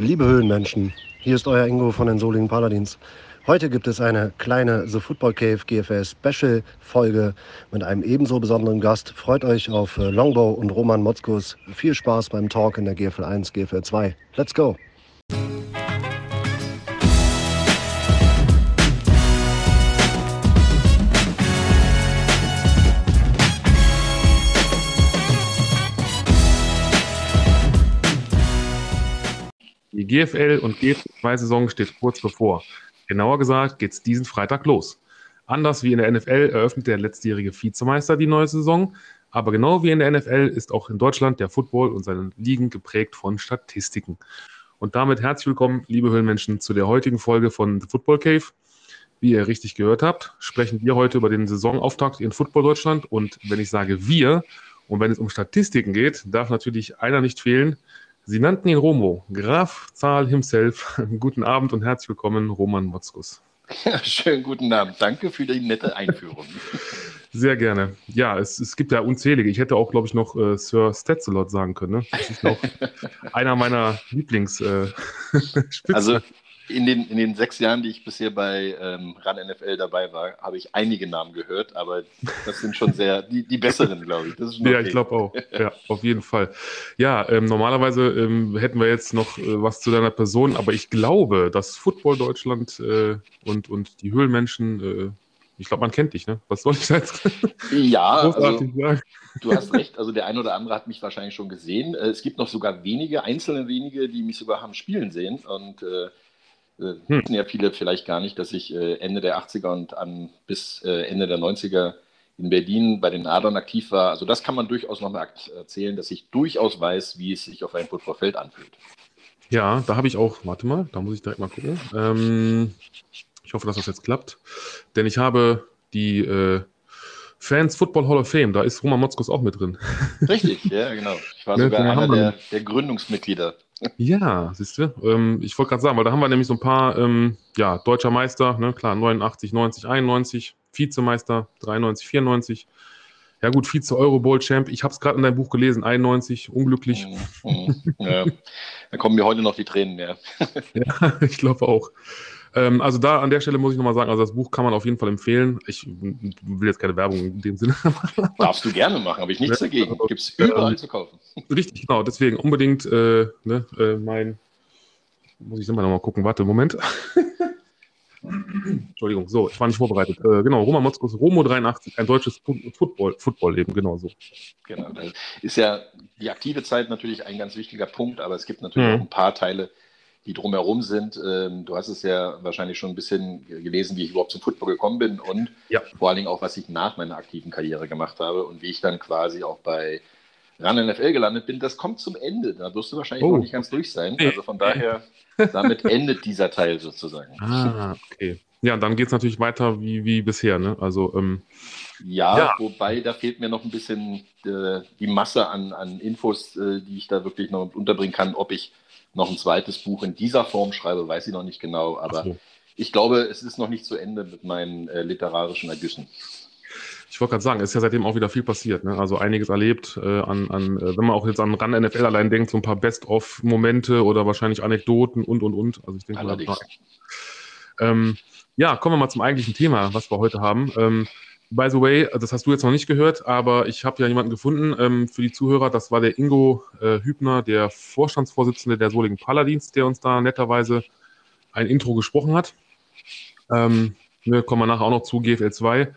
Liebe Höhlenmenschen, hier ist euer Ingo von den Solingen Paladins. Heute gibt es eine kleine The Football Cave GFL Special Folge mit einem ebenso besonderen Gast. Freut euch auf äh, Longbow und Roman Motzkus. Viel Spaß beim Talk in der GFL 1, GFL 2. Let's go! GFL und GFL-Saison steht kurz bevor. Genauer gesagt geht es diesen Freitag los. Anders wie in der NFL eröffnet der letztjährige Vizemeister die neue Saison, aber genau wie in der NFL ist auch in Deutschland der Football und seine Ligen geprägt von Statistiken. Und damit herzlich willkommen, liebe Höhlenmenschen, zu der heutigen Folge von The Football Cave. Wie ihr richtig gehört habt, sprechen wir heute über den Saisonauftakt in Football Deutschland. Und wenn ich sage wir und wenn es um Statistiken geht, darf natürlich einer nicht fehlen, Sie nannten ihn Romo, Graf Zahl himself. Guten Abend und herzlich willkommen, Roman Motzkus. Ja, schönen guten Abend. Danke für die nette Einführung. Sehr gerne. Ja, es, es gibt ja unzählige. Ich hätte auch, glaube ich, noch äh, Sir Stetzelot sagen können. Ne? Das ist noch einer meiner Lieblings. Äh, also in den, in den sechs Jahren, die ich bisher bei ähm, RAN NFL dabei war, habe ich einige Namen gehört, aber das sind schon sehr die, die besseren, glaube ich. Okay. Ja, ich glaube auch. Ja, auf jeden Fall. Ja, ähm, normalerweise ähm, hätten wir jetzt noch äh, was zu deiner Person, aber ich glaube, dass Football Deutschland äh, und, und die Höhlenmenschen, äh, ich glaube, man kennt dich, ne? Was soll ich da jetzt ja, also, sagen? Du hast recht, also der eine oder andere hat mich wahrscheinlich schon gesehen. Äh, es gibt noch sogar wenige, einzelne wenige, die mich sogar haben spielen sehen und äh, hm. wissen ja viele vielleicht gar nicht, dass ich äh, Ende der 80er und an bis äh, Ende der 90er in Berlin bei den Adern aktiv war. Also das kann man durchaus noch mal erzählen, dass ich durchaus weiß, wie es sich auf einem Footballfeld anfühlt. Ja, da habe ich auch, warte mal, da muss ich direkt mal gucken. Ähm, ich hoffe, dass das jetzt klappt. Denn ich habe die äh, Fans Football Hall of Fame, da ist Roman Motzkus auch mit drin. Richtig, ja, genau. Ich war ne, sogar einer der, der Gründungsmitglieder. Ja, siehst du. Ähm, ich wollte gerade sagen, weil da haben wir nämlich so ein paar, ähm, ja, deutscher Meister, ne, klar, 89, 90, 91, Vizemeister, 93, 94. Ja gut, Vize Euro Bowl Champ. Ich habe es gerade in deinem Buch gelesen, 91, unglücklich. Mhm, mhm, ja. Da kommen mir heute noch die Tränen mehr. ja, ich glaube auch. Ähm, also da an der Stelle muss ich nochmal sagen, also das Buch kann man auf jeden Fall empfehlen. Ich will jetzt keine Werbung in dem Sinne machen. Darfst du gerne machen, habe ich nichts dagegen. Gibt es überall ähm, zu kaufen. Richtig, genau. Deswegen unbedingt äh, ne, äh, mein, muss ich nochmal gucken, warte, Moment. Entschuldigung, so, ich war nicht vorbereitet. Äh, genau, Roman Motzkos, Romo 83, ein deutsches Football, Football-Leben, genau so. Genau, ist ja die aktive Zeit natürlich ein ganz wichtiger Punkt, aber es gibt natürlich mhm. auch ein paar Teile, die drumherum sind. Ähm, du hast es ja wahrscheinlich schon ein bisschen gelesen, wie ich überhaupt zum Football gekommen bin und ja. vor allen Dingen auch, was ich nach meiner aktiven Karriere gemacht habe und wie ich dann quasi auch bei RAN NFL gelandet bin. Das kommt zum Ende. Da wirst du wahrscheinlich oh. noch nicht ganz durch sein. Also von daher, damit endet dieser Teil sozusagen. Ah, okay. Ja, dann geht es natürlich weiter wie, wie bisher. Ne? Also, ähm, ja, ja, wobei da fehlt mir noch ein bisschen äh, die Masse an, an Infos, äh, die ich da wirklich noch unterbringen kann, ob ich noch ein zweites Buch in dieser Form schreibe, weiß ich noch nicht genau, aber so. ich glaube, es ist noch nicht zu Ende mit meinen äh, literarischen Ergüssen. Ich wollte gerade sagen, es ist ja seitdem auch wieder viel passiert. Ne? Also einiges erlebt, äh, an, an, äh, wenn man auch jetzt an Run NFL allein denkt, so ein paar Best-of-Momente oder wahrscheinlich Anekdoten und und und. Also ich denke, Allerdings. Ähm, ja, kommen wir mal zum eigentlichen Thema, was wir heute haben. Ähm, By the way, das hast du jetzt noch nicht gehört, aber ich habe ja jemanden gefunden ähm, für die Zuhörer. Das war der Ingo äh, Hübner, der Vorstandsvorsitzende der Soligen Paladins, der uns da netterweise ein Intro gesprochen hat. Ähm, ne, kommen wir nachher auch noch zu GFL 2.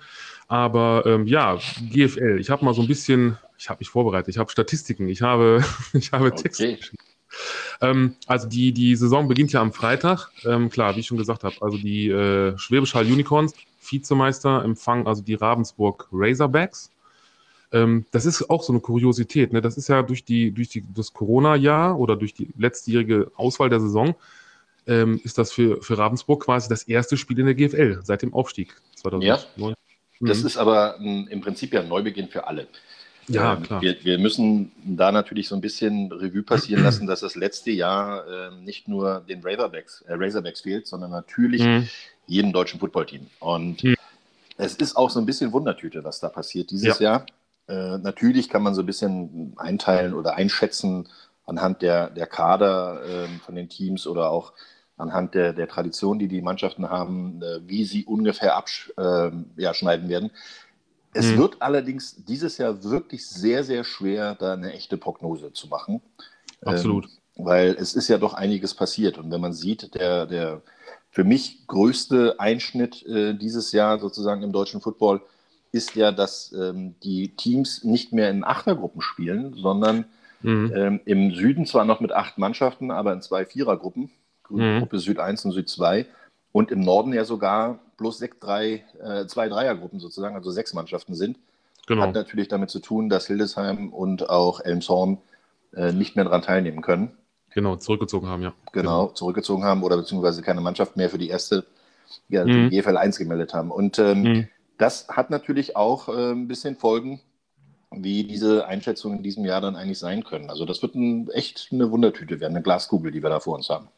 Aber ähm, ja, GFL, ich habe mal so ein bisschen, ich habe mich vorbereitet, ich habe Statistiken, ich habe, ich habe okay. Texte geschrieben. Ähm, also die, die Saison beginnt ja am Freitag. Ähm, klar, wie ich schon gesagt habe, also die äh, Schwäbisch Hall Unicorns, Vizemeister, empfangen also die Ravensburg Razorbacks. Ähm, das ist auch so eine Kuriosität. Ne? Das ist ja durch, die, durch die, das Corona-Jahr oder durch die letztjährige Auswahl der Saison, ähm, ist das für, für Ravensburg quasi das erste Spiel in der GFL seit dem Aufstieg 2009. Ja, das mhm. ist aber m, im Prinzip ja ein Neubeginn für alle. Ja, ähm, klar. Wir, wir, müssen da natürlich so ein bisschen Revue passieren lassen, dass das letzte Jahr äh, nicht nur den Razorbacks, äh, Razorbacks fehlt, sondern natürlich mhm. Jedem deutschen Footballteam. Und mhm. es ist auch so ein bisschen Wundertüte, was da passiert dieses ja. Jahr. Äh, natürlich kann man so ein bisschen einteilen oder einschätzen, anhand der, der Kader äh, von den Teams oder auch anhand der, der Tradition, die die Mannschaften haben, äh, wie sie ungefähr abschneiden äh, ja, werden. Es mhm. wird allerdings dieses Jahr wirklich sehr, sehr schwer, da eine echte Prognose zu machen. Absolut. Ähm, weil es ist ja doch einiges passiert. Und wenn man sieht, der, der für mich größte Einschnitt äh, dieses Jahr sozusagen im deutschen Football ist ja, dass ähm, die Teams nicht mehr in Achtergruppen spielen, sondern mhm. ähm, im Süden zwar noch mit acht Mannschaften, aber in zwei Vierergruppen, mhm. Gruppe Süd 1 und Süd 2 und im Norden ja sogar bloß sechs, drei, äh, zwei Dreiergruppen sozusagen, also sechs Mannschaften sind. Genau. Hat natürlich damit zu tun, dass Hildesheim und auch Elmshorn äh, nicht mehr daran teilnehmen können. Genau, zurückgezogen haben, ja. Genau, genau, zurückgezogen haben oder beziehungsweise keine Mannschaft mehr für die erste, ja, mhm. die GFL 1 gemeldet haben. Und ähm, mhm. das hat natürlich auch äh, ein bisschen Folgen, wie diese Einschätzungen in diesem Jahr dann eigentlich sein können. Also das wird ein, echt eine Wundertüte werden, eine Glaskugel, die wir da vor uns haben.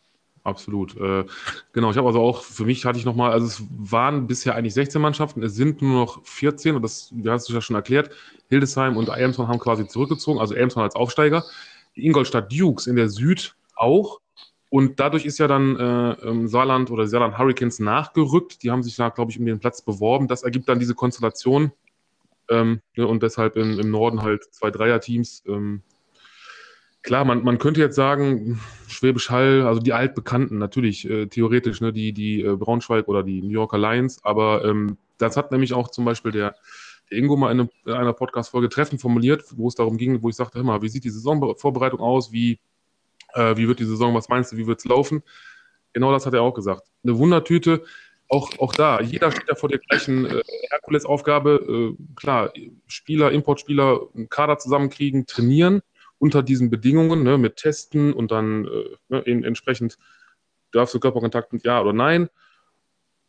Absolut. Äh, genau, ich habe also auch, für mich hatte ich nochmal, also es waren bisher eigentlich 16 Mannschaften, es sind nur noch 14 und das, du hast es ja schon erklärt, Hildesheim und Elmshorn haben quasi zurückgezogen, also Elmshorn als Aufsteiger die Ingolstadt Dukes in der Süd auch. Und dadurch ist ja dann äh, Saarland oder Saarland Hurricanes nachgerückt. Die haben sich da, glaube ich, um den Platz beworben. Das ergibt dann diese Konstellation. Ähm, ne, und deshalb im, im, Norden halt zwei Dreier-Teams. Ähm, klar, man, man könnte jetzt sagen, Schwäbisch Hall, also die Altbekannten, natürlich, äh, theoretisch, ne, die, die äh, Braunschweig oder die New Yorker Lions. Aber ähm, das hat nämlich auch zum Beispiel der Ingo mal in, einer Podcast-Folge treffend formuliert, wo es darum ging, wo ich sagte, hör mal, wie sieht die Saisonvorbereitung aus? Wie, äh, wie wird die Saison, was meinst du, wie wird es laufen? Genau das hat er auch gesagt. Eine Wundertüte, auch, auch da, jeder steht ja vor der gleichen äh, Herkulesaufgabe. Äh, klar, Spieler, Importspieler, einen Kader zusammenkriegen, trainieren unter diesen Bedingungen, ne, mit Testen und dann äh, ne, entsprechend darfst du Körperkontakt ja oder nein.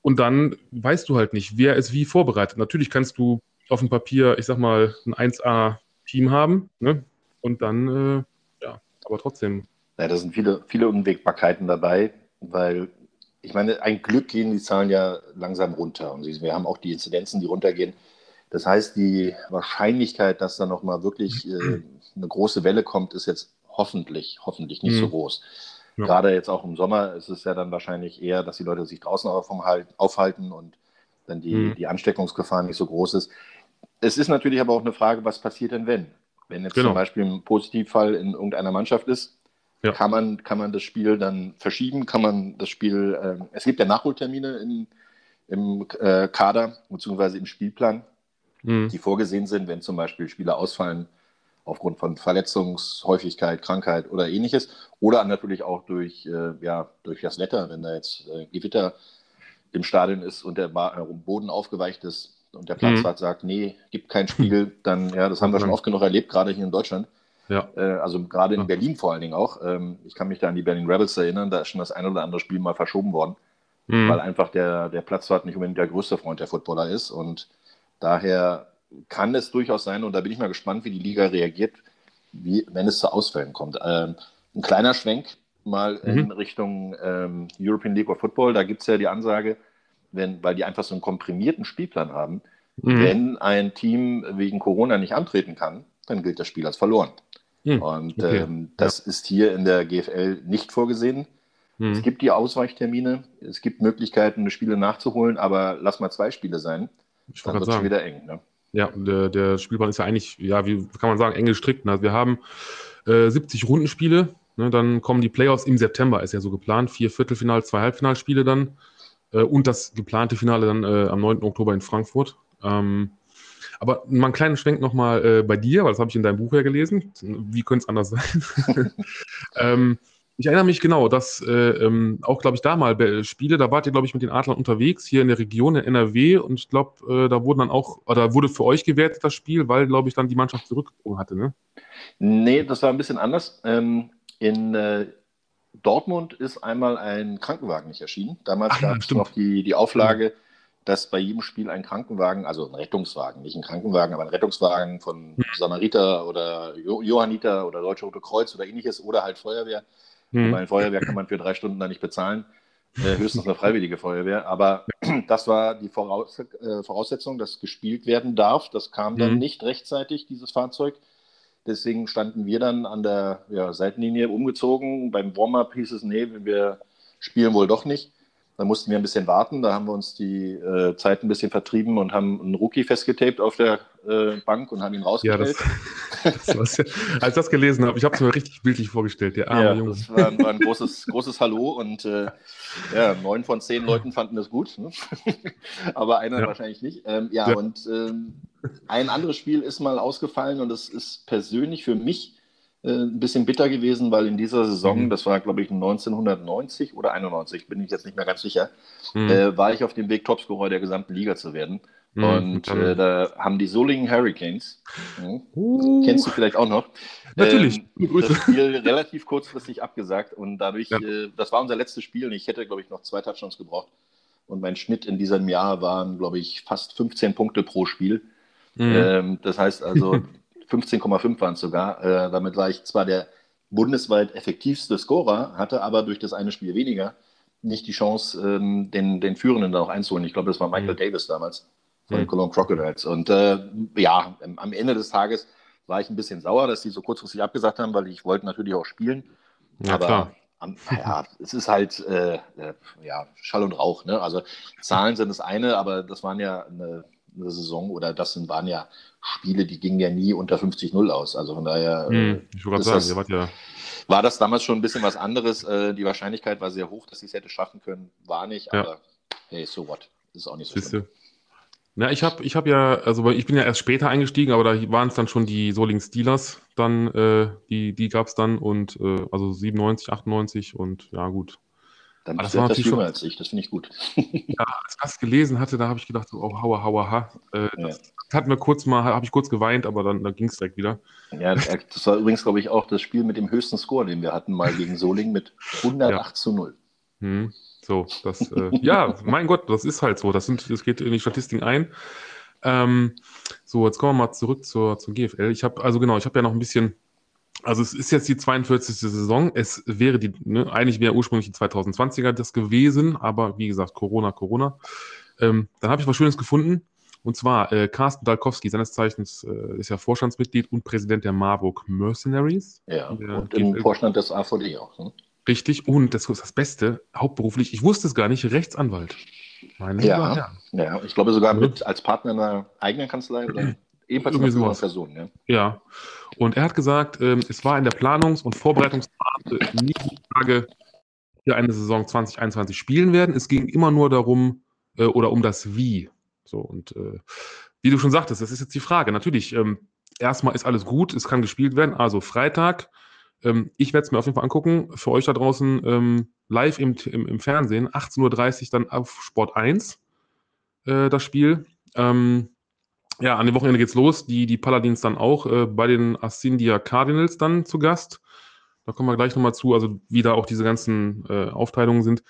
Und dann weißt du halt nicht, wer ist wie vorbereitet. Natürlich kannst du auf dem Papier, ich sag mal, ein 1A-Team haben. Ne? Und dann, äh, ja, aber trotzdem. Ja, da sind viele, viele Unwägbarkeiten dabei, weil ich meine, ein Glück gehen die Zahlen ja langsam runter. Und wir haben auch die Inzidenzen, die runtergehen. Das heißt, die Wahrscheinlichkeit, dass da nochmal wirklich äh, eine große Welle kommt, ist jetzt hoffentlich, hoffentlich nicht mhm. so groß. Ja. Gerade jetzt auch im Sommer ist es ja dann wahrscheinlich eher, dass die Leute sich draußen aufhalten und dann die, mhm. die Ansteckungsgefahr nicht so groß ist. Es ist natürlich aber auch eine Frage, was passiert denn, wenn? Wenn jetzt genau. zum Beispiel ein Positivfall in irgendeiner Mannschaft ist, ja. kann, man, kann man das Spiel dann verschieben? Kann man das Spiel, äh, es gibt ja Nachholtermine in, im äh, Kader bzw. im Spielplan, mhm. die vorgesehen sind, wenn zum Beispiel Spieler ausfallen aufgrund von Verletzungshäufigkeit, Krankheit oder ähnliches. Oder natürlich auch durch, äh, ja, durch das Wetter, wenn da jetzt äh, Gewitter im Stadion ist und der äh, Boden aufgeweicht ist und der Platzwart mhm. sagt, nee, gibt kein Spiel, dann, ja, das haben wir schon oft genug erlebt, gerade hier in Deutschland. Ja. Äh, also gerade in ja. Berlin vor allen Dingen auch. Ähm, ich kann mich da an die Berlin Rebels erinnern, da ist schon das ein oder andere Spiel mal verschoben worden, mhm. weil einfach der, der Platzwart nicht unbedingt der größte Freund der Footballer ist. Und daher kann es durchaus sein, und da bin ich mal gespannt, wie die Liga reagiert, wie, wenn es zu Ausfällen kommt. Ähm, ein kleiner Schwenk mal mhm. in Richtung ähm, European League of Football. Da gibt es ja die Ansage, wenn, weil die einfach so einen komprimierten Spielplan haben, mhm. wenn ein Team wegen Corona nicht antreten kann, dann gilt das Spiel als verloren. Mhm. Und okay. ähm, das ja. ist hier in der GFL nicht vorgesehen. Mhm. Es gibt die Ausweichtermine, es gibt Möglichkeiten, Spiele nachzuholen, aber lass mal zwei Spiele sein, ich dann wird es schon wieder eng. Ne? Ja, der, der, Spielplan ist ja eigentlich, ja, wie kann man sagen, eng gestrickt. Also wir haben äh, 70 Rundenspiele, Ne, dann kommen die Playoffs im September, ist ja so geplant. Vier Viertelfinal, zwei Halbfinalspiele dann. Äh, und das geplante Finale dann äh, am 9. Oktober in Frankfurt. Ähm, aber mal einen kleinen Schwenk nochmal äh, bei dir, weil das habe ich in deinem Buch ja gelesen. Wie könnte es anders sein? ähm, ich erinnere mich genau, dass äh, ähm, auch, glaube ich, da mal Spiele, da wart ihr, glaube ich, mit den Adlern unterwegs, hier in der Region, in NRW. Und ich glaube, äh, da wurden dann auch, oder wurde für euch gewertet das Spiel, weil, glaube ich, dann die Mannschaft zurückgezogen hatte, ne? Nee, das war ein bisschen anders. Ähm, in äh, Dortmund ist einmal ein Krankenwagen nicht erschienen. Damals gab es noch die, die Auflage, dass bei jedem Spiel ein Krankenwagen, also ein Rettungswagen, nicht ein Krankenwagen, aber ein Rettungswagen von hm. Samariter oder jo Johanniter oder Deutsche Rote Kreuz oder ähnliches oder halt Feuerwehr. Mhm. Bei Feuerwehr kann man für drei Stunden da nicht bezahlen. Äh, höchstens eine freiwillige Feuerwehr. Aber das war die Voraus äh, Voraussetzung, dass gespielt werden darf. Das kam dann mhm. nicht rechtzeitig, dieses Fahrzeug. Deswegen standen wir dann an der ja, Seitenlinie umgezogen. Beim Warm-up hieß es, nee, wir spielen wohl doch nicht. Da mussten wir ein bisschen warten. Da haben wir uns die äh, Zeit ein bisschen vertrieben und haben einen Rookie festgetaped auf der äh, Bank und haben ihn rausgestellt. Ja, das, das als ich das gelesen habe, ich habe es mir richtig bildlich vorgestellt. Der arme ja, Junge. Das war, war ein großes, großes Hallo und äh, ja, neun von zehn Leuten fanden das gut, ne? aber einer ja. wahrscheinlich nicht. Ähm, ja, und ähm, ein anderes Spiel ist mal ausgefallen und das ist persönlich für mich ein bisschen bitter gewesen, weil in dieser Saison, mhm. das war glaube ich 1990 oder 91, bin ich jetzt nicht mehr ganz sicher, mhm. äh, war ich auf dem Weg, Topscorer der gesamten Liga zu werden. Mhm. Und äh, da haben die Solingen Hurricanes, uh. kennst du vielleicht auch noch, Natürlich. Ähm, das Spiel relativ kurzfristig abgesagt und dadurch, ja. äh, das war unser letztes Spiel und ich hätte, glaube ich, noch zwei Touchdowns gebraucht. Und mein Schnitt in diesem Jahr waren, glaube ich, fast 15 Punkte pro Spiel. Mhm. Ähm, das heißt also, 15,5 waren es sogar. Äh, damit war ich zwar der bundesweit effektivste Scorer, hatte aber durch das eine Spiel weniger nicht die Chance, ähm, den, den Führenden da auch einzuholen. Ich glaube, das war Michael mhm. Davis damals von den mhm. Cologne Crocodiles. Und äh, ja, am Ende des Tages war ich ein bisschen sauer, dass die so kurzfristig abgesagt haben, weil ich wollte natürlich auch spielen. Ja, aber klar. Am, ja, es ist halt äh, äh, ja, Schall und Rauch. Ne? Also Zahlen sind das eine, aber das waren ja eine eine Saison oder das sind, waren ja Spiele, die gingen ja nie unter 50-0 aus. Also von daher hm, ich sagen, das, ja war das damals schon ein bisschen was anderes. Äh, die Wahrscheinlichkeit war sehr hoch, dass sie es hätte schaffen können, war nicht, ja. aber hey, so what. Ist auch nicht so schlimm. Na, ich habe ich hab ja, also ich bin ja erst später eingestiegen, aber da waren es dann schon die Soling Steelers, dann, äh, die, die gab es dann und äh, also 97, 98 und ja gut, dann bist du etwas jünger schon, als ich, das finde ich gut. ja, als ich das gelesen hatte, da habe ich gedacht, oh, hauer, hauer, ha. Äh, ja. Das hat mir kurz mal, habe ich kurz geweint, aber dann, dann ging es direkt wieder. Ja, das war übrigens, glaube ich, auch das Spiel mit dem höchsten Score, den wir hatten, mal gegen Soling mit 108 ja. zu 0. Hm, so, das, äh, ja, mein Gott, das ist halt so. Das, sind, das geht in die Statistiken ein. Ähm, so, jetzt kommen wir mal zurück zur, zur GFL. Ich habe, also genau, ich habe ja noch ein bisschen also es ist jetzt die 42. Saison. Es wäre die, ne, eigentlich wäre ursprünglich die 2020er das gewesen, aber wie gesagt, Corona, Corona. Ähm, dann habe ich was Schönes gefunden. Und zwar äh, Carsten Dalkowski, seines Zeichens äh, ist ja Vorstandsmitglied und Präsident der Marburg Mercenaries. Ja, und im Vorstand des AVD auch. Ne? Richtig, und das ist das Beste, hauptberuflich, ich wusste es gar nicht, Rechtsanwalt. Meine ja, ja, ich glaube sogar mit als Partner einer eigenen Kanzlei oder Ebenfalls sowas. Person, ja. Ja. Und er hat gesagt, ähm, es war in der Planungs- und Vorbereitungsphase nie die Frage, wir eine Saison 2021 spielen werden. Es ging immer nur darum äh, oder um das Wie. So und äh, wie du schon sagtest, das ist jetzt die Frage. Natürlich, ähm, erstmal ist alles gut, es kann gespielt werden. Also Freitag, ähm, ich werde es mir auf jeden Fall angucken. Für euch da draußen ähm, live im, im, im Fernsehen, 18.30 Uhr dann auf Sport 1 äh, das Spiel. Ähm, ja, an dem Wochenende geht's los. Die, die Paladins dann auch äh, bei den Ascendia Cardinals dann zu Gast. Da kommen wir gleich nochmal zu, also wie da auch diese ganzen äh, Aufteilungen sind.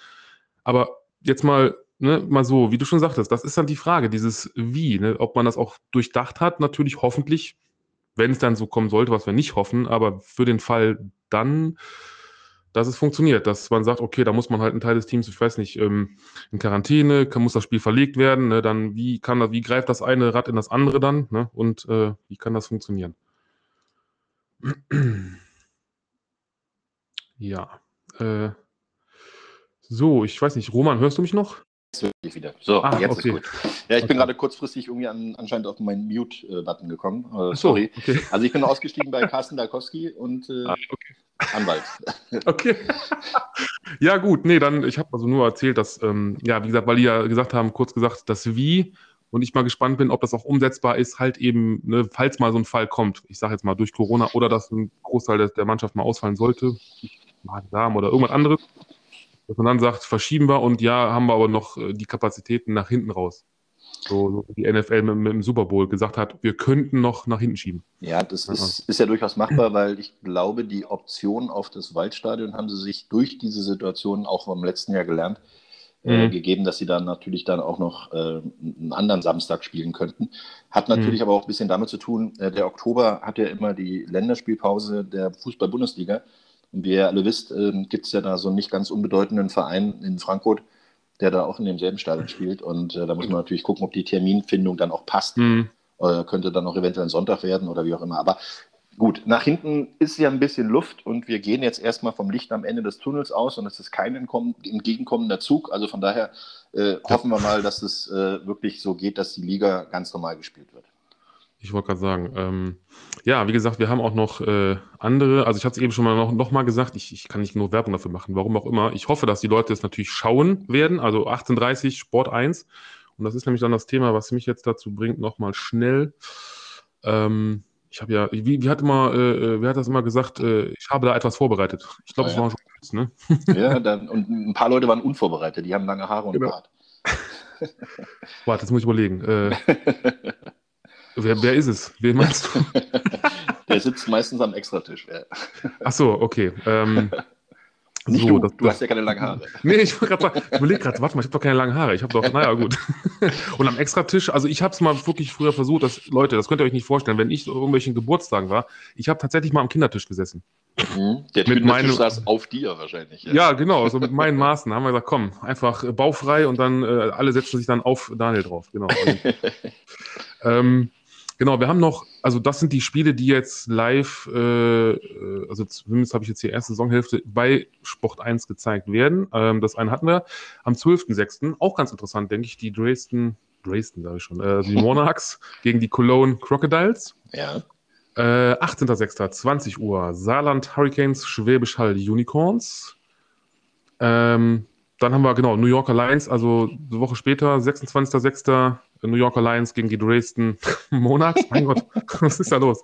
Aber jetzt mal, ne, mal so, wie du schon sagtest, das ist dann die Frage, dieses Wie, ne, ob man das auch durchdacht hat, natürlich hoffentlich, wenn es dann so kommen sollte, was wir nicht hoffen, aber für den Fall dann dass es funktioniert, dass man sagt, okay, da muss man halt ein Teil des Teams, ich weiß nicht, ähm, in Quarantäne, kann, muss das Spiel verlegt werden, ne, dann wie kann das, wie greift das eine Rad in das andere dann, ne, und äh, wie kann das funktionieren? ja. Äh, so, ich weiß nicht, Roman, hörst du mich noch? wieder. So, ah, jetzt okay. ist gut. Ja, ich okay. bin gerade kurzfristig irgendwie an, anscheinend auf meinen Mute-Button gekommen. Äh, sorry. So, okay. Also ich bin ausgestiegen bei Carsten Dalkowski und äh, ah, Anwalt. Okay. ja, gut, nee, dann, ich habe also nur erzählt, dass, ähm, ja, wie gesagt, weil die ja gesagt haben, kurz gesagt, das Wie und ich mal gespannt bin, ob das auch umsetzbar ist, halt eben, ne, falls mal so ein Fall kommt, ich sage jetzt mal durch Corona oder dass ein Großteil der, der Mannschaft mal ausfallen sollte, Magen-Darm oder irgendwas anderes, dass man dann sagt, verschieben wir und ja, haben wir aber noch äh, die Kapazitäten nach hinten raus so, die NFL mit, mit, dem Super Bowl gesagt hat, wir könnten noch nach hinten schieben. Ja, das ist, ist ja durchaus machbar, weil ich glaube, die Option auf das Waldstadion haben sie sich durch diese Situation auch im letzten Jahr gelernt, äh, mhm. gegeben, dass sie dann natürlich dann auch noch äh, einen anderen Samstag spielen könnten. Hat natürlich mhm. aber auch ein bisschen damit zu tun, äh, der Oktober hat ja immer die Länderspielpause der Fußball-Bundesliga. Und wie ihr alle wisst, ähm, gibt es ja da so einen nicht ganz unbedeutenden Verein in Frankfurt, der da auch in demselben Stadion spielt. Und äh, da muss man natürlich gucken, ob die Terminfindung dann auch passt. Mhm. Äh, könnte dann auch eventuell ein Sonntag werden oder wie auch immer. Aber Gut, nach hinten ist ja ein bisschen Luft und wir gehen jetzt erstmal vom Licht am Ende des Tunnels aus und es ist kein entgegenkommender Zug. Also von daher äh, hoffen wir mal, dass es äh, wirklich so geht, dass die Liga ganz normal gespielt wird. Ich wollte gerade sagen, ähm, ja, wie gesagt, wir haben auch noch äh, andere, also ich hatte es eben schon mal noch, noch mal gesagt, ich, ich kann nicht nur Werbung dafür machen, warum auch immer. Ich hoffe, dass die Leute es natürlich schauen werden, also 18.30 Sport 1. Und das ist nämlich dann das Thema, was mich jetzt dazu bringt, nochmal schnell. Ähm, ich habe ja, wie, wie, hat immer, äh, äh, wer hat das immer gesagt, äh, ich habe da etwas vorbereitet. Ich glaube, es ja. war schon kurz, ne? Ja, dann, und ein paar Leute waren unvorbereitet, die haben lange Haare und genau. Bart. Warte, jetzt muss ich überlegen. Äh, wer, wer ist es? Wen meinst du? Der sitzt meistens am Extratisch. Ja. Ach so, okay. Ähm, nicht so, du, das, du hast ja keine langen Haare. Nee, ich, ich überlege gerade, warte mal, ich habe doch keine langen Haare. Ich habe doch, naja, gut. Und am Extratisch, also ich habe es mal wirklich früher versucht, dass, Leute, das könnt ihr euch nicht vorstellen, wenn ich irgendwelchen Geburtstagen war, ich habe tatsächlich mal am Kindertisch gesessen. Mhm. Der mit meinem, saß auf dir wahrscheinlich. Ja. ja, genau, so mit meinen Maßen haben wir gesagt, komm, einfach äh, baufrei und dann äh, alle setzen sich dann auf Daniel drauf. Genau. ähm, Genau, wir haben noch, also das sind die Spiele, die jetzt live, äh, äh also zumindest habe ich jetzt die erste Saisonhälfte bei Sport 1 gezeigt werden. Ähm, das eine hatten wir am 12.06. Auch ganz interessant, denke ich, die Dresden, Dresden sage ich schon, äh, die Monarchs gegen die Cologne Crocodiles. Ja. Äh, 18.06. 20 Uhr, Saarland Hurricanes, Schwäbisch Hall Unicorns. Ähm, dann haben wir, genau, New Yorker Lions, also eine Woche später, 26.06. New Yorker Lions gegen die Dresden Monarchs. Mein Gott, was ist da los?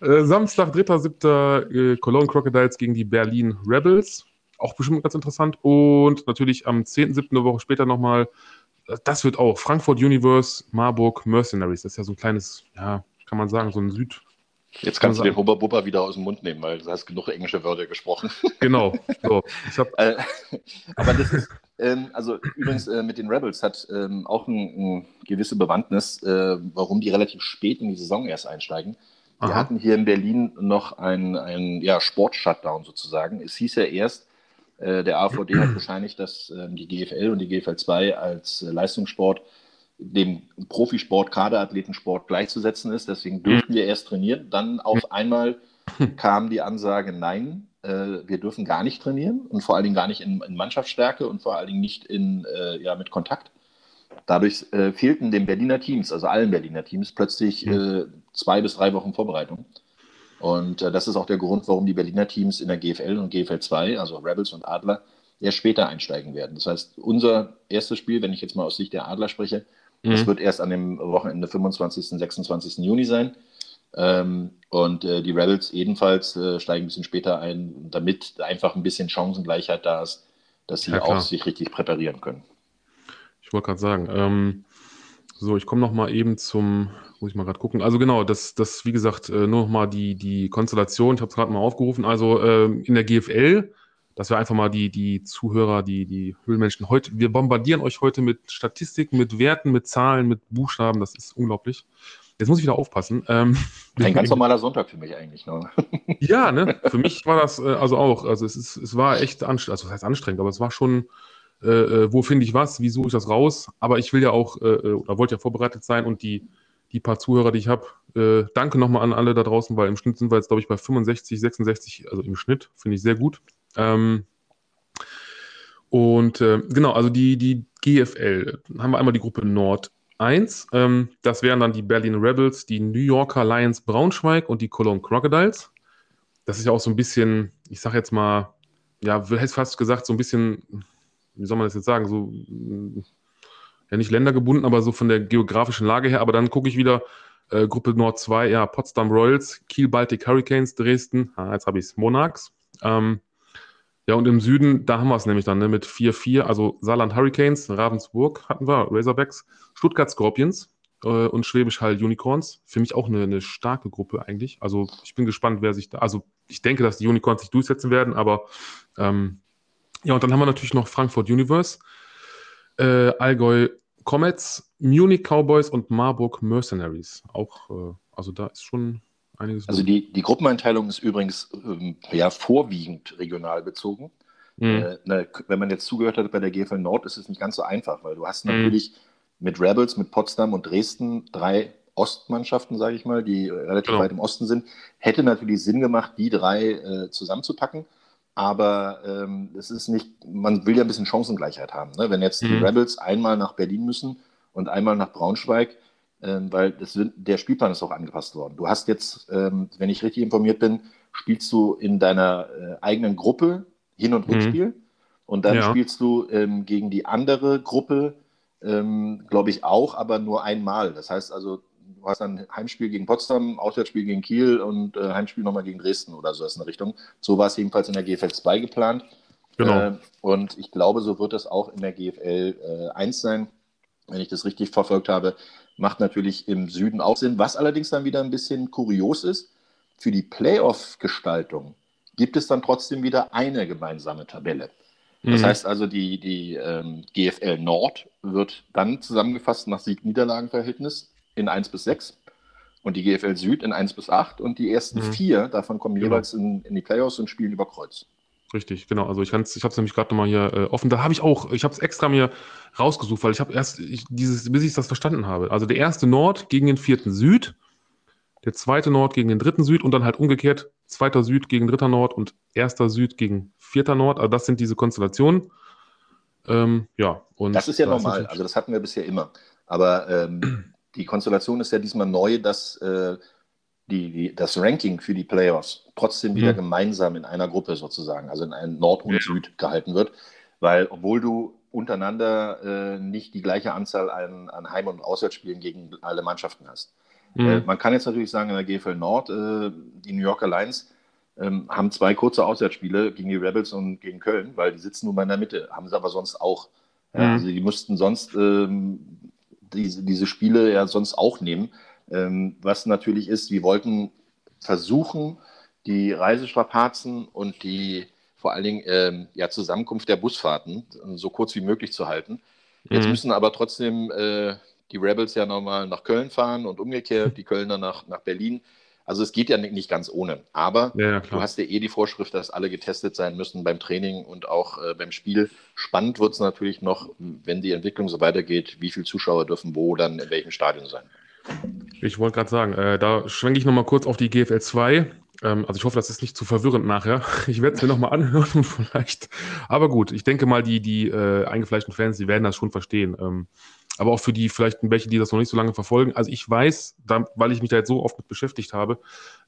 Äh, Samstag, 3.7. Äh, Cologne Crocodiles gegen die Berlin Rebels. Auch bestimmt ganz interessant. Und natürlich am 10.7. eine Woche später nochmal, äh, das wird auch Frankfurt Universe, Marburg Mercenaries. Das ist ja so ein kleines, ja, kann man sagen, so ein Süd, Jetzt kannst du den Hubba Bubba wieder aus dem Mund nehmen, weil du hast genug englische Wörter gesprochen. Genau. So, äh, aber das ist, ähm, also übrigens äh, mit den Rebels hat ähm, auch eine ein gewisse Bewandtnis, äh, warum die relativ spät in die Saison erst einsteigen. Wir Aha. hatten hier in Berlin noch einen ja, Sport-Shutdown sozusagen. Es hieß ja erst, äh, der AVD hat bescheinigt, dass ähm, die GFL und die GFL 2 als äh, Leistungssport dem Profisport, Kaderathletensport gleichzusetzen ist. Deswegen durften wir erst trainieren. Dann auf einmal kam die Ansage, nein, äh, wir dürfen gar nicht trainieren und vor allen Dingen gar nicht in, in Mannschaftsstärke und vor allen Dingen nicht in, äh, ja, mit Kontakt. Dadurch äh, fehlten den Berliner Teams, also allen Berliner Teams, plötzlich äh, zwei bis drei Wochen Vorbereitung. Und äh, das ist auch der Grund, warum die Berliner Teams in der GFL und GFL 2, also Rebels und Adler, erst später einsteigen werden. Das heißt, unser erstes Spiel, wenn ich jetzt mal aus Sicht der Adler spreche, Mhm. Das wird erst an dem Wochenende 25. 26. Juni sein. Ähm, und äh, die Rebels ebenfalls äh, steigen ein bisschen später ein, damit einfach ein bisschen Chancengleichheit da ist, dass sie ja, auch sich richtig präparieren können. Ich wollte gerade sagen, ähm, so, ich komme noch mal eben zum, muss ich mal gerade gucken. Also genau, das, das wie gesagt, äh, nur noch mal die, die Konstellation, ich habe es gerade mal aufgerufen. Also äh, in der GFL dass wir einfach mal die, die Zuhörer, die, die Höhlenmenschen heute, wir bombardieren euch heute mit Statistiken, mit Werten, mit Zahlen, mit Buchstaben, das ist unglaublich. Jetzt muss ich wieder aufpassen. Ähm, Ein ganz normaler Sonntag für mich eigentlich. Ne? ja, ne? Für mich war das äh, also auch. Also es ist, es war echt anstrengend, also das heißt anstrengend, aber es war schon, äh, äh, wo finde ich was, wie suche ich das raus? Aber ich will ja auch, äh, äh oder wollte ja vorbereitet sein und die, die paar Zuhörer, die ich habe, äh, danke nochmal an alle da draußen, weil im Schnitt sind wir jetzt, glaube ich, bei 65, 66, also im Schnitt, finde ich sehr gut. Ähm, und äh, genau, also die, die GFL, haben wir einmal die Gruppe Nord 1. Ähm, das wären dann die Berlin Rebels, die New Yorker Lions Braunschweig und die Cologne Crocodiles. Das ist ja auch so ein bisschen, ich sag jetzt mal, ja, fast gesagt, so ein bisschen, wie soll man das jetzt sagen, so, ja, nicht ländergebunden, aber so von der geografischen Lage her. Aber dann gucke ich wieder, äh, Gruppe Nord 2, ja, Potsdam Royals, Kiel Baltic Hurricanes, Dresden, ah, jetzt habe ich es, Monarchs. Ähm, ja, und im Süden, da haben wir es nämlich dann ne, mit 4-4, also Saarland Hurricanes, Ravensburg hatten wir, Razorbacks, Stuttgart Scorpions äh, und Schwäbisch Hall Unicorns. Für mich auch eine, eine, starke Gruppe eigentlich. Also ich bin gespannt, wer sich da, also ich denke, dass die Unicorns sich durchsetzen werden, aber ähm, ja, und dann haben wir natürlich noch Frankfurt Universe, äh, Allgäu Comets, Munich Cowboys und Marburg Mercenaries. Auch, äh, also da ist schon einiges. Also die, die Gruppeneinteilung ist übrigens ähm, ja vorwiegend regional bezogen. Mhm. Äh, ne, wenn man jetzt zugehört hat bei der GFL Nord, ist es nicht ganz so einfach, weil du hast mhm. natürlich mit Rebels, mit Potsdam und Dresden drei Ostmannschaften, sage ich mal, die relativ genau. weit im Osten sind. Hätte natürlich Sinn gemacht, die drei äh, zusammenzupacken. Aber ähm, es ist nicht, man will ja ein bisschen Chancengleichheit haben. Ne? Wenn jetzt mhm. die Rebels einmal nach Berlin müssen und einmal nach Braunschweig, weil das, der Spielplan ist auch angepasst worden. Du hast jetzt, ähm, wenn ich richtig informiert bin, spielst du in deiner äh, eigenen Gruppe Hin- und mhm. Rückspiel mhm. und dann ja. spielst du ähm, gegen die andere Gruppe, ähm, glaube ich auch, aber nur einmal. Das heißt also, du hast dann Heimspiel gegen Potsdam, Auswärtsspiel gegen Kiel und äh, Heimspiel nochmal gegen Dresden oder so ist eine Richtung. So war es jedenfalls in der GFL 2 geplant. Genau. Äh, und ich glaube, so wird es auch in der GFL äh, 1 sein, wenn ich das richtig verfolgt habe. Macht natürlich im Süden auch Sinn. Was allerdings dann wieder ein bisschen kurios ist, für die Playoff-Gestaltung gibt es dann trotzdem wieder eine gemeinsame Tabelle. Das mhm. heißt also, die, die ähm, GFL Nord wird dann zusammengefasst nach Sieg-Niederlagen-Verhältnis in 1 bis 6 und die GFL Süd in 1 bis 8 und die ersten mhm. vier davon kommen genau. jeweils in, in die Playoffs und spielen über Kreuz. Richtig, genau. Also ich, ich habe es nämlich gerade nochmal hier äh, offen. Da habe ich auch, ich habe es extra mir rausgesucht, weil ich habe erst ich, dieses, bis ich das verstanden habe. Also der erste Nord gegen den vierten Süd, der zweite Nord gegen den dritten Süd und dann halt umgekehrt zweiter Süd gegen dritter Nord und erster Süd gegen vierter Nord. Also das sind diese Konstellationen. Ähm, ja, und das ist ja normal. Ist also das hatten wir bisher immer. Aber ähm, die Konstellation ist ja diesmal neu, dass äh, die, die, das Ranking für die Playoffs trotzdem wieder mhm. gemeinsam in einer Gruppe sozusagen, also in einem Nord und. Süd gehalten wird. Weil, obwohl du untereinander äh, nicht die gleiche Anzahl an, an Heim- und Auswärtsspielen gegen alle Mannschaften hast. Mhm. Äh, man kann jetzt natürlich sagen, in der GFL Nord, äh, die New Yorker Lions ähm, haben zwei kurze Auswärtsspiele gegen die Rebels und gegen Köln, weil die sitzen nur mal in der Mitte, haben sie aber sonst auch. Mhm. also die mussten sonst ähm, diese, diese Spiele ja sonst auch nehmen. Ähm, was natürlich ist, wir wollten versuchen, die Reisestrapazen und die vor allen Dingen ähm, ja, Zusammenkunft der Busfahrten so kurz wie möglich zu halten. Jetzt mhm. müssen aber trotzdem äh, die Rebels ja nochmal nach Köln fahren und umgekehrt die Kölner nach, nach Berlin. Also es geht ja nicht ganz ohne. Aber ja, du hast ja eh die Vorschrift, dass alle getestet sein müssen beim Training und auch äh, beim Spiel. Spannend wird es natürlich noch, wenn die Entwicklung so weitergeht, wie viele Zuschauer dürfen wo dann in welchem Stadion sein. Ich wollte gerade sagen, äh, da schwenke ich nochmal kurz auf die GFL 2. Ähm, also ich hoffe, das ist nicht zu verwirrend nachher. Ich werde es mir nochmal anhören und vielleicht. Aber gut, ich denke mal, die, die äh, eingefleischten Fans, die werden das schon verstehen. Ähm, aber auch für die vielleicht welche, die das noch nicht so lange verfolgen. Also ich weiß, da, weil ich mich da jetzt so oft mit beschäftigt habe,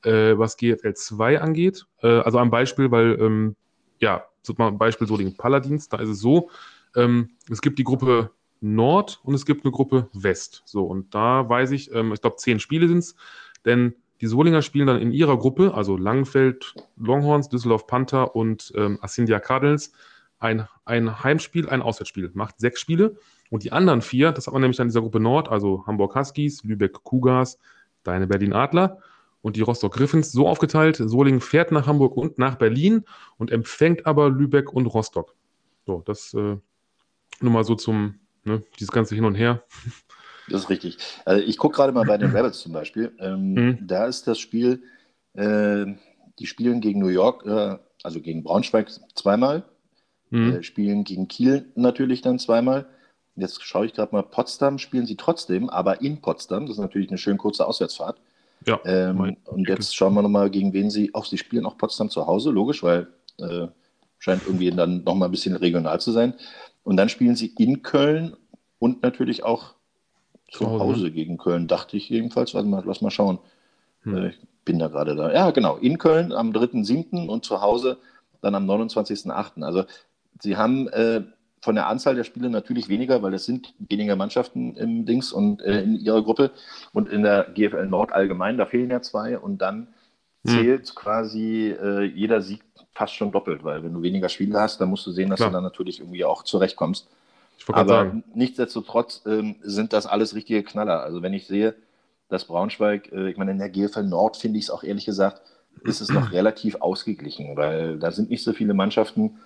äh, was GFL 2 angeht. Äh, also ein Beispiel, weil, ähm, ja, ein Beispiel so den Paladins, da ist es so, ähm, es gibt die Gruppe Nord und es gibt eine Gruppe West. So, und da weiß ich, ähm, ich glaube, zehn Spiele sind es, denn die Solinger spielen dann in ihrer Gruppe, also Langenfeld Longhorns, Düsseldorf Panther und ähm, Assindia Cardinals, ein, ein Heimspiel, ein Auswärtsspiel. Macht sechs Spiele. Und die anderen vier, das hat man nämlich an dieser Gruppe Nord, also Hamburg Huskies, Lübeck Cougars, Deine Berlin Adler und die Rostock Griffins so aufgeteilt. Solingen fährt nach Hamburg und nach Berlin und empfängt aber Lübeck und Rostock. So, das äh, nur mal so zum, ne, dieses ganze Hin und Her. Das ist richtig. Also ich gucke gerade mal bei den Rebels zum Beispiel. Ähm, mhm. Da ist das Spiel, äh, die spielen gegen New York, äh, also gegen Braunschweig zweimal, mhm. äh, spielen gegen Kiel natürlich dann zweimal Jetzt schaue ich gerade mal, Potsdam spielen sie trotzdem, aber in Potsdam. Das ist natürlich eine schön kurze Auswärtsfahrt. Ja. Ähm, und jetzt schauen wir nochmal, gegen wen sie auch, sie spielen auch Potsdam zu Hause, logisch, weil äh, scheint irgendwie dann nochmal ein bisschen regional zu sein. Und dann spielen sie in Köln und natürlich auch zu Hause, Hause gegen Köln, dachte ich jedenfalls. Warte mal, lass mal schauen. Hm. Äh, ich bin da gerade da. Ja, genau, in Köln am 3.7. und zu Hause dann am 29.8. Also sie haben äh, von der Anzahl der Spiele natürlich weniger, weil es sind weniger Mannschaften im Dings und äh, in ihrer Gruppe und in der GFL Nord allgemein, da fehlen ja zwei und dann hm. zählt quasi äh, jeder Sieg fast schon doppelt, weil wenn du weniger Spiele hast, dann musst du sehen, dass Klar. du dann natürlich irgendwie auch zurechtkommst. Aber sagen. nichtsdestotrotz ähm, sind das alles richtige Knaller. Also wenn ich sehe, dass Braunschweig, äh, ich meine, in der GFL Nord finde ich es auch ehrlich gesagt, ist es noch relativ ausgeglichen, weil da sind nicht so viele Mannschaften,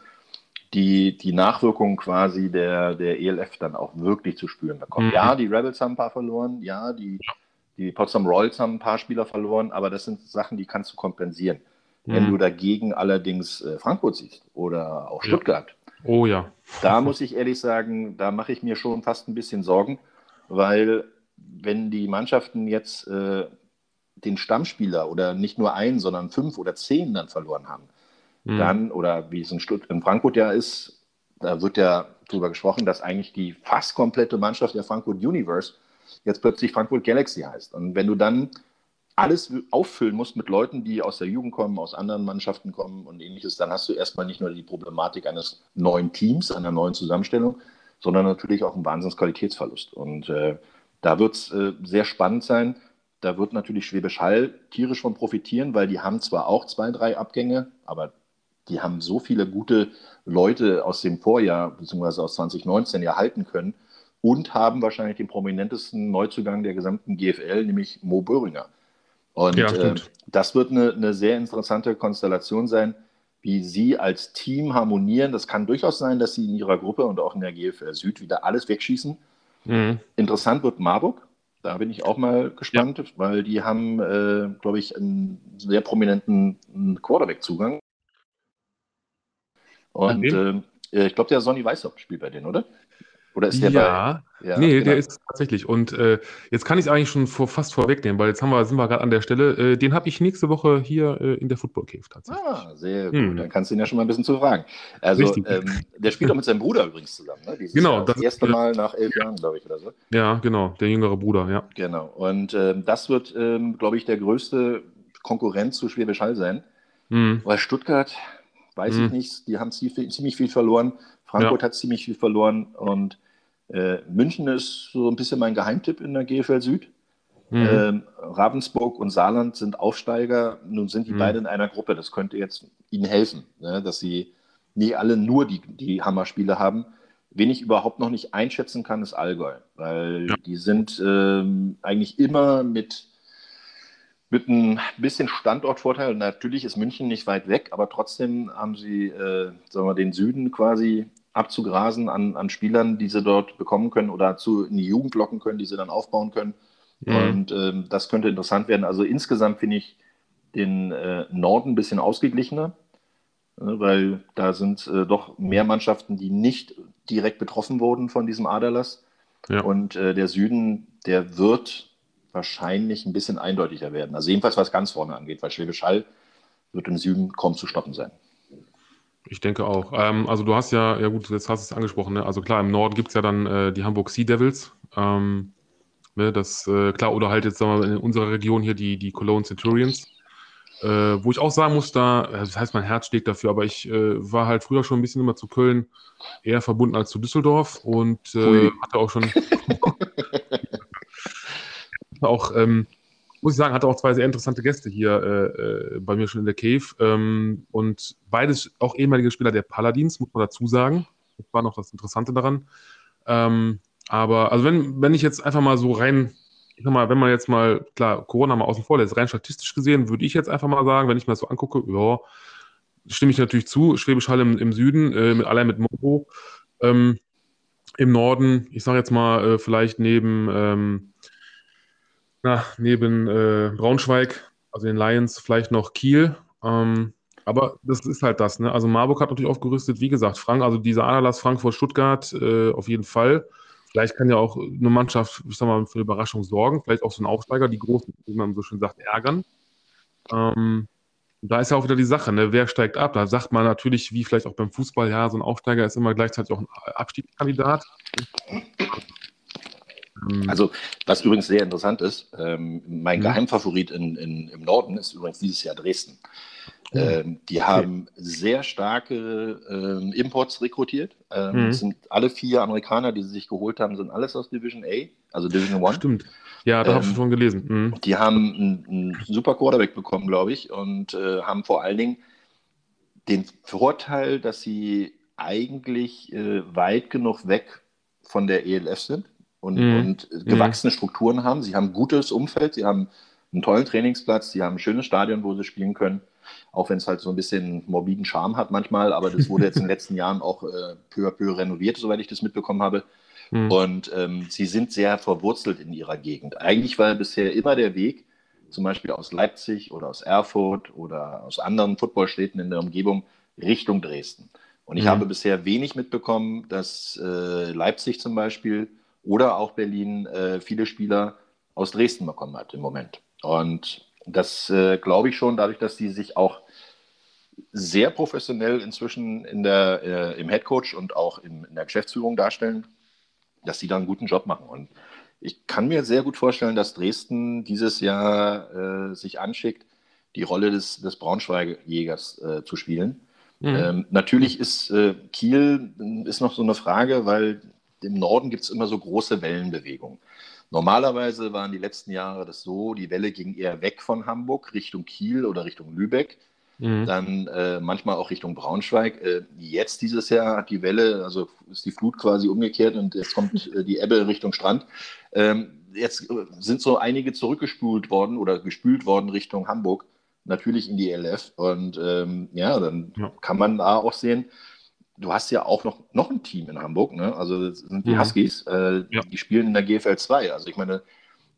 die, die Nachwirkungen quasi der, der ELF dann auch wirklich zu spüren bekommen. Mhm. Ja, die Rebels haben ein paar verloren, ja, die, die Potsdam Royals haben ein paar Spieler verloren, aber das sind Sachen, die kannst du kompensieren. Mhm. Wenn du dagegen allerdings äh, Frankfurt siehst oder auch Stuttgart, ja. oh ja. Da muss ich ehrlich sagen, da mache ich mir schon fast ein bisschen Sorgen, weil wenn die Mannschaften jetzt äh, den Stammspieler oder nicht nur einen, sondern fünf oder zehn dann verloren haben, mhm. dann, oder wie es in, Stutt in Frankfurt ja ist, da wird ja darüber gesprochen, dass eigentlich die fast komplette Mannschaft der Frankfurt Universe jetzt plötzlich Frankfurt Galaxy heißt. Und wenn du dann alles auffüllen musst mit Leuten, die aus der Jugend kommen, aus anderen Mannschaften kommen und ähnliches, dann hast du erstmal nicht nur die Problematik eines neuen Teams, einer neuen Zusammenstellung, sondern natürlich auch einen Wahnsinnsqualitätsverlust. Und äh, da wird es äh, sehr spannend sein. Da wird natürlich Schwäbisch Hall tierisch von profitieren, weil die haben zwar auch zwei, drei Abgänge, aber die haben so viele gute Leute aus dem Vorjahr bzw. aus 2019 erhalten können und haben wahrscheinlich den prominentesten Neuzugang der gesamten GFL, nämlich Mo Böhringer. Und ja, äh, das wird eine, eine sehr interessante Konstellation sein, wie sie als Team harmonieren. Das kann durchaus sein, dass sie in ihrer Gruppe und auch in der GFL Süd wieder alles wegschießen. Mhm. Interessant wird Marburg. Da bin ich auch mal gespannt, ja. weil die haben, äh, glaube ich, einen sehr prominenten Quarterback-Zugang. Und äh, ich glaube, der Sonny Weißhaupt spielt bei denen, oder? Oder ist der ja, bei, ja nee, genau. der ist tatsächlich. Und äh, jetzt kann ich es eigentlich schon vor, fast vorwegnehmen, weil jetzt haben wir, sind wir gerade an der Stelle. Äh, den habe ich nächste Woche hier äh, in der Football Cave tatsächlich. Ah, sehr hm. gut. Dann kannst du ihn ja schon mal ein bisschen zu fragen. Also, ähm, der spielt auch mit seinem Bruder übrigens zusammen. Ne? Dieses genau. das, das erste Mal nach elf Jahren, glaube ich, oder so. Ja, genau. Der jüngere Bruder, ja. Genau. Und ähm, das wird, ähm, glaube ich, der größte Konkurrent zu Schwäbisch Hall sein. Hm. Weil Stuttgart, weiß hm. ich nicht, die haben ziemlich viel verloren. Frankfurt ja. hat ziemlich viel verloren und äh, München ist so ein bisschen mein Geheimtipp in der GFL Süd. Mhm. Ähm, Ravensburg und Saarland sind Aufsteiger. Nun sind die mhm. beide in einer Gruppe. Das könnte jetzt ihnen helfen, ne? dass sie nie alle nur die, die Hammerspiele haben. Wen ich überhaupt noch nicht einschätzen kann, ist Allgäu, weil ja. die sind ähm, eigentlich immer mit, mit ein bisschen Standortvorteil. Natürlich ist München nicht weit weg, aber trotzdem haben sie äh, sagen wir, den Süden quasi abzugrasen an, an Spielern, die sie dort bekommen können oder zu, in die Jugend locken können, die sie dann aufbauen können. Mhm. Und ähm, das könnte interessant werden. Also insgesamt finde ich den äh, Norden ein bisschen ausgeglichener, äh, weil da sind äh, doch mehr Mannschaften, die nicht direkt betroffen wurden von diesem Aderlass. Ja. Und äh, der Süden, der wird wahrscheinlich ein bisschen eindeutiger werden. Also jedenfalls was ganz vorne angeht, weil Schwäbisch Hall wird im Süden kaum zu stoppen sein. Ich denke auch. Ähm, also du hast ja, ja gut, jetzt hast du es angesprochen, ne? Also klar, im Norden gibt es ja dann äh, die Hamburg Sea Devils. Ähm, ne, das, äh, klar, oder halt jetzt sagen wir in unserer Region hier die, die Cologne Centurions. Äh, wo ich auch sagen muss, da, äh, das heißt, mein Herz schlägt dafür, aber ich äh, war halt früher schon ein bisschen immer zu Köln eher verbunden als zu Düsseldorf und äh, hatte auch schon auch ähm, muss ich sagen, hatte auch zwei sehr interessante Gäste hier äh, äh, bei mir schon in der Cave. Ähm, und beides auch ehemalige Spieler der Paladins, muss man dazu sagen. Das war noch das Interessante daran. Ähm, aber, also wenn, wenn ich jetzt einfach mal so rein, ich sag mal, wenn man jetzt mal, klar, Corona mal außen vor lässt, rein statistisch gesehen, würde ich jetzt einfach mal sagen, wenn ich mir das so angucke, ja, stimme ich natürlich zu, Schwäbisch Hall im, im Süden, äh, mit, allein mit Mobo. Ähm, Im Norden, ich sage jetzt mal, äh, vielleicht neben ähm, na, neben äh, Braunschweig, also den Lions, vielleicht noch Kiel. Ähm, aber das ist halt das. Ne? Also Marburg hat natürlich aufgerüstet, wie gesagt, Frank, also dieser Aderlass Frankfurt-Stuttgart äh, auf jeden Fall. Vielleicht kann ja auch eine Mannschaft, ich sag mal, für eine Überraschung sorgen. Vielleicht auch so ein Aufsteiger, die Großen, wie man so schön sagt, ärgern. Ähm, da ist ja auch wieder die Sache, ne? wer steigt ab? Da sagt man natürlich, wie vielleicht auch beim Fußball, ja, so ein Aufsteiger ist immer gleichzeitig auch ein Abstiegskandidat. Mhm. Also, was übrigens sehr interessant ist, ähm, mein mhm. Geheimfavorit in, in, im Norden ist übrigens dieses Jahr Dresden. Mhm. Ähm, die haben okay. sehr starke ähm, Imports rekrutiert. Ähm, mhm. sind alle vier Amerikaner, die sie sich geholt haben, sind alles aus Division A, also Division One. Stimmt. Ja, da habe ich ähm, schon gelesen. Mhm. Die haben einen, einen, super Quarterback bekommen, glaube ich, und äh, haben vor allen Dingen den Vorteil, dass sie eigentlich äh, weit genug weg von der ELF sind und, mhm. und gewachsene mhm. Strukturen haben. Sie haben ein gutes Umfeld, sie haben einen tollen Trainingsplatz, sie haben ein schönes Stadion, wo sie spielen können. Auch wenn es halt so ein bisschen morbiden Charme hat manchmal, aber das wurde jetzt in den letzten Jahren auch äh, peu à peu renoviert, soweit ich das mitbekommen habe. Mhm. Und ähm, sie sind sehr verwurzelt in ihrer Gegend. Eigentlich war bisher immer der Weg, zum Beispiel aus Leipzig oder aus Erfurt oder aus anderen Footballstädten in der Umgebung, Richtung Dresden. Und ich mhm. habe bisher wenig mitbekommen, dass äh, Leipzig zum Beispiel oder auch Berlin äh, viele Spieler aus Dresden bekommen hat im Moment. Und das äh, glaube ich schon, dadurch, dass die sich auch sehr professionell inzwischen in der, äh, im Headcoach und auch im, in der Geschäftsführung darstellen, dass sie da einen guten Job machen. Und ich kann mir sehr gut vorstellen, dass Dresden dieses Jahr äh, sich anschickt, die Rolle des, des Braunschweig-Jägers äh, zu spielen. Mhm. Ähm, natürlich ist äh, Kiel ist noch so eine Frage, weil im Norden gibt es immer so große Wellenbewegungen. Normalerweise waren die letzten Jahre das so, die Welle ging eher weg von Hamburg Richtung Kiel oder Richtung Lübeck. Mhm. Dann äh, manchmal auch Richtung Braunschweig. Äh, jetzt dieses Jahr hat die Welle, also ist die Flut quasi umgekehrt und jetzt kommt äh, die Ebbe Richtung Strand. Ähm, jetzt äh, sind so einige zurückgespült worden oder gespült worden Richtung Hamburg, natürlich in die LF. Und ähm, ja, dann ja. kann man da auch sehen, du hast ja auch noch, noch ein Team in Hamburg, ne? Also das sind die mhm. Huskies, äh, ja. die spielen in der GFL 2. Also ich meine,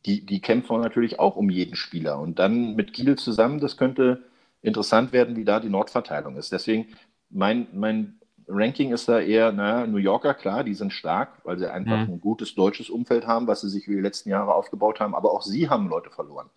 die, die kämpfen natürlich auch um jeden Spieler. Und dann mit Kiel zusammen, das könnte interessant werden, wie da die Nordverteilung ist. Deswegen, mein, mein Ranking ist da eher, naja, New Yorker, klar, die sind stark, weil sie einfach mhm. ein gutes deutsches Umfeld haben, was sie sich über die letzten Jahre aufgebaut haben, aber auch sie haben Leute verloren.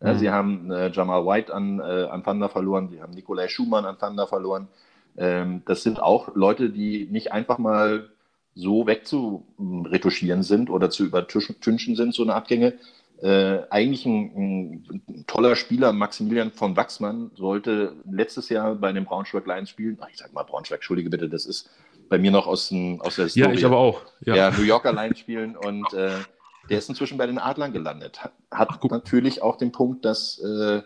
Ja, mhm. Sie haben äh, Jamal White an, äh, an Thunder verloren, sie haben Nikolai Schumann an Thunder verloren. Ähm, das sind auch Leute, die nicht einfach mal so wegzuretuschieren sind oder zu übertünchen sind, so eine Abgänge, äh, eigentlich ein, ein, toller Spieler, Maximilian von Wachsmann, sollte letztes Jahr bei den Braunschweig Lions spielen. Ach, ich sag mal Braunschweig, entschuldige bitte, das ist bei mir noch aus, den, aus der Historie. Ja, ich aber auch. Ja, ja New Yorker Lions spielen und äh, der ist inzwischen bei den Adlern gelandet. Hat, hat Ach, natürlich auch den Punkt, dass äh,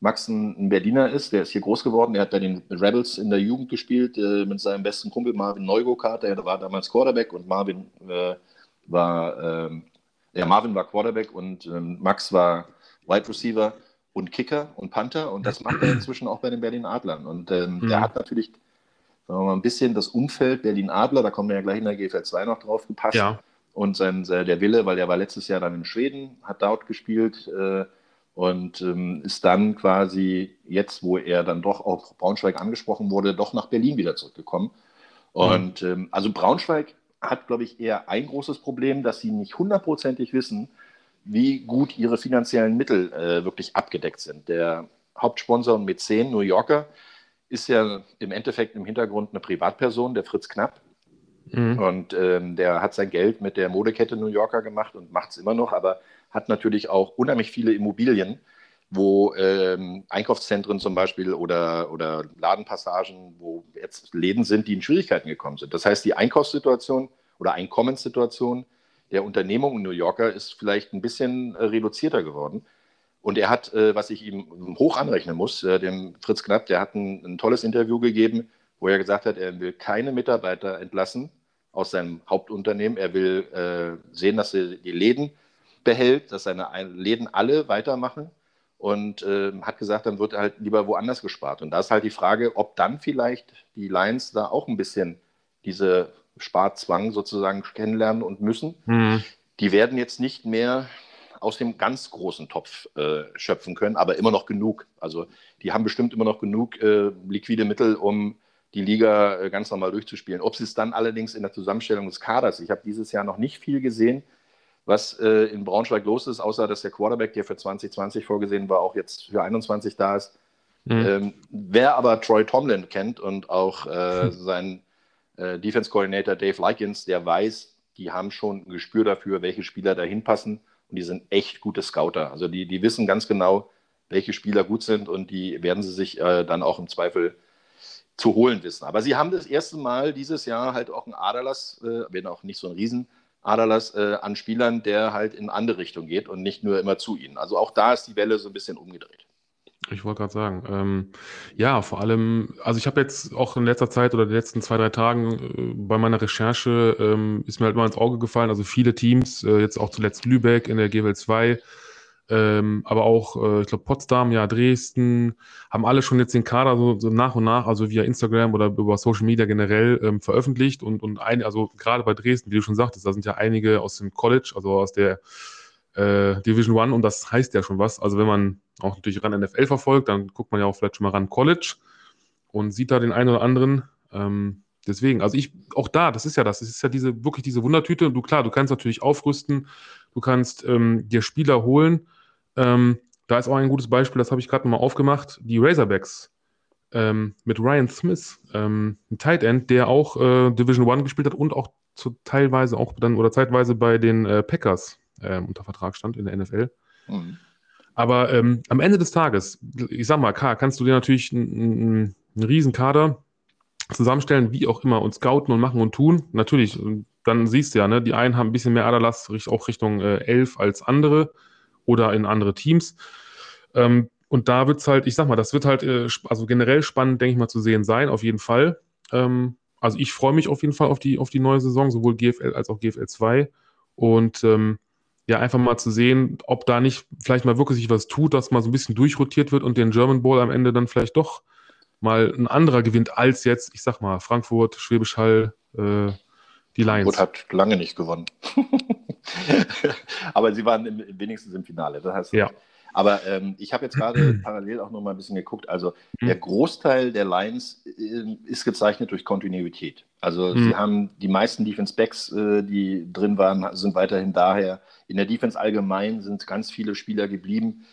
Max ein, Berliner ist, der ist hier groß geworden, er hat bei den Rebels in der Jugend gespielt äh, mit seinem besten Kumpel Marvin Neugokart, der war damals Quarterback und Marvin äh, war ähm, ja, Marvin war Quarterback und ähm, Max war Wide Receiver und Kicker und Panther und das macht er inzwischen auch bei den Berlin Adlern. Und ähm, mhm. der hat natürlich sagen wir mal, ein bisschen das Umfeld Berlin Adler, da kommen wir ja gleich in der GFL 2 noch drauf gepasst. Ja. Und sein, der Wille, weil er war letztes Jahr dann in Schweden, hat dort gespielt äh, und ähm, ist dann quasi jetzt, wo er dann doch auf Braunschweig angesprochen wurde, doch nach Berlin wieder zurückgekommen. Mhm. Und ähm, also Braunschweig hat, glaube ich, eher ein großes Problem, dass sie nicht hundertprozentig wissen, wie gut ihre finanziellen Mittel äh, wirklich abgedeckt sind. Der Hauptsponsor und Mäzen New Yorker ist ja im Endeffekt im Hintergrund eine Privatperson, der Fritz Knapp. Mhm. Und ähm, der hat sein Geld mit der Modekette New Yorker gemacht und macht es immer noch, aber hat natürlich auch unheimlich viele Immobilien, wo ähm, Einkaufszentren zum Beispiel oder, oder Ladenpassagen, wo jetzt Läden sind, die in Schwierigkeiten gekommen sind. Das heißt, die Einkaufssituation oder Einkommenssituation der Unternehmung in New Yorker ist vielleicht ein bisschen äh, reduzierter geworden. Und er hat, äh, was ich ihm hoch anrechnen muss, äh, dem Fritz Knapp, der hat ein, ein, tolles Interview gegeben, wo er gesagt hat, er will keine Mitarbeiter entlassen aus seinem Hauptunternehmen. Er will äh, sehen, dass er die Läden behält, dass seine Läden alle weitermachen und äh, hat gesagt, dann wird halt lieber woanders gespart. Und da ist halt die Frage, ob dann vielleicht die Lions da auch ein bisschen diese Sparzwang sozusagen kennenlernen und müssen. Mhm. Die werden jetzt nicht mehr aus dem ganz großen Topf äh, schöpfen können, aber immer noch genug. Also die haben bestimmt immer noch genug äh, liquide Mittel, um die Liga äh, ganz normal durchzuspielen. Ob sie es dann allerdings in der Zusammenstellung des Kaders, ich habe dieses Jahr noch nicht viel gesehen, was äh, in Braunschweig los ist, außer dass der Quarterback, der für 2020 vorgesehen war, auch jetzt für 21 da ist. Mhm. Ähm, wer aber Troy Tomlin kennt und auch äh, seinen äh, Defense Coordinator Dave Likens, der weiß, die haben schon ein Gespür dafür, welche Spieler dahin passen und die sind echt gute Scouter. Also die, die wissen ganz genau, welche Spieler gut sind und die werden sie sich äh, dann auch im Zweifel zu holen wissen. Aber sie haben das erste Mal dieses Jahr halt auch einen Aderlass, äh, wenn auch nicht so ein Riesen, Aderlass äh, an Spielern, der halt in andere Richtung geht und nicht nur immer zu ihnen. Also auch da ist die Welle so ein bisschen umgedreht. Ich wollte gerade sagen, ähm, ja, vor allem, also ich habe jetzt auch in letzter Zeit oder den letzten zwei, drei Tagen äh, bei meiner Recherche ähm, ist mir halt mal ins Auge gefallen, also viele Teams, äh, jetzt auch zuletzt Lübeck in der GWL 2, ähm, aber auch, äh, ich glaube, Potsdam, ja, Dresden, haben alle schon jetzt den Kader so, so, nach und nach, also via Instagram oder über Social Media generell ähm, veröffentlicht und, und ein, also gerade bei Dresden, wie du schon sagtest, da sind ja einige aus dem College, also aus der äh, Division One und das heißt ja schon was. Also wenn man auch natürlich ran NFL verfolgt, dann guckt man ja auch vielleicht schon mal ran College und sieht da den einen oder anderen. Ähm, deswegen, also ich, auch da, das ist ja das, es ist ja diese, wirklich diese Wundertüte. Du, klar, du kannst natürlich aufrüsten, du kannst ähm, dir Spieler holen. Ähm, da ist auch ein gutes Beispiel, das habe ich gerade nochmal aufgemacht, die Razorbacks ähm, mit Ryan Smith, ähm, ein Tight End, der auch äh, Division One gespielt hat und auch zu, teilweise auch dann oder zeitweise bei den äh, Packers äh, unter Vertrag stand in der NFL. Mhm. Aber ähm, am Ende des Tages, ich sag mal, kannst du dir natürlich einen, einen riesen Kader zusammenstellen, wie auch immer, und scouten und machen und tun. Natürlich, dann siehst du ja, ne, die einen haben ein bisschen mehr Aderlass, auch Richtung äh, 11 als andere oder in andere Teams. Ähm, und da wird es halt, ich sag mal, das wird halt, äh, also generell spannend, denke ich mal, zu sehen sein, auf jeden Fall. Ähm, also ich freue mich auf jeden Fall auf die, auf die neue Saison, sowohl GFL als auch GFL 2. Und ähm, ja, einfach mal zu sehen, ob da nicht vielleicht mal wirklich sich was tut, dass mal so ein bisschen durchrotiert wird und den German Bowl am Ende dann vielleicht doch mal ein anderer gewinnt als jetzt, ich sag mal, Frankfurt, Schwäbisch Hall, äh, die Lions. Frankfurt hat lange nicht gewonnen. Aber sie waren im, wenigstens im Finale. Das heißt, ja. Aber ähm, ich habe jetzt gerade parallel auch noch mal ein bisschen geguckt. Also mhm. der Großteil der Lions äh, ist gezeichnet durch Kontinuität. Also mhm. sie haben die meisten Defense Backs, äh, die drin waren, sind weiterhin daher. In der Defense allgemein sind ganz viele Spieler geblieben.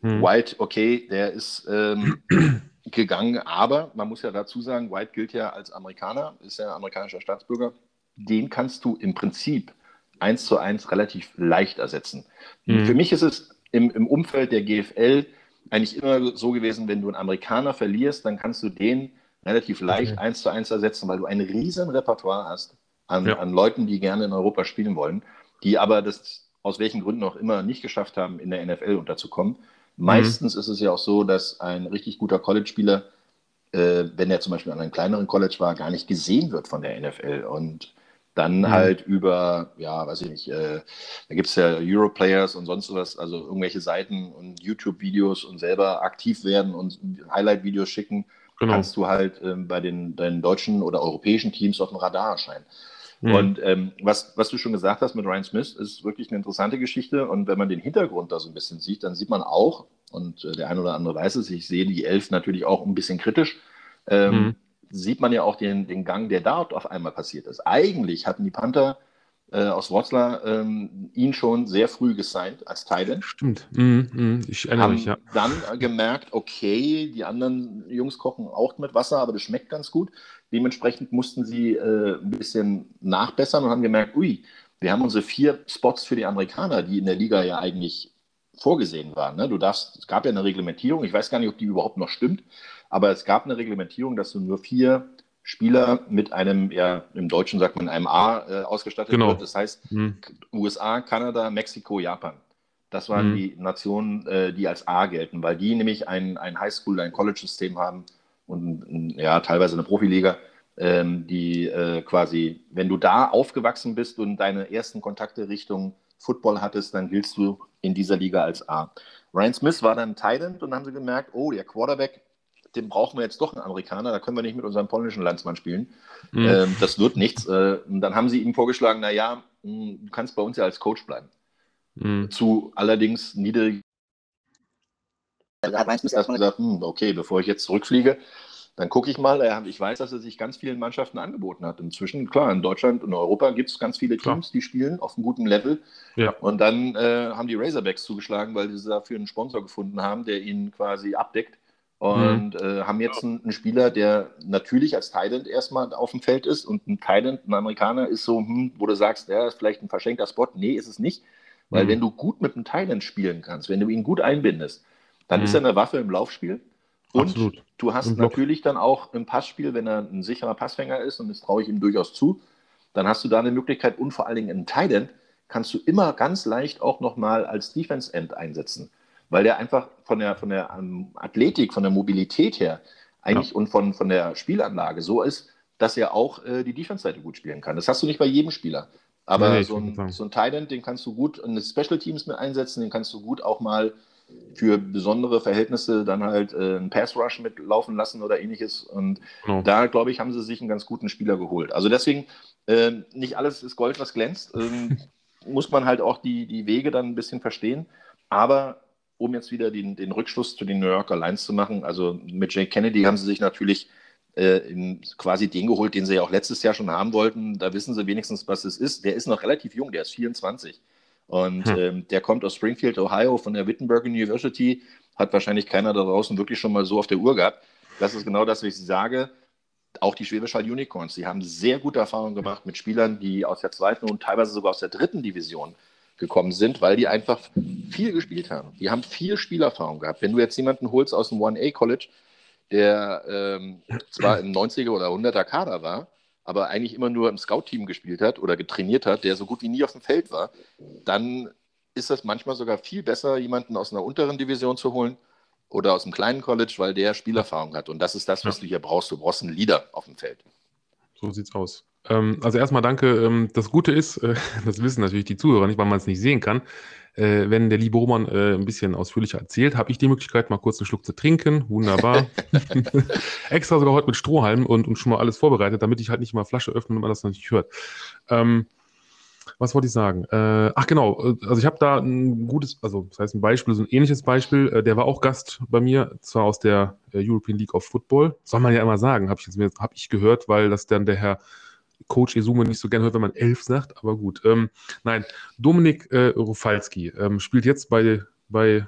Mhm. White, okay, der ist ähm, gegangen, aber man muss ja dazu sagen, White gilt ja als Amerikaner, ist ja amerikanischer Staatsbürger. Den kannst du im Prinzip eins zu eins relativ leicht ersetzen. Mhm. Für mich ist es im, im Umfeld der GFL eigentlich immer so gewesen, wenn du einen Amerikaner verlierst, dann kannst du den relativ leicht okay. eins zu eins ersetzen, weil du ein riesen Repertoire hast an, ja. an Leuten, die gerne in Europa spielen wollen, die aber das aus welchen Gründen auch immer nicht geschafft haben, in der NFL unterzukommen. Meistens mhm. ist es ja auch so, dass ein richtig guter College-Spieler, äh, wenn er zum Beispiel an einem kleineren College war, gar nicht gesehen wird von der NFL. Und dann mhm. halt über, ja, weiß ich nicht, äh, da gibt es ja Europlayers und sonst was, also irgendwelche Seiten und YouTube-Videos und selber aktiv werden und Highlight-Videos schicken, genau. kannst du halt ähm, bei den, deinen deutschen oder europäischen Teams auf dem Radar erscheinen. Mhm. Und ähm, was, was du schon gesagt hast mit Ryan Smith, ist wirklich eine interessante Geschichte. Und wenn man den Hintergrund da so ein bisschen sieht, dann sieht man auch, und äh, der eine oder andere weiß es, ich sehe die Elf natürlich auch ein bisschen kritisch. Ähm, mhm sieht man ja auch den, den Gang, der dort auf einmal passiert ist. Eigentlich hatten die Panther äh, aus Wroclaw ähm, ihn schon sehr früh gesigned als Thailand. Stimmt. Mm, mm, ich erinnere mich, ja. Dann gemerkt, okay, die anderen Jungs kochen auch mit Wasser, aber das schmeckt ganz gut. Dementsprechend mussten sie äh, ein bisschen nachbessern und haben gemerkt, ui, wir haben unsere vier Spots für die Amerikaner, die in der Liga ja eigentlich vorgesehen waren. Ne? Du darfst, es gab ja eine Reglementierung, ich weiß gar nicht, ob die überhaupt noch stimmt, aber es gab eine Reglementierung, dass du nur vier Spieler mit einem, ja, im Deutschen sagt man einem A äh, ausgestattet genau. wird. Das heißt mhm. USA, Kanada, Mexiko, Japan. Das waren mhm. die Nationen, äh, die als A gelten, weil die nämlich ein, ein Highschool, ein College-System haben und ja, teilweise eine Profiliga, ähm, die äh, quasi, wenn du da aufgewachsen bist und deine ersten Kontakte Richtung Football hattest, dann giltst du in dieser Liga als A. Ryan Smith war dann Thailand und dann haben sie gemerkt, oh, der Quarterback den brauchen wir jetzt doch einen Amerikaner, da können wir nicht mit unserem polnischen Landsmann spielen. Mhm. Ähm, das wird nichts. Äh, dann haben sie ihm vorgeschlagen, naja, hm, du kannst bei uns ja als Coach bleiben. Mhm. Zu allerdings niedrig. Da hat meistens erstmal gesagt, hm, okay, bevor ich jetzt zurückfliege, dann gucke ich mal. Ich weiß, dass er sich ganz vielen Mannschaften angeboten hat. Inzwischen, klar, in Deutschland und Europa gibt es ganz viele Teams, klar. die spielen auf einem guten Level. Ja. Und dann äh, haben die Razorbacks zugeschlagen, weil sie dafür einen Sponsor gefunden haben, der ihnen quasi abdeckt und mhm. äh, haben jetzt einen, einen, Spieler, der natürlich als Thailand erstmal auf dem Feld ist und ein Thailand, ein Amerikaner, ist so, hm, wo du sagst, ja, ist vielleicht ein verschenkter Spot. Nee, ist es nicht. Weil mhm. wenn du gut mit einem Thailand spielen kannst, wenn du ihn gut einbindest, dann mhm. ist er eine Waffe im Laufspiel. Und Absolut. du hast natürlich dann auch im Passspiel, wenn er ein sicherer Passfänger ist, und das traue ich ihm durchaus zu, dann hast du da eine Möglichkeit und vor allen Dingen in Thailand kannst du immer ganz leicht auch nochmal als Defense-End einsetzen weil der einfach von der, von der um, Athletik, von der Mobilität her eigentlich ja. und von, von der Spielanlage so ist, dass er auch äh, die Defense-Seite gut spielen kann. Das hast du nicht bei jedem Spieler. Aber nee, so, ein, so ein Tight den kannst du gut in Special Teams mit einsetzen, den kannst du gut auch mal für besondere Verhältnisse dann halt äh, einen Pass Rush mitlaufen lassen oder ähnliches. Und genau. da, glaube ich, haben sie sich einen ganz guten Spieler geholt. Also deswegen, äh, nicht alles ist Gold, was glänzt. Ähm, muss man halt auch die, die Wege dann ein bisschen verstehen. Aber um jetzt wieder den, den Rückschluss zu den New Yorker Lions zu machen, also mit Jake Kennedy haben sie sich natürlich äh, quasi den geholt, den sie ja auch letztes Jahr schon haben wollten. Da wissen sie wenigstens, was es ist. Der ist noch relativ jung, der ist 24. Und hm. ähm, der kommt aus Springfield, Ohio, von der Wittenberg University. Hat wahrscheinlich keiner da draußen wirklich schon mal so auf der Uhr gehabt. Das ist genau das, was ich sage. Auch die Schwäbisch Hall Unicorns, die haben sehr gute Erfahrungen gemacht mit Spielern, die aus der zweiten und teilweise sogar aus der dritten Division gekommen sind, weil die einfach viel gespielt haben. Die haben viel Spielerfahrung gehabt. Wenn du jetzt jemanden holst aus dem 1A College, der ähm, zwar im 90er oder 100er Kader war, aber eigentlich immer nur im Scout-Team gespielt hat oder getrainiert hat, der so gut wie nie auf dem Feld war, dann ist das manchmal sogar viel besser, jemanden aus einer unteren Division zu holen oder aus einem kleinen College, weil der Spielerfahrung hat. Und das ist das, was du hier brauchst. Du brauchst einen Leader auf dem Feld. So sieht's aus. Ähm, also erstmal danke. Ähm, das Gute ist, äh, das wissen natürlich die Zuhörer nicht, weil man es nicht sehen kann. Äh, wenn der liebe Roman äh, ein bisschen ausführlicher erzählt, habe ich die Möglichkeit, mal kurz einen Schluck zu trinken. Wunderbar. Extra sogar heute mit Strohhalm und, und schon mal alles vorbereitet, damit ich halt nicht mal Flasche öffne und man das noch nicht hört. Ähm, was wollte ich sagen? Äh, ach genau, also ich habe da ein gutes, also das heißt ein Beispiel, so ein ähnliches Beispiel, äh, der war auch Gast bei mir, zwar aus der äh, European League of Football, soll man ja immer sagen, habe ich jetzt hab ich gehört, weil das dann der Herr Coach Esume nicht so gerne hört, wenn man elf sagt, aber gut. Ähm, nein, Dominik äh, Rufalski ähm, spielt jetzt bei, bei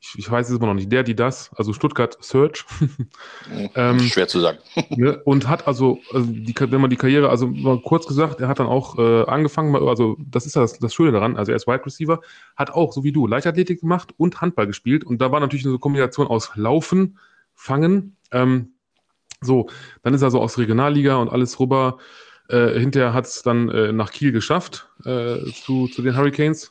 ich, ich, weiß es immer noch nicht, der, die das, also Stuttgart Search. ähm, Schwer zu sagen. ne, und hat also, also die, wenn man die Karriere, also kurz gesagt, er hat dann auch äh, angefangen, also das ist ja das, das, Schöne daran, also er ist Wide Receiver, hat auch, so wie du, Leichtathletik gemacht und Handball gespielt und da war natürlich eine Kombination aus Laufen, Fangen, ähm, so, dann ist er so aus Regionalliga und alles rüber äh, hinterher hat es dann äh, nach Kiel geschafft, äh, zu, zu den Hurricanes.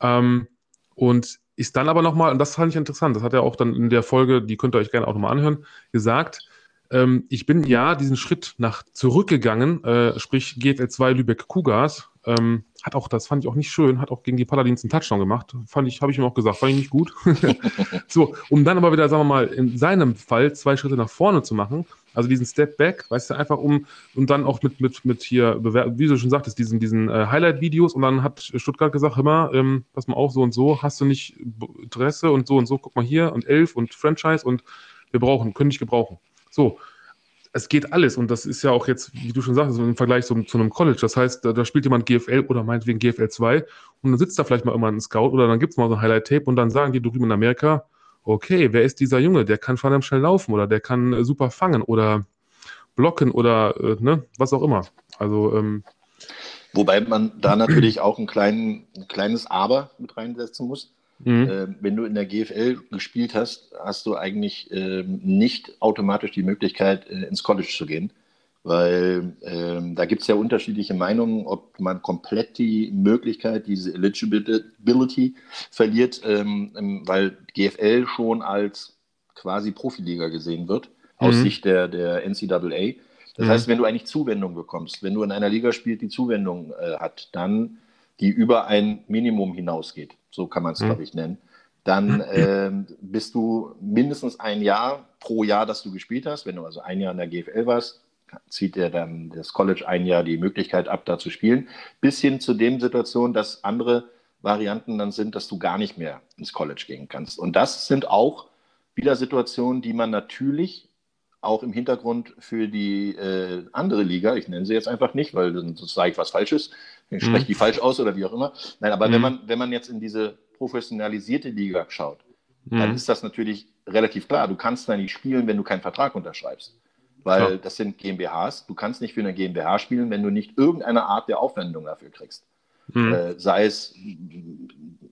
Ähm, und ist dann aber nochmal, und das fand ich interessant, das hat er auch dann in der Folge, die könnt ihr euch gerne auch nochmal anhören, gesagt, ähm, ich bin ja diesen Schritt nach zurückgegangen, äh, sprich GFL 2 Lübeck Cougars, ähm, hat auch, das fand ich auch nicht schön, hat auch gegen die Paladins einen Touchdown gemacht. Fand ich, habe ich ihm auch gesagt, fand ich nicht gut. so, um dann aber wieder, sagen wir mal, in seinem Fall zwei Schritte nach vorne zu machen, also diesen Step Back, weißt du, einfach um und dann auch mit, mit, mit hier, wie du schon sagtest, diesen, diesen äh, Highlight-Videos und dann hat Stuttgart gesagt, hör mal, ähm, pass mal auf, so und so, hast du nicht Interesse und so und so, guck mal hier und elf und Franchise und wir brauchen, können dich gebrauchen. So, es geht alles und das ist ja auch jetzt, wie du schon sagst, im Vergleich zu, zu einem College. Das heißt, da, da, spielt jemand GFL oder meinetwegen GFL 2 und dann sitzt da vielleicht mal immer ein Scout oder dann gibt es mal so ein Highlight-Tape und dann sagen die drüben in Amerika, okay, wer ist dieser Junge? Der kann verdammt schnell laufen oder der kann äh, super fangen oder blocken oder äh, ne, was auch immer. Also ähm, Wobei man da natürlich auch ein, klein, ein kleines Aber mit reinsetzen muss. Mhm. Äh, wenn du in der GFL gespielt hast, hast du eigentlich äh, nicht automatisch die Möglichkeit, äh, ins College zu gehen. Weil ähm, da gibt es ja unterschiedliche Meinungen, ob man komplett die Möglichkeit, diese Eligibility verliert, ähm, ähm weil GFL schon als quasi Profiliga gesehen wird, aus mhm. Sicht der, der NCAA. Das mhm. heißt, wenn du eigentlich Zuwendung bekommst, wenn du in einer Liga spielst, die Zuwendung äh, hat, dann die über ein Minimum hinausgeht, so kann man es, mhm. glaube ich, nennen, dann äh, bist du mindestens ein Jahr pro Jahr, das du gespielt hast. Wenn du also ein Jahr in der GFL warst, zieht dir dann das College ein Jahr die Möglichkeit ab, da zu spielen. Bis hin zu dem Situation, dass andere Varianten dann sind, dass du gar nicht mehr ins College gehen kannst. Und das sind auch wieder Situationen, die man natürlich auch im Hintergrund für die äh, andere Liga, ich nenne sie jetzt einfach nicht, weil sonst sage ich was Falsches, ich spreche mhm. die falsch aus oder wie auch immer. Nein, aber mhm. wenn, man, wenn man jetzt in diese professionalisierte Liga schaut, mhm. dann ist das natürlich relativ klar. Du kannst da nicht spielen, wenn du keinen Vertrag unterschreibst. Weil ja. das sind GmbHs. Du kannst nicht für eine GmbH spielen, wenn du nicht irgendeine Art der Aufwendung dafür kriegst. Mhm. Äh, sei es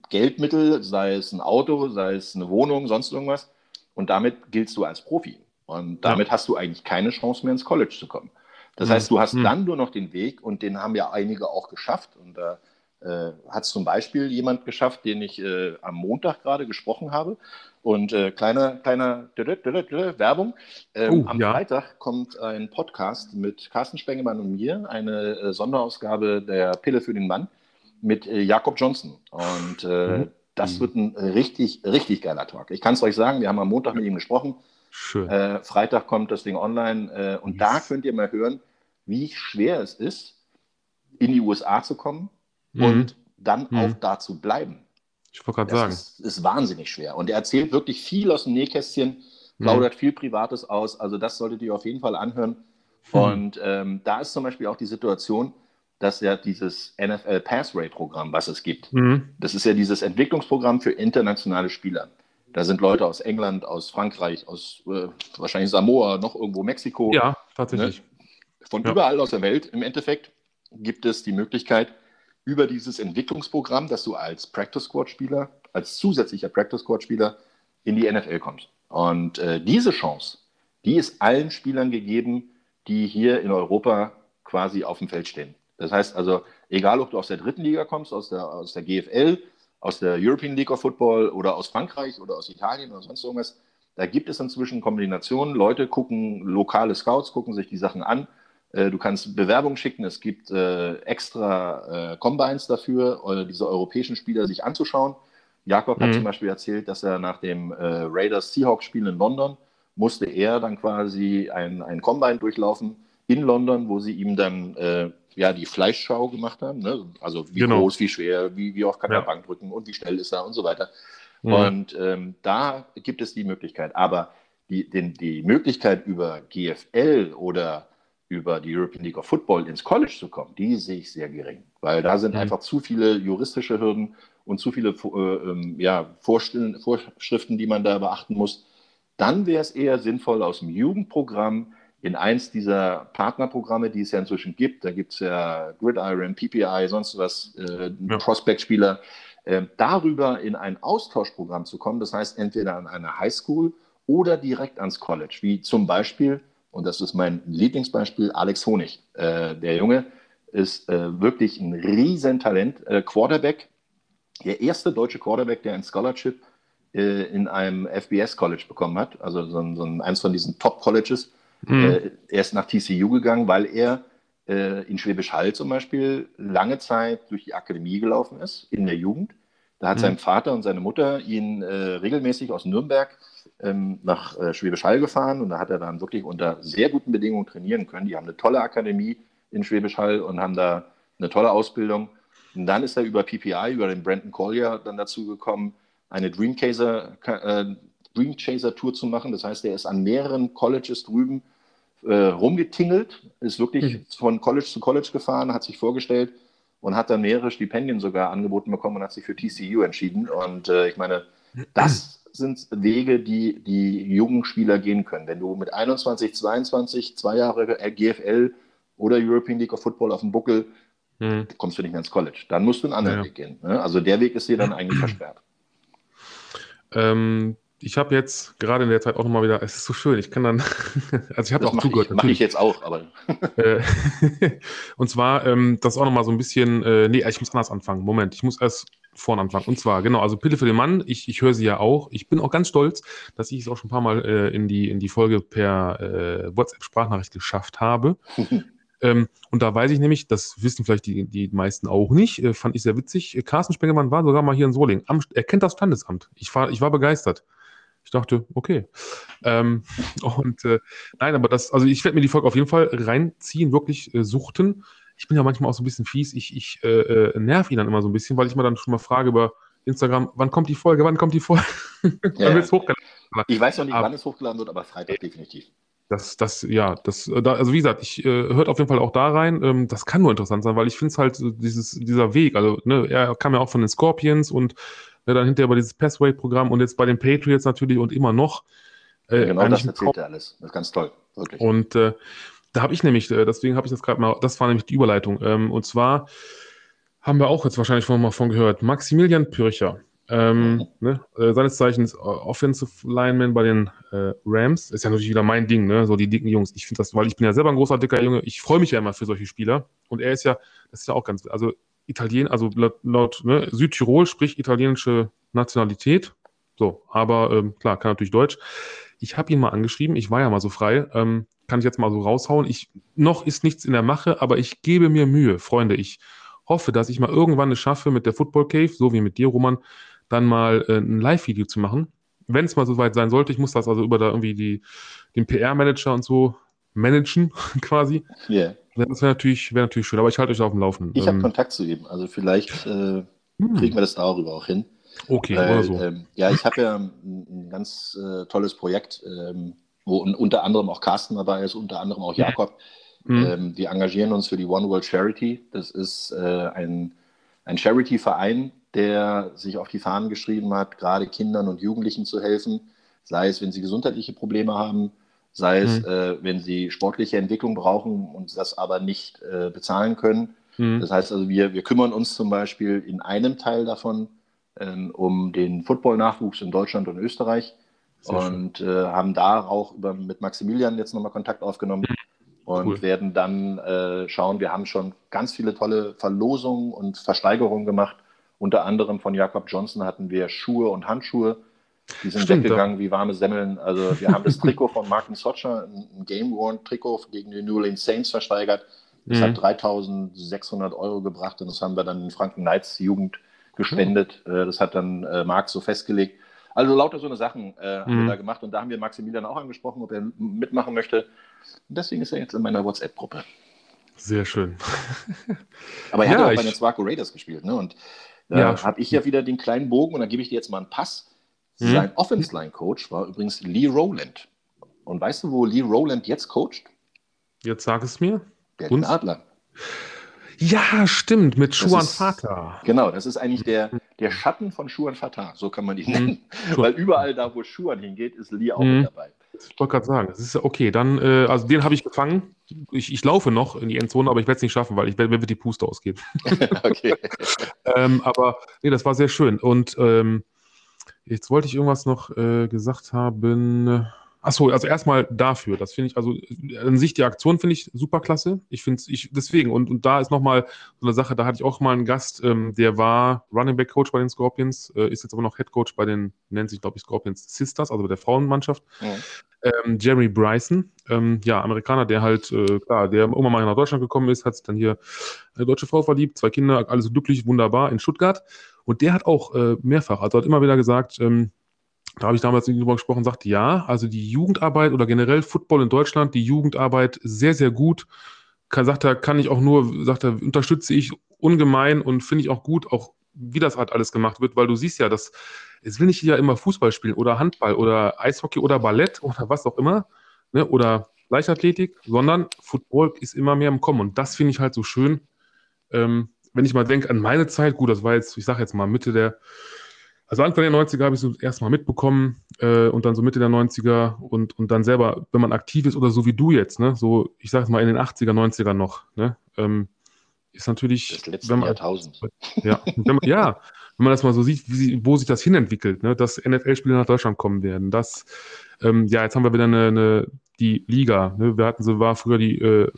Geldmittel, sei es ein Auto, sei es eine Wohnung, sonst irgendwas. Und damit giltst du als Profi. Und damit ja. hast du eigentlich keine Chance mehr ins College zu kommen. Das mhm. heißt, du hast mhm. dann nur noch den Weg, und den haben ja einige auch geschafft. Und da äh, hat zum Beispiel jemand geschafft, den ich äh, am Montag gerade gesprochen habe. Und äh, kleiner, kleiner Werbung. Ähm, oh, am ja. Freitag kommt ein Podcast mit Carsten Spengemann und mir, eine äh, Sonderausgabe der Pille für den Mann mit äh, Jakob Johnson. Und äh, mhm. das wird ein richtig, richtig geiler Talk. Ich kann es euch sagen, wir haben am Montag mit ihm gesprochen. Schön. Äh, Freitag kommt das Ding online äh, und yes. da könnt ihr mal hören, wie schwer es ist, in die USA zu kommen mhm. und dann mhm. auch da zu bleiben. Ich wollte gerade sagen. Ist, ist wahnsinnig schwer. Und er erzählt wirklich viel aus dem Nähkästchen, plaudert mhm. viel Privates aus. Also das solltet ihr auf jeden Fall anhören. Mhm. Und ähm, da ist zum Beispiel auch die Situation, dass ja dieses NFL Passway-Programm, was es gibt, mhm. das ist ja dieses Entwicklungsprogramm für internationale Spieler. Da sind Leute aus England, aus Frankreich, aus äh, wahrscheinlich Samoa, noch irgendwo Mexiko. Ja, tatsächlich. Ne? Von ja. überall aus der Welt im Endeffekt gibt es die Möglichkeit, über dieses Entwicklungsprogramm, dass du als Practice Squad Spieler, als zusätzlicher Practice Squad Spieler in die NFL kommst. Und äh, diese Chance, die ist allen Spielern gegeben, die hier in Europa quasi auf dem Feld stehen. Das heißt also, egal ob du aus der dritten Liga kommst, aus der, aus der GFL, aus der European League of Football oder aus Frankreich oder aus Italien oder sonst irgendwas, da gibt es inzwischen Kombinationen. Leute gucken, lokale Scouts gucken sich die Sachen an. Äh, du kannst Bewerbungen schicken, es gibt äh, extra äh, Combines dafür, diese europäischen Spieler sich anzuschauen. Jakob mhm. hat zum Beispiel erzählt, dass er nach dem Raiders-Seahawks-Spiel in London musste er dann quasi ein, ein Combine durchlaufen in London, wo sie ihm dann ja die Fleischschau gemacht haben. Ne? Also wie genau. groß, wie schwer, wie, wie oft kann ja. er Bank drücken und wie schnell ist er und so weiter. Mhm. Und ähm, da gibt es die Möglichkeit. Aber die, den, die Möglichkeit über GFL oder über die European League of Football ins College zu kommen, die sehe ich sehr gering, weil da sind mhm. einfach zu viele juristische Hürden und zu viele äh, ähm, ja, Vorschriften, die man da beachten muss. Dann wäre es eher sinnvoll, aus dem Jugendprogramm in eins dieser Partnerprogramme, die es ja inzwischen gibt, da gibt es ja Gridiron, PPI, sonst was, äh, ja. Prospect-Spieler, äh, darüber in ein Austauschprogramm zu kommen, das heißt entweder an eine Highschool oder direkt ans College, wie zum Beispiel, und das ist mein Lieblingsbeispiel, Alex Honig. Äh, der Junge ist äh, wirklich ein Riesentalent, äh, Quarterback, der erste deutsche Quarterback, der ein Scholarship äh, in einem FBS-College bekommen hat, also so, ein, so ein, eins von diesen Top-Colleges. Mhm. Äh, er ist nach TCU gegangen, weil er äh, in Schwäbisch Hall zum Beispiel lange Zeit durch die Akademie gelaufen ist, in der Jugend. Da hat mhm. sein Vater und seine Mutter ihn äh, regelmäßig aus Nürnberg ähm, nach äh, Schwäbisch Hall gefahren und da hat er dann wirklich unter sehr guten Bedingungen trainieren können. Die haben eine tolle Akademie in Schwäbisch Hall und haben da eine tolle Ausbildung. Und dann ist er über PPI, über den Brandon Collier dann dazu gekommen, eine Dreamchaser, äh, Dreamchaser Tour zu machen. Das heißt, er ist an mehreren Colleges drüben äh, rumgetingelt, ist wirklich mhm. von College zu College gefahren, hat sich vorgestellt und hat dann mehrere Stipendien sogar angeboten bekommen und hat sich für TCU entschieden. Und äh, ich meine, das sind Wege, die die jungen Spieler gehen können. Wenn du mit 21, 22, zwei Jahre GFL oder European League of Football auf dem Buckel, mhm. kommst du nicht mehr ins College. Dann musst du einen anderen ja. Weg gehen. Ne? Also der Weg ist dir dann eigentlich versperrt. Ähm, ich habe jetzt gerade in der Zeit auch nochmal wieder, es ist so schön, ich kann dann, also ich habe auch zugehört. Mache ich jetzt auch, aber. Äh, und zwar, ähm, das auch nochmal so ein bisschen, äh, nee, ich muss anders anfangen. Moment, ich muss erst vorne anfangen. Und zwar, genau, also Pille für den Mann, ich, ich höre sie ja auch. Ich bin auch ganz stolz, dass ich es auch schon ein paar Mal äh, in, die, in die Folge per äh, WhatsApp-Sprachnachricht geschafft habe. Ähm, und da weiß ich nämlich, das wissen vielleicht die, die meisten auch nicht, äh, fand ich sehr witzig. Carsten Spengemann war sogar mal hier in Solingen. Am, er kennt das Standesamt. Ich war, ich war begeistert. Ich dachte, okay. Ähm, und äh, nein, aber das, also ich werde mir die Folge auf jeden Fall reinziehen, wirklich äh, suchten. Ich bin ja manchmal auch so ein bisschen fies. Ich, ich äh, äh nerv ihn dann immer so ein bisschen, weil ich mir dann schon mal frage über Instagram, wann kommt die Folge, wann kommt die Folge? Ja. ich weiß noch nicht, aber, wann es hochgeladen wird, aber Freitag definitiv. Das, das, ja, das, äh, da, also wie gesagt, ich äh, hört auf jeden Fall auch da rein. Ähm, das kann nur interessant sein, weil ich finde es halt dieses, dieser Weg, also ne, er kam ja auch von den Scorpions und ne, dann hinterher bei dieses Passway-Programm und jetzt bei den Patriots natürlich und immer noch. Äh, ja, genau das erzählt er alles. Das ist ganz toll, wirklich. Und äh, da habe ich nämlich, äh, deswegen habe ich das gerade mal, das war nämlich die Überleitung. Ähm, und zwar haben wir auch jetzt wahrscheinlich schon mal von gehört, Maximilian Pürcher. Ähm, mhm. ne? äh, seines Zeichens äh, Offensive Lineman bei den äh, Rams. Ist ja natürlich wieder mein Ding, ne? So die dicken Jungs. Ich finde das, weil ich bin ja selber ein großer, dicker Junge. Ich freue mich ja immer für solche Spieler. Und er ist ja, das ist ja auch ganz, also Italien, also laut, ne? Südtirol spricht italienische Nationalität. So, aber ähm, klar, kann natürlich Deutsch. Ich habe ihn mal angeschrieben, ich war ja mal so frei, ähm, kann ich jetzt mal so raushauen. Ich, noch ist nichts in der Mache, aber ich gebe mir Mühe, Freunde. Ich hoffe, dass ich mal irgendwann es schaffe, mit der Football Cave, so wie mit dir, Roman, dann mal äh, ein Live-Video zu machen. Wenn es mal so weit sein sollte, ich muss das also über da irgendwie die, den PR-Manager und so managen, quasi. Yeah. Das wäre natürlich, wär natürlich schön, aber ich halte euch auf dem Laufenden. Ich ähm, habe Kontakt zu ihm, also vielleicht äh, hm. kriegen wir das darüber auch hin. Okay, Weil, oder so. Ähm, ja, ich habe ja ein, ein ganz äh, tolles Projekt, ähm, wo unter anderem auch Carsten dabei ist, unter anderem auch Jakob. Ähm, wir engagieren uns für die One World Charity. Das ist äh, ein, ein Charity-Verein, der sich auf die Fahnen geschrieben hat, gerade Kindern und Jugendlichen zu helfen, sei es, wenn sie gesundheitliche Probleme haben, sei es, mhm. äh, wenn sie sportliche Entwicklung brauchen und das aber nicht äh, bezahlen können. Mhm. Das heißt also, wir, wir kümmern uns zum Beispiel in einem Teil davon ähm, um den Football-Nachwuchs in Deutschland und Österreich Sehr und äh, haben da auch über, mit Maximilian jetzt nochmal Kontakt aufgenommen. Mhm. Und cool. werden dann äh, schauen, wir haben schon ganz viele tolle Verlosungen und Versteigerungen gemacht. Unter anderem von Jakob Johnson hatten wir Schuhe und Handschuhe die sind Stimmt, weggegangen doch. wie warme Semmeln. Also wir haben das Trikot von Martin Socher, ein Game Worn Trikot gegen die New Orleans Saints versteigert. Das mhm. hat 3600 Euro gebracht und das haben wir dann in Franken Knights Jugend gespendet. Mhm. Das hat dann äh, Marc so festgelegt. Also lauter so eine Sachen äh, haben wir mhm. da gemacht und da haben wir Maximilian auch angesprochen, ob er mitmachen möchte. Und deswegen ist er jetzt in meiner WhatsApp-Gruppe. Sehr schön. Aber er ja, hat auch bei den Swarco Raiders gespielt, ne? Und da ja. habe ich ja wieder den kleinen Bogen und dann gebe ich dir jetzt mal einen Pass. Mhm. Sein Offense-Line-Coach war übrigens Lee Rowland. Und weißt du, wo Lee Rowland jetzt coacht? Jetzt sag es mir. Der? Adler. Ja, stimmt, mit Schuan Vater. Genau, das ist eigentlich der, der Schatten von Schuan Vater, so kann man ihn mhm. nennen. Mhm. Weil überall da, wo Schuan hingeht, ist Lee auch mhm. mit dabei. Ich wollte gerade sagen, das ist okay, dann, äh, also den habe ich gefangen. Ich, ich laufe noch in die Endzone, aber ich werde es nicht schaffen, weil ich mir die Puste ausgehen. okay. ähm, aber nee, das war sehr schön. Und ähm, Jetzt wollte ich irgendwas noch äh, gesagt haben. Achso, also erstmal dafür. Das finde ich, also an sich die Aktion finde ich super klasse. Ich finde es, ich, deswegen, und, und da ist nochmal so eine Sache, da hatte ich auch mal einen Gast, ähm, der war Running Back Coach bei den Scorpions, äh, ist jetzt aber noch Head Coach bei den, nennt sich, glaube ich, Scorpions Sisters, also bei der Frauenmannschaft. Ja. Ähm, Jeremy Bryson, ähm, ja, Amerikaner, der halt, äh, klar, der irgendwann mal nach Deutschland gekommen ist, hat sich dann hier eine deutsche Frau verliebt, zwei Kinder, alles glücklich, wunderbar in Stuttgart. Und der hat auch äh, mehrfach, also hat immer wieder gesagt, ähm, da habe ich damals drüber gesprochen, sagte, ja, also die Jugendarbeit oder generell Football in Deutschland, die Jugendarbeit sehr, sehr gut. Kann, sagt er, kann ich auch nur, sagt er, unterstütze ich ungemein und finde ich auch gut, auch wie das halt alles gemacht wird, weil du siehst ja, dass es will nicht ja immer Fußball spielen oder Handball oder Eishockey oder Ballett oder was auch immer, ne, oder Leichtathletik, sondern Football ist immer mehr im Kommen und das finde ich halt so schön. Ähm, wenn ich mal denke an meine Zeit, gut, das war jetzt, ich sage jetzt mal Mitte der, also Anfang der 90er habe ich so erstmal mitbekommen äh, und dann so Mitte der 90er und, und dann selber, wenn man aktiv ist oder so wie du jetzt, ne, so, ich sage mal in den 80er, 90er noch, ne, ähm, ist natürlich. Das letzte wenn man, Jahrtausend. Ja, wenn man, ja, wenn man das mal so sieht, wie, wo sich das hinentwickelt, ne, dass NFL-Spieler nach Deutschland kommen werden, dass, ähm, ja, jetzt haben wir wieder eine, eine die Liga, ne, wir hatten so, war früher die äh,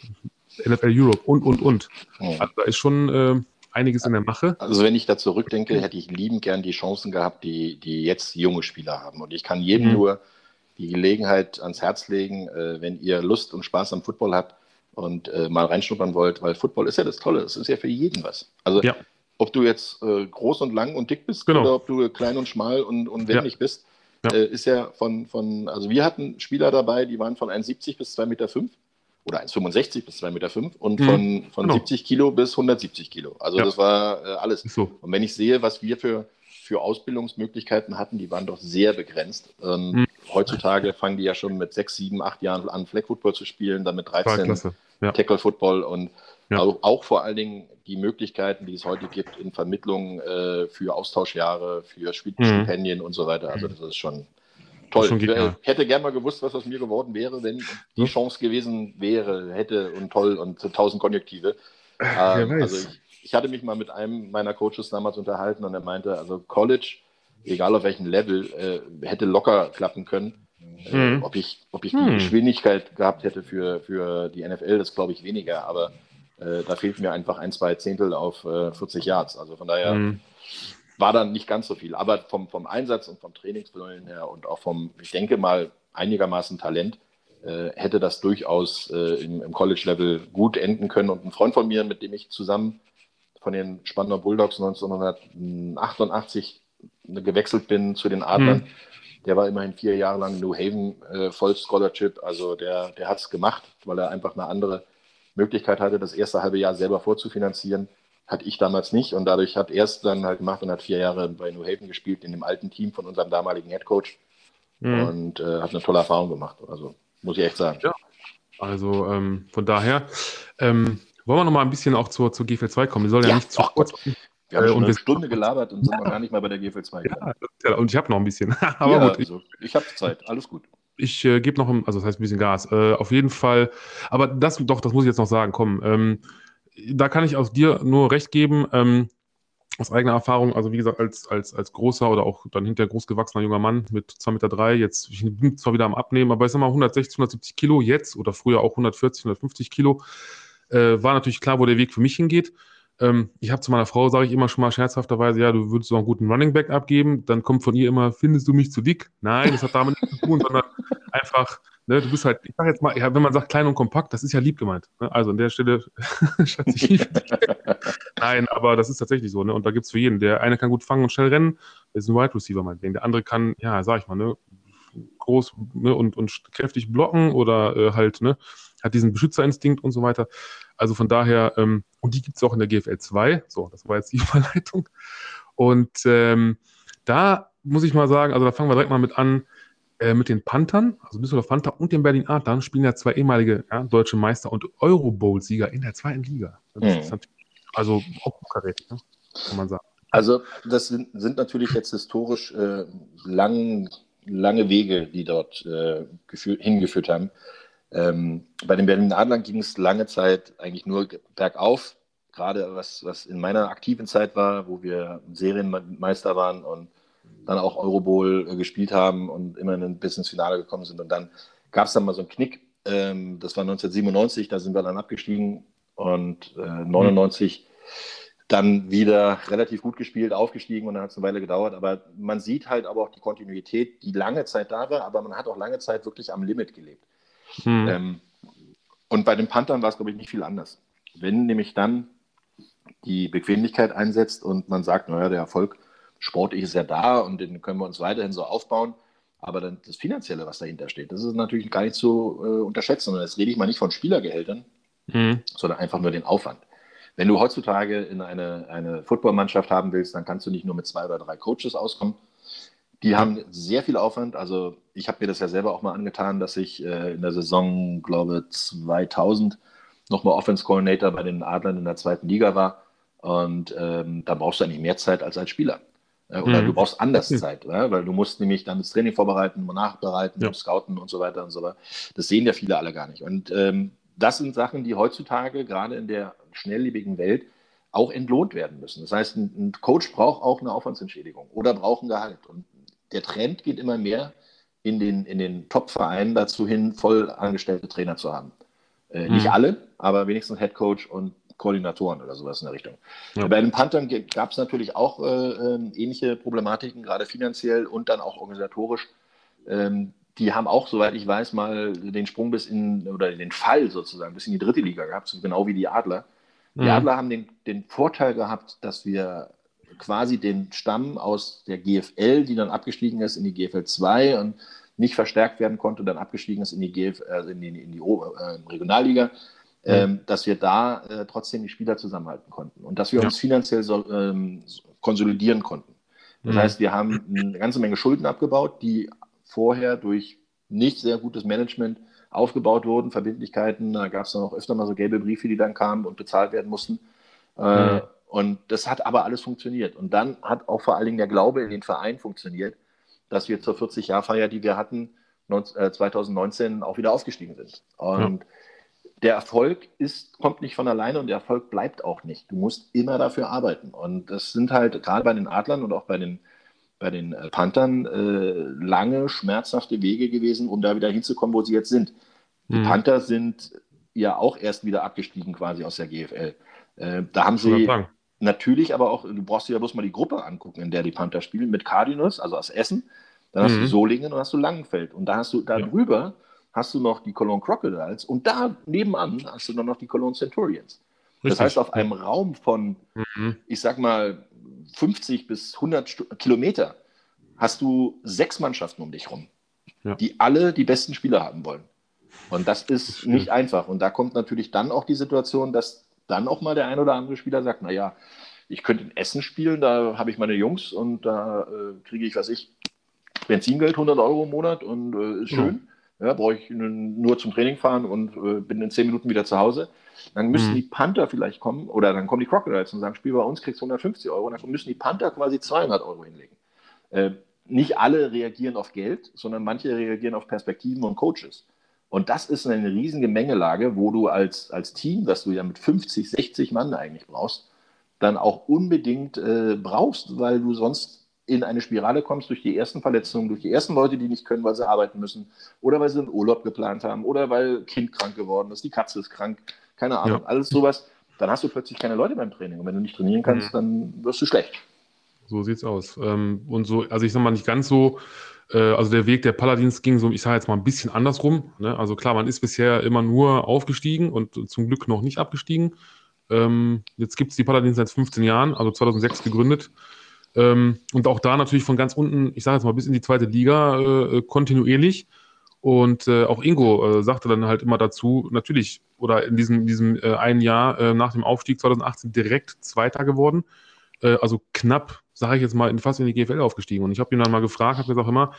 NFL Europe und, und, und. Also da ist schon äh, einiges in der Mache. Also wenn ich da zurückdenke, hätte ich liebend gern die Chancen gehabt, die, die jetzt junge Spieler haben. Und ich kann jedem mhm. nur die Gelegenheit ans Herz legen, äh, wenn ihr Lust und Spaß am Football habt und äh, mal reinschnuppern wollt, weil Football ist ja das Tolle, es ist ja für jeden was. Also ja. ob du jetzt äh, groß und lang und dick bist genau. oder ob du klein und schmal und, und wendig ja. bist, ja. Äh, ist ja von, von, also wir hatten Spieler dabei, die waren von 1,70 bis 2,5 Meter. Oder 1,65 bis 2,5 Meter fünf und mhm. von, von genau. 70 Kilo bis 170 Kilo. Also ja. das war äh, alles. So. Und wenn ich sehe, was wir für, für Ausbildungsmöglichkeiten hatten, die waren doch sehr begrenzt. Ähm, mhm. Heutzutage fangen die ja schon mit 6, 7, 8 Jahren an, Flag Football zu spielen, dann mit 13 ja. Tackle Football und ja. auch, auch, vor allen Dingen die Möglichkeiten, die es heute gibt in Vermittlung äh, für Austauschjahre, für mhm. Stipendien mhm. und so weiter. Also das ist schon Toll. Ich hätte gern mal gewusst, was aus mir geworden wäre, wenn die Chance gewesen wäre, hätte und toll und tausend Konjunktive. Ähm, also ich, ich, hatte mich mal mit einem meiner Coaches damals unterhalten und er meinte, also College, egal auf welchem Level, äh, hätte locker klappen können. Äh, hm. ob ich, ob ich die hm. Geschwindigkeit gehabt hätte für, für die NFL, das glaube ich weniger, aber äh, da fehlt mir einfach ein, zwei Zehntel auf 40 äh, Yards. Also von daher. Hm war dann nicht ganz so viel. Aber vom, vom Einsatz und vom Trainingswillen her und auch vom, ich denke mal, einigermaßen Talent, äh, hätte das durchaus äh, im, im College-Level gut enden können. Und ein Freund von mir, mit dem ich zusammen von den Spandau Bulldogs 1988 gewechselt bin zu den Adlern, mhm. der war immerhin vier Jahre lang New Haven äh, Voll Scholarship. Also der, der hat es gemacht, weil er einfach eine andere Möglichkeit hatte, das erste halbe Jahr selber vorzufinanzieren Hatte ich damals nicht und dadurch hat er es dann halt gemacht und hat vier Jahre bei New Haven gespielt, in dem alten Team von unserem damaligen Head Coach mhm. und äh, hat eine tolle Erfahrung gemacht. Also muss ich echt sagen. Ja, also ähm, von daher ähm, wollen wir noch mal ein bisschen auch zur, zur GFL 2 kommen. Die soll ja, ja nicht zu kurz. Wir haben äh, schon eine Stunde gelabert und sind noch gar nicht mal bei der GFL 2. Ja, und ich habe noch ein bisschen. Aber ja, gut, also, ich, habe Zeit. Alles gut. Ich äh, gebe noch, ein, also das heißt ein bisschen Gas. Äh, auf jeden Fall. Aber das, doch, das muss ich jetzt noch sagen. Komm, ähm, da kann ich aus dir nur recht geben. Ähm, aus eigener Erfahrung, also wie gesagt, als, als, als großer oder auch dann hinterher großgewachsener junger Mann mit 2,3 Meter, drei, jetzt ich bin zwar wieder am Abnehmen, aber ich sag mal 160, 170 Kilo jetzt oder früher auch 140, 150 Kilo, äh, war natürlich klar, wo der Weg für mich hingeht. Ähm, ich habe zu meiner Frau, sage ich immer schon mal scherzhafterweise, ja, du würdest so einen guten Running Back abgeben, dann kommt von ihr immer, findest du mich zu dick? Nein, das hat damit nichts zu tun, sondern einfach, ne, du bist halt, ich sag jetzt mal, wenn man sagt klein und kompakt, das ist ja lieb gemeint. Ne? Also an der Stelle, Schatzi, Nein, aber das ist tatsächlich so, ne? Und da gibt es für jeden. Der eine kann gut fangen und schnell rennen, der ist ein Wide Receiver meinetwegen. Der andere kann, ja, sag ich mal, ne, groß ne, und, und kräftig blocken oder äh, halt, ne, hat diesen Beschützerinstinkt und so weiter. Also von daher, ähm, und die gibt es auch in der GFL 2. So, das war jetzt die Überleitung. Und ähm, da muss ich mal sagen, also da fangen wir direkt mal mit an, äh, mit den Panthern, also Düsseldorf Panther und den Berlin Adlern spielen ja zwei ehemalige ja, deutsche Meister und Euro-Bowl-Sieger in der zweiten Liga. Mhm. also auch hochkarätig, ne? kann man sagen. Also das sind, sind natürlich jetzt historisch äh, lang, lange Wege, die dort äh, hingeführt haben. Ähm, bei den Berlin Adlern ging es lange Zeit eigentlich nur bergauf, gerade was, was in meiner aktiven Zeit war, wo wir Serienmeister waren und dann auch Eurobowl äh, gespielt haben und immer in ein bisschen ins Finale gekommen sind. Und dann gab es dann mal so einen Knick. Ähm, das war 1997, da sind wir dann abgestiegen und äh, 99 mhm. dann wieder relativ gut gespielt, aufgestiegen und dann hat es eine Weile gedauert. Aber man sieht halt aber auch die Kontinuität, die lange Zeit da war, aber man hat auch lange Zeit wirklich am Limit gelebt. Mhm. Ähm, und bei den Panthern war es, glaube ich, nicht viel anders. Wenn nämlich dann die Bequemlichkeit einsetzt und man sagt, naja, der Erfolg sportlich ist ja da und den können wir uns weiterhin so aufbauen. Aber dann das Finanzielle, was dahinter steht, das ist natürlich gar nicht zu äh, unterschätzen. Und jetzt rede ich mal nicht von Spielergehältern, mhm. sondern einfach nur den Aufwand. Wenn du heutzutage in eine, eine Footballmannschaft haben willst, dann kannst du nicht nur mit zwei oder drei Coaches auskommen. Die haben sehr viel Aufwand. Also ich habe mir das ja selber auch mal angetan, dass ich äh, in der Saison, glaube 2000 nochmal Offense Coordinator bei den Adlern in der zweiten Liga war. Und ähm, da brauchst du eigentlich mehr Zeit als als Spieler. Äh, oder mhm. du brauchst anders Zeit, ja? weil du musst nämlich dann das Training vorbereiten, nachbereiten, ja. scouten und so weiter und so weiter. Das sehen ja viele alle gar nicht. Und ähm, das sind Sachen, die heutzutage gerade in der schnelllebigen Welt auch entlohnt werden müssen. Das heißt, ein, ein Coach braucht auch eine Aufwandsentschädigung oder braucht ein Gehalt. Und der Trend geht immer mehr in den, in den Top-Vereinen dazu hin, voll angestellte Trainer zu haben. Äh, mhm. Nicht alle, aber wenigstens Head Coach und Koordinatoren oder sowas in der Richtung. Ja. Bei den Panthern gab es natürlich auch äh, äh, ähnliche Problematiken, gerade finanziell und dann auch organisatorisch. Ähm, die haben auch, soweit ich weiß, mal den Sprung bis in, oder den Fall sozusagen, bis in die dritte Liga gehabt, so genau wie die Adler. Die mhm. Adler haben den, den Vorteil gehabt, dass wir quasi den Stamm aus der GFL, die dann abgestiegen ist in die GFL 2 und nicht verstärkt werden konnte, dann abgestiegen ist in die, GF, also in die, in die äh, Regionalliga, ähm, dass wir da äh, trotzdem die Spieler zusammenhalten konnten und dass wir ja. uns finanziell so, ähm, konsolidieren konnten. Das mhm. heißt, wir haben eine ganze Menge Schulden abgebaut, die vorher durch nicht sehr gutes Management aufgebaut wurden, Verbindlichkeiten. Da gab es dann auch öfter mal so gelbe Briefe, die dann kamen und bezahlt werden mussten. Äh, mhm. Und das hat aber alles funktioniert. Und dann hat auch vor allen Dingen der Glaube in den Verein funktioniert, dass wir zur 40-Jahr-Feier, die wir hatten, 2019 äh, auch wieder aufgestiegen sind. Und ja der Erfolg ist, kommt nicht von alleine und der Erfolg bleibt auch nicht. Du musst immer dafür arbeiten. Und das sind halt gerade bei den Adlern und auch bei den, bei den äh, Panthern äh, lange, schmerzhafte Wege gewesen, um da wieder hinzukommen, wo sie jetzt sind. Die mhm. Panther sind ja auch erst wieder abgestiegen quasi aus der GFL. Äh, da haben sie natürlich aber auch, du brauchst dir ja bloß mal die Gruppe angucken, in der die Panther spielen, mit Cardinals, also aus Essen, dann hast mhm. du Solingen und hast du Langenfeld. Und da hast du darüber ja hast du noch die Cologne Crocodiles und da nebenan hast du dann noch die Cologne Centurions. Richtig. Das heißt, auf einem Raum von, mhm. ich sag mal, 50 bis 100 St Kilometer hast du sechs Mannschaften um dich rum, ja. die alle die besten Spieler haben wollen. Und das ist das nicht einfach. Und da kommt natürlich dann auch die Situation, dass dann auch mal der ein oder andere Spieler sagt, naja, ich könnte in Essen spielen, da habe ich meine Jungs und da äh, kriege ich, was ich, Benzingeld 100 Euro im Monat und äh, ist schön. Ja. Ja brauche ich nur zum Training fahren und äh, bin in 10 Minuten wieder zu Hause. Dann müssen mhm. die Panther vielleicht kommen oder dann kommen die Crocodiles und sagen, Spiel bei uns, kriegst 150 Euro. Dann müssen die Panther quasi 200 Euro hinlegen. Äh, nicht alle reagieren auf Geld, sondern manche reagieren auf Perspektiven und Coaches. Und das ist eine riesige Mengelage, wo du als, als Team, das du ja mit 50, 60 Mann eigentlich brauchst, dann auch unbedingt äh, brauchst, weil du sonst in eine Spirale kommst durch die ersten Verletzungen, durch die ersten Leute, die nicht können, weil sie arbeiten müssen oder weil sie einen Urlaub geplant haben oder weil Kind krank geworden ist, die Katze ist krank, keine Ahnung, ja. alles sowas. Dann hast du plötzlich keine Leute beim Training. Und wenn du nicht trainieren kannst, mhm. dann wirst du schlecht. So sieht's aus. Ähm, und so, also ich sag mal nicht ganz so, äh, also der Weg der Paladins ging so, ich sage jetzt mal ein bisschen andersrum. Ne? Also klar, man ist bisher immer nur aufgestiegen und zum Glück noch nicht abgestiegen. Ähm, jetzt gibt es die Paladins seit 15 Jahren, also 2006 gegründet. Ähm, und auch da natürlich von ganz unten, ich sage jetzt mal bis in die zweite Liga äh, äh, kontinuierlich. Und äh, auch Ingo äh, sagte dann halt immer dazu, natürlich, oder in diesem, diesem äh, einen Jahr äh, nach dem Aufstieg 2018 direkt Zweiter geworden. also knapp, sage ich jetzt mal, in, fast in die GFL aufgestiegen. Und ich habe ihn dann mal gefragt, habe gesagt immer,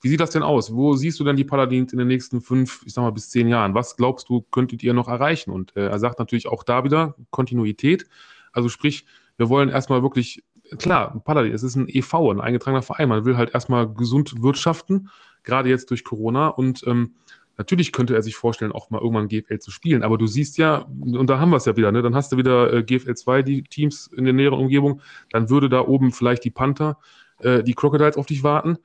wie sieht das denn aus? Wo siehst du denn die Paladins in den nächsten fünf, ich sag mal, bis zehn Jahren? Was glaubst du, könntet ihr noch erreichen? Und er sagt natürlich auch da wieder Kontinuität. Also sprich, wir wollen erstmal wirklich, klar, Paladin, es ist ein EV, ein eingetragener Verein. Man will halt erstmal gesund wirtschaften, gerade jetzt durch Corona. Und ähm, natürlich könnte er sich vorstellen, auch mal irgendwann GFL zu spielen. Aber du siehst ja, und da haben wir es ja wieder, ne? dann hast du wieder äh, GFL 2, die Teams in der näheren Umgebung. Dann würde da oben vielleicht die Panther, äh, die Crocodiles auf dich warten.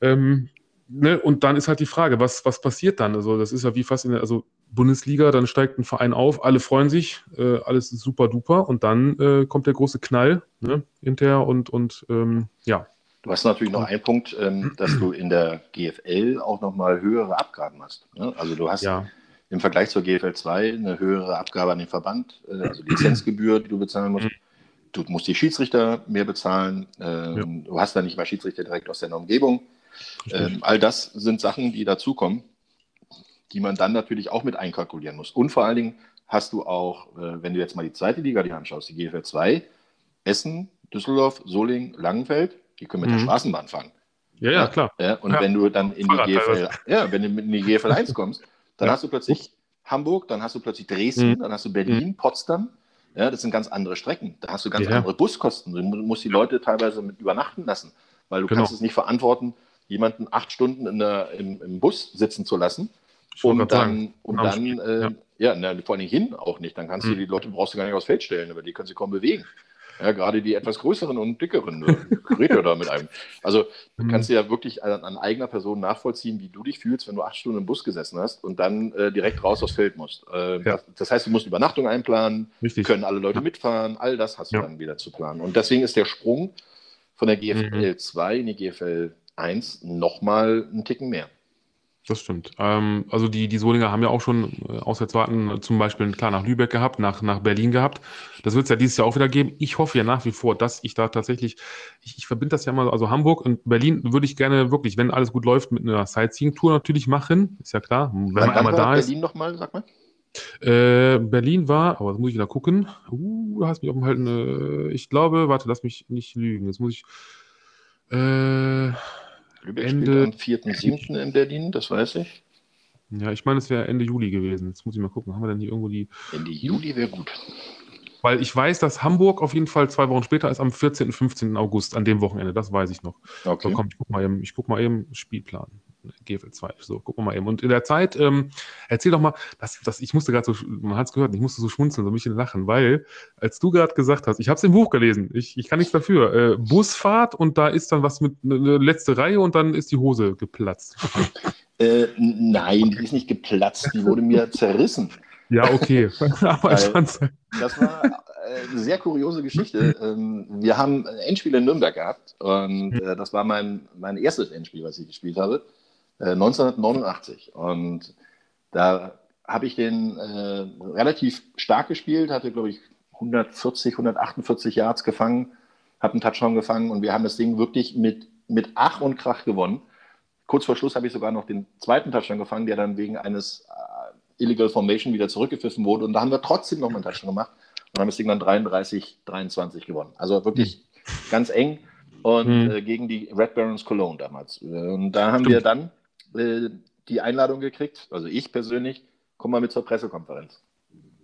Ähm, ne? Und dann ist halt die Frage, was, was passiert dann? Also, das ist ja wie fast in der also Bundesliga, dann steigt ein Verein auf, alle freuen sich, äh, alles ist super duper und dann äh, kommt der große Knall ne? hinterher und, und ähm, ja. Du hast natürlich noch einen Punkt, ähm, dass du in der GFL auch nochmal höhere Abgaben hast. Ne? Also du hast ja. im Vergleich zur GFL 2 eine höhere Abgabe an den Verband, äh, also Lizenzgebühr, die du bezahlen musst. Du musst die Schiedsrichter mehr bezahlen. Ähm, ja. Du hast da nicht mal Schiedsrichter direkt aus deiner Umgebung. Ähm, all das sind Sachen, die dazukommen, die man dann natürlich auch mit einkalkulieren muss. Und vor allen Dingen hast du auch, äh, wenn du jetzt mal die zweite Liga dir anschaust, die GFL 2, Essen, Düsseldorf, Solingen, Langenfeld, die können mit mhm. der Straßenbahn fahren. Ja, ja, klar. Ja, und ja. wenn du dann in die GFL, ja, wenn du in die GFL 1 kommst, dann hast du plötzlich Hamburg, dann hast du plötzlich Dresden, mhm. dann hast du Berlin, mhm. Potsdam. Ja, das sind ganz andere Strecken. Da hast du ganz andere Buskosten. Du musst die Leute teilweise mit übernachten lassen, weil du genau. kannst es nicht verantworten, jemanden acht Stunden in der, im, im Bus sitzen zu lassen. Und dann, und dann äh, ja, ja na, vor allem hin auch nicht. Dann kannst hm. du die Leute brauchst du gar nicht aufs Feld stellen, aber die können sich kaum bewegen. Ja, gerade die etwas größeren und dickeren redet ja da mit einem. Also du hm. kannst ja wirklich an, an, eigener Person nachvollziehen, wie du dich fühlst, wenn du acht Stunden im Bus gesessen hast und dann äh, direkt raus aufs Feld musst. Äh, ja. Das heißt, du musst Übernachtung einplanen, Richtig. können alle Leute mitfahren, all das hast du dann wieder zu planen. Und deswegen ist der Sprung von der GFL mhm. 2 in die GFL 1 nochmal einen Ticken mehr. Das stimmt. Ähm, also die, die Solinger haben ja auch schon äh, Auswärtswarten zum Beispiel klar nach Lübeck gehabt, nach, nach Berlin gehabt. Das wird es ja dieses Jahr auch wieder geben. Ich hoffe ja nach wie vor, dass ich da tatsächlich, ich, ich verbinde das ja mal, also Hamburg und Berlin würde ich gerne wirklich, wenn alles gut läuft, mit einer Sightseeing-Tour natürlich machen. Ist ja klar. Wenn man einmal da ist. Berlin nochmal, sag mal. Äh, Berlin war, aber das muss ich wieder gucken. Uh, du hast mich auf dem Halten. Äh, ich glaube, warte, lass mich nicht lügen. Jetzt muss ich. Äh, Lübeck Ende, spielt am 4.7. in Berlin, das weiß ich. Ja, ich meine, es wäre Ende Juli gewesen. Jetzt muss ich mal gucken. Haben wir denn hier irgendwo die. Ende Juli wäre gut. Weil ich weiß, dass Hamburg auf jeden Fall zwei Wochen später ist, am 14. und 15. August, an dem Wochenende. Das weiß ich noch. Okay. So, komm, ich guck mal eben, ich guck mal eben Spielplan. GFL 2. So, gucken wir mal eben. Und in der Zeit, ähm, erzähl doch mal, das, das, ich musste gerade so, man hat es gehört, ich musste so schmunzeln, so ein bisschen lachen, weil, als du gerade gesagt hast, ich habe es im Buch gelesen, ich, ich kann nichts dafür, äh, Busfahrt und da ist dann was mit eine ne letzte Reihe und dann ist die Hose geplatzt. Äh, nein, die ist nicht geplatzt, die wurde mir zerrissen. Ja, okay. Aber ich fand's... Das war äh, eine sehr kuriose Geschichte. Ähm, wir haben ein Endspiel in Nürnberg gehabt und hm. äh, das war mein, mein erstes Endspiel, was ich gespielt habe. 1989. Äh, und da habe ich den äh, relativ stark gespielt, hatte, glaube ich, 140, 148 Yards gefangen, habe einen Touchdown gefangen und wir haben das Ding wirklich mit, mit Ach und Krach gewonnen. Kurz vor Schluss habe ich sogar noch den zweiten Touchdown gefangen, der dann wegen eines Illegal Formation wieder zurückgepfiffen wurde. Und da haben wir trotzdem noch einen Touchdown gemacht und haben das Ding dann 33, 23 gewonnen. Also wirklich mhm. ganz eng und mhm. äh, gegen die Red Barons Cologne damals. Und da haben Stimmt. wir dann äh, die Einladung gekriegt, also ich persönlich, komm mal mit zur Pressekonferenz.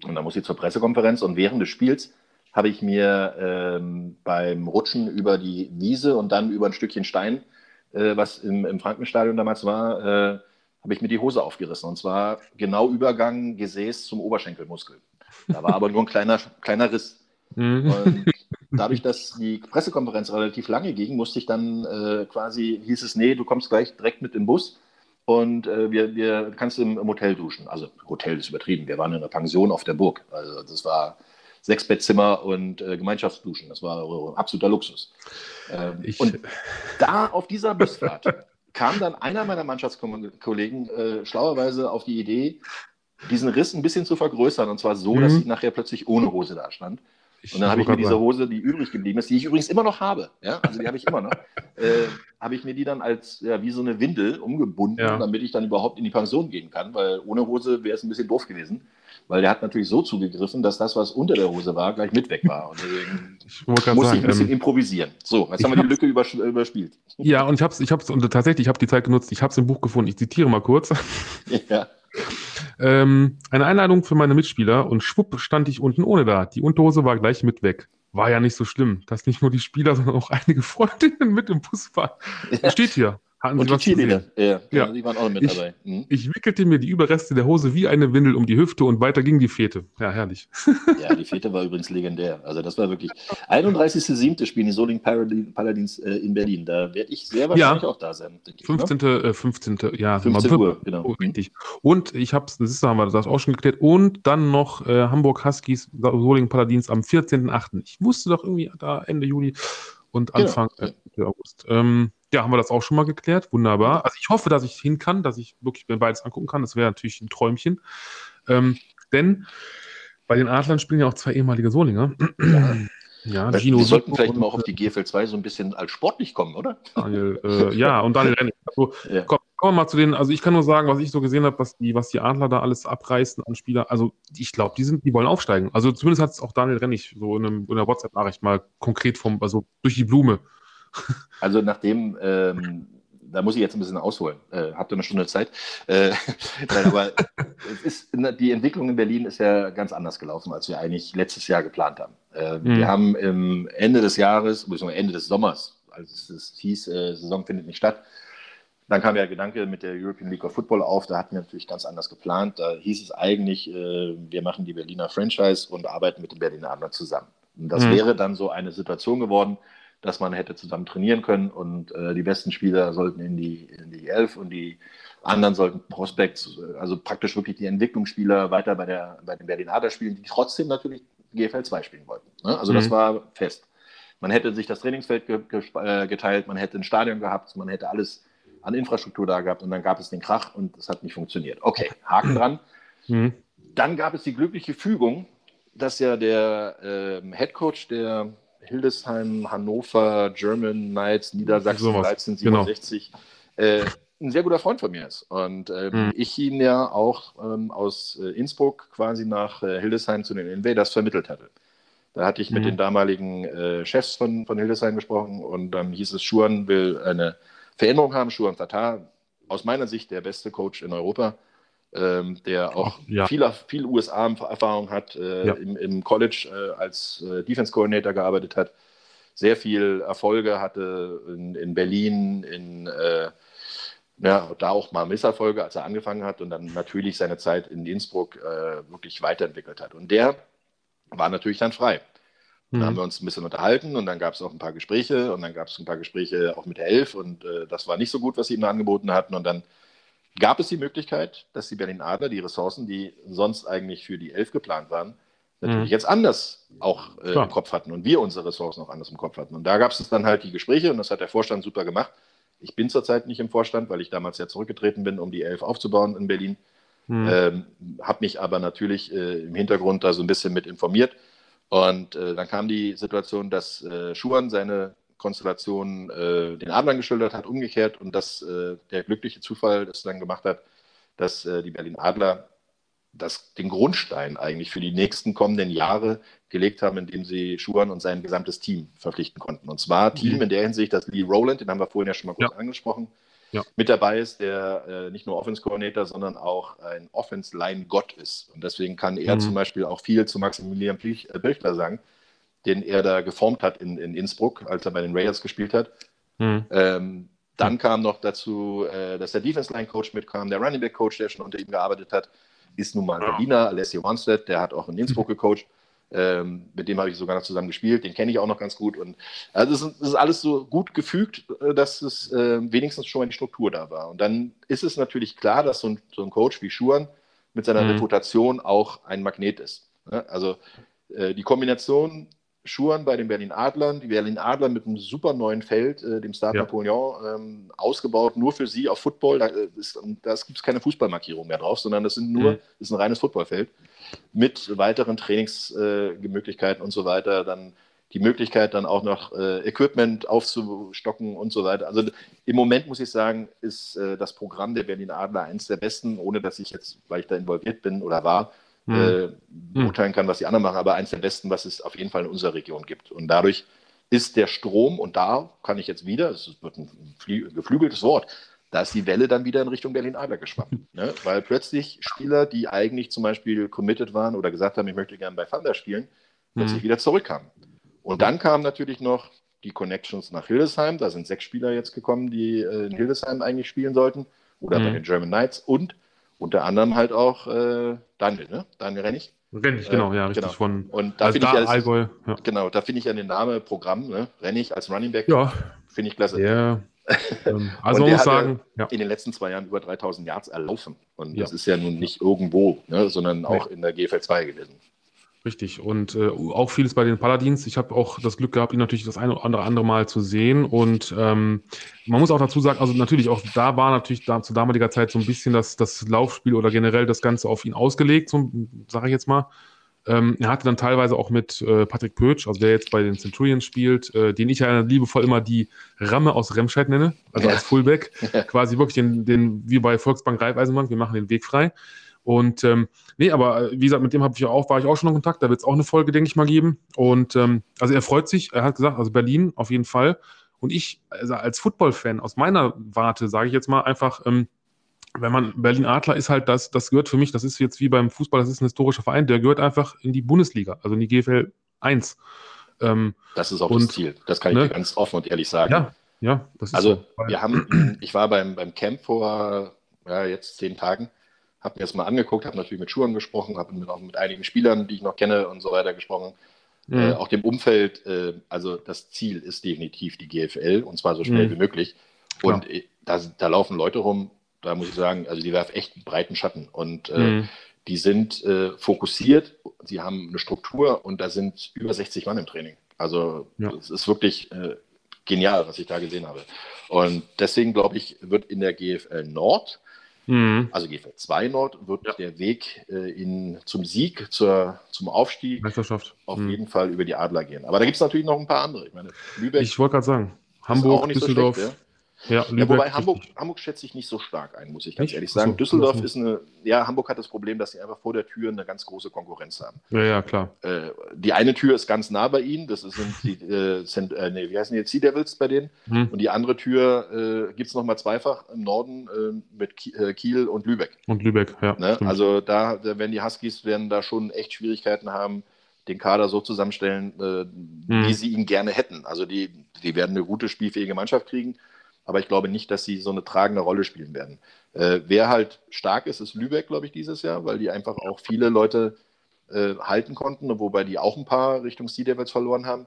Und dann muss ich zur Pressekonferenz und während des Spiels habe ich mir ähm, beim Rutschen über die Wiese und dann über ein Stückchen Stein, äh, was im, im Frankenstadion damals war, äh, habe ich mir die Hose aufgerissen. Und zwar genau Übergang Gesäß zum Oberschenkelmuskel. Da war aber nur ein kleiner, kleiner Riss. Mhm. Und dadurch, dass die Pressekonferenz relativ lange ging, musste ich dann äh, quasi, hieß es, nee, du kommst gleich direkt mit im Bus und äh, wir, wir kannst im, im, Hotel duschen. Also Hotel ist übertrieben. Wir waren in einer Pension auf der Burg. Also das war Sechsbettzimmer und äh, Gemeinschaftsduschen. Das war absoluter Luxus. Ähm, und da auf dieser Busfahrt kam dann einer meiner Mannschaftskollegen äh, schlauerweise auf die Idee, diesen Riss ein bisschen zu vergrößern. Und zwar so, mhm. dass ich nachher plötzlich ohne Hose da stand. Und dann habe ich mir diese Hose, die übrig geblieben ist, die ich übrigens immer noch habe, ja, also die habe ich immer noch, äh, habe ich mir die dann als ja, wie so eine Windel umgebunden, ja. damit ich dann überhaupt in die Pension gehen kann, weil ohne Hose wäre es ein bisschen doof gewesen weil der hat natürlich so zugegriffen, dass das, was unter der Hose war, gleich mit weg war. Und deswegen ich muss sagen, ich ein bisschen ähm, improvisieren. So, jetzt haben wir die Lücke übers überspielt. Ja, und ich habe es, ich hab's, und tatsächlich, ich habe die Zeit genutzt, ich habe es im Buch gefunden, ich zitiere mal kurz. Ja. ähm, eine Einladung für meine Mitspieler und schwupp stand ich unten ohne da. Die Unterhose war gleich mit weg. War ja nicht so schlimm, dass nicht nur die Spieler, sondern auch einige Freundinnen mit im Bus waren. Ja. Steht hier. Hatten und die Cheerleader, ja, ja, die waren auch mit ich, dabei. Mhm. Ich wickelte mir die Überreste der Hose wie eine Windel um die Hüfte und weiter ging die Fete. Ja, herrlich. Ja, die Fete war übrigens legendär. Also das war wirklich 31.07. spielen die Soling Paladins äh, in Berlin. Da werde ich sehr wahrscheinlich ja. auch da sein. Ich, 15. Ne? Äh, 15. Ja, 15 Uhr, genau. Oh, richtig. Und ich habe das ist, haben wir das auch schon geklärt. Und dann noch äh, Hamburg Huskies Soling Paladins am 14.08. Ich wusste doch irgendwie da Ende Juli und genau. Anfang genau. äh, August. Ähm, ja, haben wir das auch schon mal geklärt. Wunderbar. Also ich hoffe, dass ich hin kann, dass ich wirklich mir beides angucken kann. Das wäre natürlich ein Träumchen. Ähm, denn bei den Adlern spielen ja auch zwei ehemalige Solinger. Ja. Ja, Gino Wir sollten vielleicht mal auch auf die GFL 2 so ein bisschen als sportlich kommen, oder? Daniel, äh, ja, und Daniel Rennig. Also, ja. komm, kommen wir mal zu den, also ich kann nur sagen, was ich so gesehen habe, was die, was die Adler da alles abreißen an Spieler. Also ich glaube, die sind, die wollen aufsteigen. Also zumindest hat es auch Daniel Rennig so in, einem, in einer WhatsApp-Nachricht mal konkret vom, also durch die Blume also nachdem, ähm, da muss ich jetzt ein bisschen ausholen. Äh, habt ihr eine Stunde Zeit? Äh, nein, aber ist, die Entwicklung in Berlin ist ja ganz anders gelaufen, als wir eigentlich letztes Jahr geplant haben. Äh, mhm. Wir haben im Ende des Jahres, beziehungsweise Ende des Sommers, als es hieß, äh, Saison findet nicht statt, dann kam der Gedanke mit der European League of Football auf, da hatten wir natürlich ganz anders geplant. Da hieß es eigentlich, äh, wir machen die Berliner Franchise und arbeiten mit den Berliner Adlern zusammen. Und das mhm. wäre dann so eine Situation geworden, dass man hätte zusammen trainieren können und äh, die besten Spieler sollten in die, in die Elf und die anderen sollten Prospects, also praktisch wirklich die Entwicklungsspieler weiter bei, der, bei den Berlin Adler spielen, die trotzdem natürlich GFL 2 spielen wollten. Ne? Also mhm. das war fest. Man hätte sich das Trainingsfeld ge ge äh, geteilt, man hätte ein Stadion gehabt, man hätte alles an Infrastruktur da gehabt und dann gab es den Krach und es hat nicht funktioniert. Okay, Haken dran. Mhm. Dann gab es die glückliche Fügung, dass ja der äh, Head Coach der Hildesheim, Hannover, German Knights, Niedersachsen so 1367 genau. äh, ein sehr guter Freund von mir ist. Und ähm, mhm. ich ihn ja auch ähm, aus äh, Innsbruck quasi nach äh, Hildesheim zu den Invaders vermittelt hatte. Da hatte ich mhm. mit den damaligen äh, Chefs von, von Hildesheim gesprochen und dann hieß es, Schuan will eine Veränderung haben. Schuan Tatar, aus meiner Sicht der beste Coach in Europa ähm, der auch Ach, ja. viel, viel USA-Erfahrung hat, äh, ja. im, im, College äh, als äh, Defense Coordinator gearbeitet hat, sehr viel Erfolge hatte in, in Berlin, in äh, ja, da auch mal Misserfolge, als er angefangen hat und dann natürlich seine Zeit in Innsbruck äh, wirklich weiterentwickelt hat. Und der war natürlich dann frei. Mhm. Da haben wir uns ein bisschen unterhalten und dann gab es auch ein paar Gespräche und dann gab es ein paar Gespräche auch mit der Elf und äh, das war nicht so gut, was sie ihm angeboten hatten und dann gab es die Möglichkeit, dass die Berlin Adler die Ressourcen, die sonst eigentlich für die Elf geplant waren, natürlich mhm. jetzt anders auch äh, im Kopf hatten und wir unsere Ressourcen auch anders im Kopf hatten. Und da gab es dann halt die Gespräche und das hat der Vorstand super gemacht. Ich bin zurzeit nicht im Vorstand, weil ich damals ja zurückgetreten bin, um die Elf aufzubauen in Berlin. Mhm. Ähm, habe mich aber natürlich äh, im Hintergrund da so ein bisschen mit informiert. Und äh, dann kam die Situation, dass äh, Schuhan seine Konstellation äh, den Adlern geschildert hat, umgekehrt und dass äh, der glückliche Zufall das dann gemacht hat, dass äh, die Berlin Adler das, den Grundstein eigentlich für die nächsten kommenden Jahre gelegt haben, indem sie Schuhan und sein gesamtes Team verpflichten konnten. Und zwar Team mhm. in der Hinsicht, dass Lee Rowland, den haben wir vorhin ja schon mal kurz ja. angesprochen, ja. mit dabei ist, der äh, nicht nur Offense-Coordinator, sondern auch ein Offense-Line-Gott ist. Und deswegen kann er mhm. zum Beispiel auch viel zu Maximilian äh, Birchler sagen, den er da geformt hat in, in Innsbruck, als er bei den Raiders gespielt hat. Mhm. Ähm, dann kam noch dazu, äh, dass der Defense-Line-Coach mitkam, der Running Back-Coach, der schon unter ihm gearbeitet hat, ist nun mal ein Berliner, Alessio Wanstead, der hat auch in Innsbruck gecoacht. Ähm, mit dem habe ich sogar noch zusammen gespielt, den kenne ich auch noch ganz gut. Und also es ist, es ist alles so gut gefügt, äh, dass es äh, wenigstens schon mal die Struktur da war. Und dann ist es natürlich klar, dass so ein, so ein Coach wie Schuhan mit seiner mhm. Reputation auch ein Magnet ist. Ne? Also äh, die Kombination Schuhen bei den Berlin Adlern. Die Berlin Adler mit einem super neuen Feld, äh, dem Stade ja. Napoleon, ähm, ausgebaut, nur für sie auf Football. Da, äh, da gibt es keine Fußballmarkierung mehr drauf, sondern das sind nur, mhm. ist ein reines Footballfeld mit weiteren Trainingsmöglichkeiten äh, und so weiter. Dann die Möglichkeit, dann auch noch äh, Equipment aufzustocken und so weiter. Also im Moment muss ich sagen, ist äh, das Programm der Berlin Adler eines der besten, ohne dass ich jetzt, weil ich da involviert bin oder war, hm. äh, beurteilen kann, was die anderen machen, aber eins der besten, was es auf jeden Fall in unserer Region gibt. Und dadurch ist der Strom, und da kann ich jetzt wieder, es wird ein geflügeltes Wort, da ist die Welle dann wieder in Richtung Berlin-Adler geschwappt. Ne? Weil plötzlich Spieler, die eigentlich zum Beispiel committed waren oder gesagt haben, ich möchte gerne bei Thunder spielen, plötzlich mhm. wieder zurückkamen. Und dann kamen natürlich noch die Connections nach Hildesheim. Da sind sechs Spieler jetzt gekommen, die äh, in Hildesheim eigentlich spielen sollten oder mhm. bei den German Knights. Und unter anderem halt auch äh, Daniel, ne? Daniel Rennig. Rennig, genau, ja, richtig. Genau. Von, und da also finde ich, Allgäu, ja. genau, da finde ich ja den Namen Programm, ne? Rennig als Running Back, ja. finde ich klasse. Ja. ähm, also man muss sagen, ja. in den letzten zwei Jahren über 3000 Yards erlaufen. Und das ist ja nun nicht irgendwo, ne, sondern auch in der GFL 2 gewesen. Richtig. Und äh, auch vieles bei den Paladins. Ich habe auch das Glück gehabt, ihn natürlich das eine oder andere, Mal zu sehen. Und ähm, man muss auch dazu sagen, also natürlich auch da war natürlich da, zu damaliger Zeit so ein bisschen das, das Laufspiel oder generell das Ganze auf ihn ausgelegt, so sage ich jetzt mal. Ähm, er hatte dann teilweise auch mit äh, Patrick Pötsch, also der jetzt bei den Centurions spielt, äh, den ich ja liebevoll immer die Ramme aus Remscheid nenne, also ja. als Fullback, quasi wirklich den, den, wie bei Volksbank Reifeisenbank, wir machen den Weg frei. Und ähm, nee, aber äh, wie gesagt, mit dem habe ich auch, war ich auch schon in Kontakt. Da wird es auch eine Folge, denke ich mal, geben. Und ähm, also er freut sich, er hat gesagt, also Berlin auf jeden Fall. Und ich, also als Football-Fan aus meiner Warte, sage ich jetzt mal einfach, ähm, wenn man Berlin Adler ist halt das, das gehört für mich, das ist jetzt wie beim Fußball, das ist ein historischer Verein, der gehört einfach in die Bundesliga, also in die GFL 1. Ähm, das ist auch und, das Ziel, das kann ich ne? dir ganz offen und ehrlich sagen. Ja, ja, das ist Also, so. wir haben, ich war beim, beim Camp vor ja, jetzt zehn Tagen habe mir das mal angeguckt, habe natürlich mit Schuhen gesprochen, habe mit, auch mit einigen Spielern, die ich noch kenne und so weiter gesprochen. Mhm. Äh, auch dem Umfeld, äh, also das Ziel ist definitiv die GFL und zwar so schnell mhm. wie möglich. Und ja. da, da, laufen Leute rum, da muss ich sagen, also die werfen echt einen breiten Schatten und äh, mhm. die sind äh, fokussiert, sie haben eine Struktur und da sind über 60 Mann im Training. Also es ist wirklich äh, genial, was ich da gesehen habe. Und deswegen glaube ich, wird in der GFL Nord Mhm. Also GFL 2 Nord wird ja. der Weg äh, in, zum Sieg, zur, zum Aufstieg Meisterschaft. auf mhm. jeden Fall über die Adler gehen. Aber da gibt es natürlich noch ein paar andere. Ich meine, Lübeck. Ich wollte gerade sagen, Hamburg, Düsseldorf. So schlecht, ja? Ja, ja, wobei Hamburg, Hamburg schätze ich nicht so stark ein, muss ich ganz nicht? ehrlich sagen. So, Düsseldorf ist eine, ja, Hamburg hat das Problem, dass sie einfach vor der Tür eine ganz große Konkurrenz haben. Ja, ja, klar. Äh, die eine Tür ist ganz nah bei ihnen, das sind die, äh, sind, äh, nee, wie heißen die jetzt, Sea Devils bei denen. Hm. Und die andere Tür äh, gibt es nochmal zweifach im Norden äh, mit äh, Kiel und Lübeck. Und Lübeck, ja. Ne? Also da, da werden die Huskies werden da schon echt Schwierigkeiten haben, den Kader so zusammenstellen, äh, hm. wie sie ihn gerne hätten. Also die, die werden eine gute, spielfähige Mannschaft kriegen aber ich glaube nicht, dass sie so eine tragende Rolle spielen werden. Äh, wer halt stark ist, ist Lübeck, glaube ich, dieses Jahr, weil die einfach auch viele Leute äh, halten konnten, wobei die auch ein paar Richtung Sea Devils verloren haben.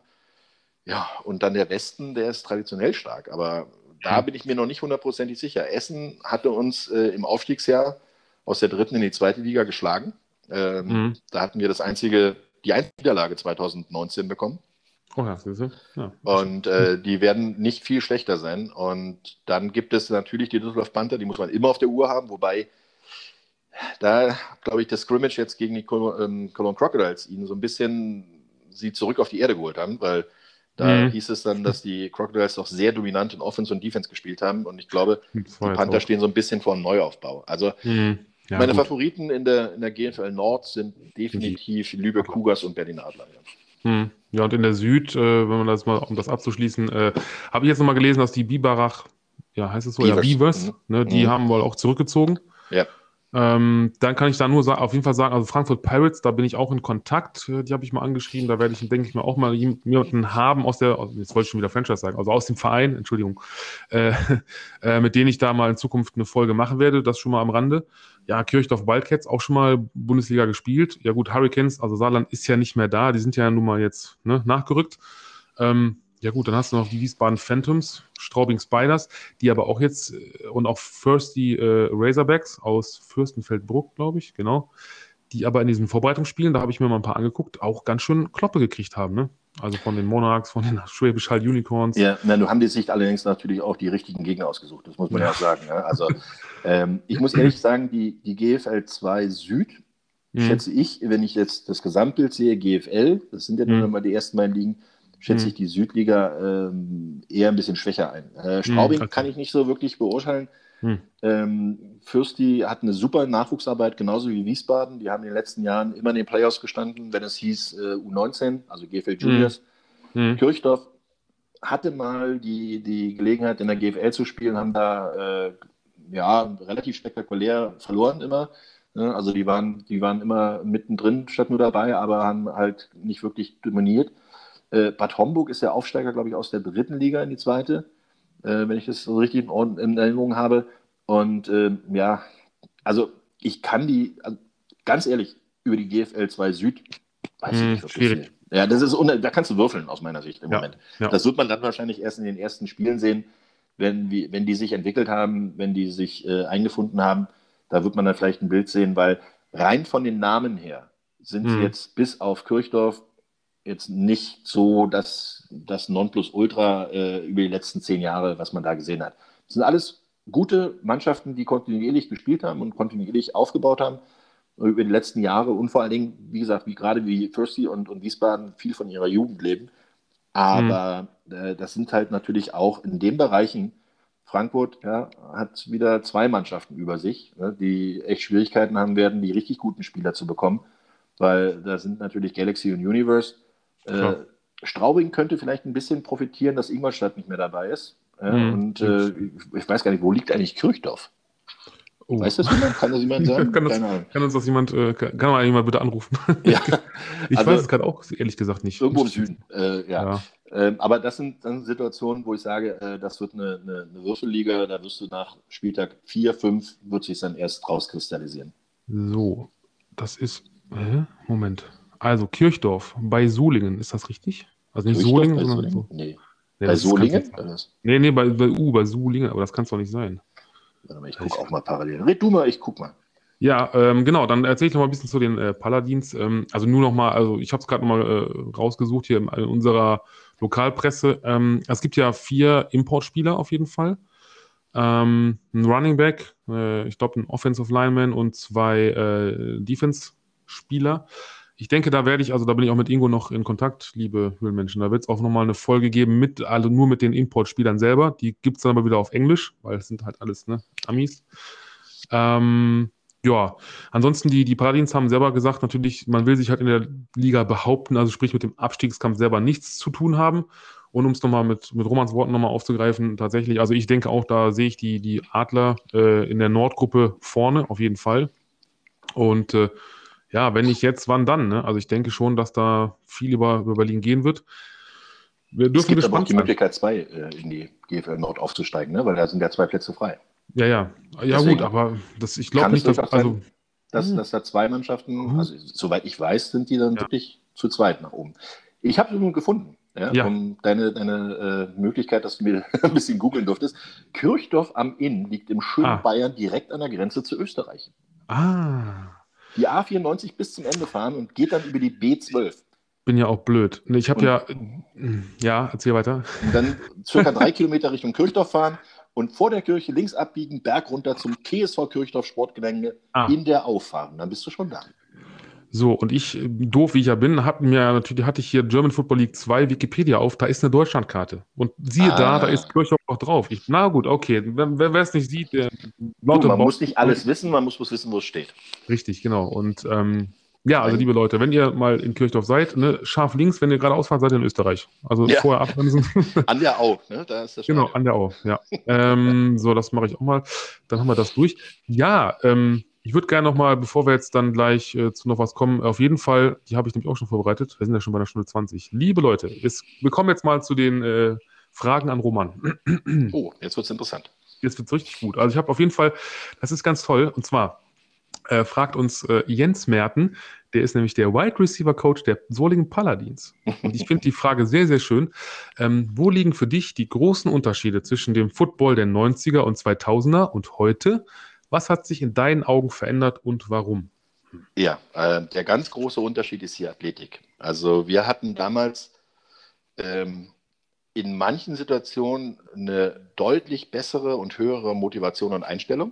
Ja, und dann der Westen, der ist traditionell stark, aber da bin ich mir noch nicht hundertprozentig sicher. Essen hatte uns äh, im Aufstiegsjahr aus der dritten in die zweite Liga geschlagen. Ähm, mhm. Da hatten wir das einzige, die einzige Niederlage 2019 bekommen. Oh ja. Ja. Und äh, die werden nicht viel schlechter sein. Und dann gibt es natürlich die Düsseldorf Panther, die muss man immer auf der Uhr haben, wobei da, glaube ich, das Scrimmage jetzt gegen die ähm, Cologne Crocodiles ihnen so ein bisschen sie zurück auf die Erde geholt haben, weil da mhm. hieß es dann, dass die Crocodiles doch sehr dominant in Offense und Defense gespielt haben. Und ich glaube, die Panther stehen so ein bisschen vor einem Neuaufbau. Also mhm. Ja, Meine gut. Favoriten in der, in der GFL Nord sind definitiv Lübeck Cougars und Berlin Adler. Hm. Ja, und in der Süd, äh, wenn man das mal, um das abzuschließen, äh, habe ich jetzt nochmal gelesen, dass die Biberach, ja, heißt es so, Beavers. ja, Beavers, mhm. ne, die mhm. haben wohl auch zurückgezogen. Ja. Ähm, dann kann ich da nur auf jeden Fall sagen, also Frankfurt Pirates, da bin ich auch in Kontakt. Äh, die habe ich mal angeschrieben. Da werde ich, denke ich mal, auch mal jemanden haben aus der, jetzt wollte ich schon wieder Franchise sagen, also aus dem Verein, Entschuldigung, äh, äh, mit denen ich da mal in Zukunft eine Folge machen werde. Das schon mal am Rande. Ja, Kirchdorf Wildcats auch schon mal Bundesliga gespielt. Ja, gut, Hurricanes, also Saarland ist ja nicht mehr da. Die sind ja nun mal jetzt ne, nachgerückt. Ähm, ja gut, dann hast du noch die Wiesbaden Phantoms, Straubing Spiders, die aber auch jetzt äh, und auch Firsty äh, Razorbacks aus Fürstenfeldbruck, glaube ich, genau, die aber in diesen Vorbereitungsspielen, da habe ich mir mal ein paar angeguckt, auch ganz schön Kloppe gekriegt haben, ne? Also von den Monarchs, von den Schwäbisch Hall Unicorns. Ja, na, du haben die sich allerdings natürlich auch die richtigen Gegner ausgesucht, das muss man ja, ja auch sagen. Ja? Also ähm, ich muss ehrlich sagen, die, die GFL 2 Süd, mhm. schätze ich, wenn ich jetzt das Gesamtbild sehe, GFL, das sind ja mhm. nun mal die ersten beiden Ligen, schätze hm. ich die Südliga ähm, eher ein bisschen schwächer ein. Äh, hm, Straubing okay. kann ich nicht so wirklich beurteilen. Hm. Ähm, Fürsti hat eine super Nachwuchsarbeit, genauso wie Wiesbaden. Die haben in den letzten Jahren immer in den Playoffs gestanden, wenn es hieß äh, U19, also GFL Juniors. Hm. hm. Kirchdorf hatte mal die, die Gelegenheit, in der GFL zu spielen, haben da äh, ja relativ spektakulär verloren immer. Ne? Also die waren, die waren immer mittendrin statt nur dabei, aber haben halt nicht wirklich dominiert. Äh, Bad Homburg ist der Aufsteiger, glaube ich, aus der dritten Liga in die zweite, äh, wenn ich das so richtig in, in Erinnerung habe. Und äh, ja, also ich kann die, also ganz ehrlich, über die GFL 2 Süd, weiß hm, ich nicht schwierig. Ja, das ist, da kannst du würfeln aus meiner Sicht im ja, Moment. Ja. Das wird man dann wahrscheinlich erst in den ersten Spielen sehen, wenn, wie, wenn die sich entwickelt haben, wenn die sich äh, eingefunden haben. Da wird man dann vielleicht ein Bild sehen, weil rein von den Namen her sind hm. sie jetzt bis auf Kirchdorf jetzt nicht so das, das Nonplusultra äh, über die letzten zehn Jahre, was man da gesehen hat. Das sind alles gute Mannschaften, die kontinuierlich gespielt haben und kontinuierlich aufgebaut haben über die letzten Jahre und vor allen Dingen, wie gesagt, wie gerade wie Fürsti und, und Wiesbaden viel von ihrer Jugend leben. Aber mhm. äh, das sind halt natürlich auch in den Bereichen, Frankfurt ja, hat wieder zwei Mannschaften über sich, ne, die echt Schwierigkeiten haben werden, die richtig guten Spieler zu bekommen, weil da sind natürlich Galaxy und Universe äh, Straubing könnte vielleicht ein bisschen profitieren, dass Ingolstadt nicht mehr dabei ist. Äh, mhm. Und äh, ich weiß gar nicht, wo liegt eigentlich Kirchdorf? Oh. Weiß das jemand? Kann das jemand sagen? kann, das, kann, uns das jemand, äh, kann, kann mal jemand bitte anrufen? Ja. ich also, weiß es gerade auch, ehrlich gesagt nicht. Irgendwo im Süden, äh, ja. ja. Ähm, aber das sind dann Situationen, wo ich sage, äh, das wird eine, eine, eine, Würfelliga, da wirst du nach Spieltag 4, 5, wird sich dann erst rauskristallisieren. So, das ist, Moment, also Kirchdorf bei Solingen, ist das richtig? Also nicht Kirchdorf Solingen, sondern so. Nee. nee bei Solingen? Nee, nee, bei, bei U, bei Solingen, aber das kann es doch nicht sein. Ich gucke auch mal parallel. Red du mal, ich guck mal. Ja, ähm, genau, dann erzähle ich noch mal ein bisschen zu den äh, Paladins. Ähm, also nur noch mal, also ich habe es gerade noch mal äh, rausgesucht hier in, in unserer Lokalpresse. Ähm, es gibt ja vier Importspieler auf jeden Fall. Ähm, ein Running Back, äh, ich glaube ein Offensive Lineman und zwei äh, Defense-Spieler. Ich denke, da werde ich, also da bin ich auch mit Ingo noch in Kontakt, liebe Höhlenmenschen. Da wird es auch nochmal eine Folge geben mit, also nur mit den Importspielern selber. Die gibt es dann aber wieder auf Englisch, weil es sind halt alles ne, Amis. Ähm, ja, ansonsten die, die Paladins haben selber gesagt, natürlich, man will sich halt in der Liga behaupten, also sprich mit dem Abstiegskampf selber nichts zu tun haben. Und um es nochmal mit, mit Romans Worten nochmal aufzugreifen, tatsächlich, also ich denke auch, da sehe ich die, die Adler äh, in der Nordgruppe vorne, auf jeden Fall. Und äh, ja, wenn nicht jetzt, wann dann? Ne? Also ich denke schon, dass da viel über, über Berlin gehen wird. Wir dürfen es gibt aber auch die sein. Möglichkeit, zwei äh, in die GFL Nord aufzusteigen, ne? weil da sind ja zwei Plätze frei. Ja, ja. Ja, Deswegen gut, aber das, ich glaube nicht, dass. Also, dass, dass da zwei Mannschaften, mhm. also soweit ich weiß, sind die dann ja. wirklich zu zweit nach oben. Ich habe nun gefunden, ja, ja. Um deine, deine äh, Möglichkeit, dass du mir ein bisschen googeln durftest. Kirchdorf am Inn liegt im schönen ah. Bayern direkt an der Grenze zu Österreich. Ah die A94 bis zum Ende fahren und geht dann über die B12. Bin ja auch blöd. Ich habe ja, ja, erzähl weiter. Dann circa drei Kilometer Richtung Kirchdorf fahren und vor der Kirche links abbiegen, Berg runter zum TSV Kirchdorf Sportgelände ah. in der Auffahrt. Dann bist du schon da. So, und ich, doof wie ich ja bin, hab mir natürlich, hatte ich hier German Football League 2 Wikipedia auf, da ist eine Deutschlandkarte. Und siehe ah. da, da ist Kirchhoff auch drauf. Ich, na gut, okay, wer es nicht sieht, der du, Man muss nicht alles wissen, man muss bloß wissen, wo es steht. Richtig, genau. Und ähm, ja, also liebe Leute, wenn ihr mal in Kirchdorf seid, ne, scharf links, wenn ihr gerade ausfahrt, seid ihr in Österreich. Also ja. vorher abbremsen. An der Au, ne? Da ist das Genau, an der Au, ja. ähm, so, das mache ich auch mal. Dann haben wir das durch. Ja, ähm, ich würde gerne nochmal, bevor wir jetzt dann gleich äh, zu noch was kommen, auf jeden Fall, die habe ich nämlich auch schon vorbereitet. Wir sind ja schon bei einer Stunde 20. Liebe Leute, es, wir kommen jetzt mal zu den äh, Fragen an Roman. Oh, jetzt wird es interessant. Jetzt wird es richtig gut. Also ich habe auf jeden Fall, das ist ganz toll, und zwar äh, fragt uns äh, Jens Merten, der ist nämlich der Wide Receiver Coach der Solingen Paladins. Und ich finde die Frage sehr, sehr schön. Ähm, wo liegen für dich die großen Unterschiede zwischen dem Football der 90er und 2000er und heute? Was hat sich in deinen Augen verändert und warum? Ja, äh, der ganz große Unterschied ist die Athletik. Also wir hatten damals ähm, in manchen Situationen eine deutlich bessere und höhere Motivation und Einstellung,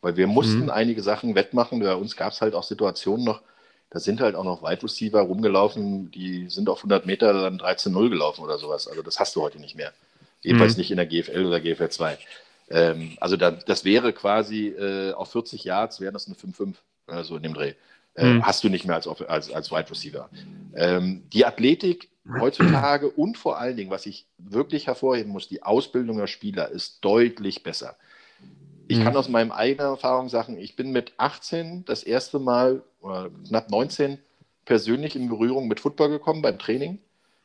weil wir mussten mhm. einige Sachen wettmachen. Bei uns gab es halt auch Situationen noch, da sind halt auch noch Wide Receiver rumgelaufen, die sind auf 100 Meter dann 13-0 gelaufen oder sowas. Also das hast du heute nicht mehr. Jedenfalls mhm. nicht in der GFL oder GFL 2. Ähm, also da, das wäre quasi äh, auf 40 Yards, wäre das eine 5-5, also in dem Dreh. Äh, mhm. Hast du nicht mehr als, als, als Wide Receiver. Ähm, die Athletik heutzutage und vor allen Dingen, was ich wirklich hervorheben muss, die Ausbildung der Spieler ist deutlich besser. Ich mhm. kann aus meinem eigenen Erfahrung sagen, ich bin mit 18 das erste Mal, oder knapp 19, persönlich in Berührung mit Football gekommen beim Training.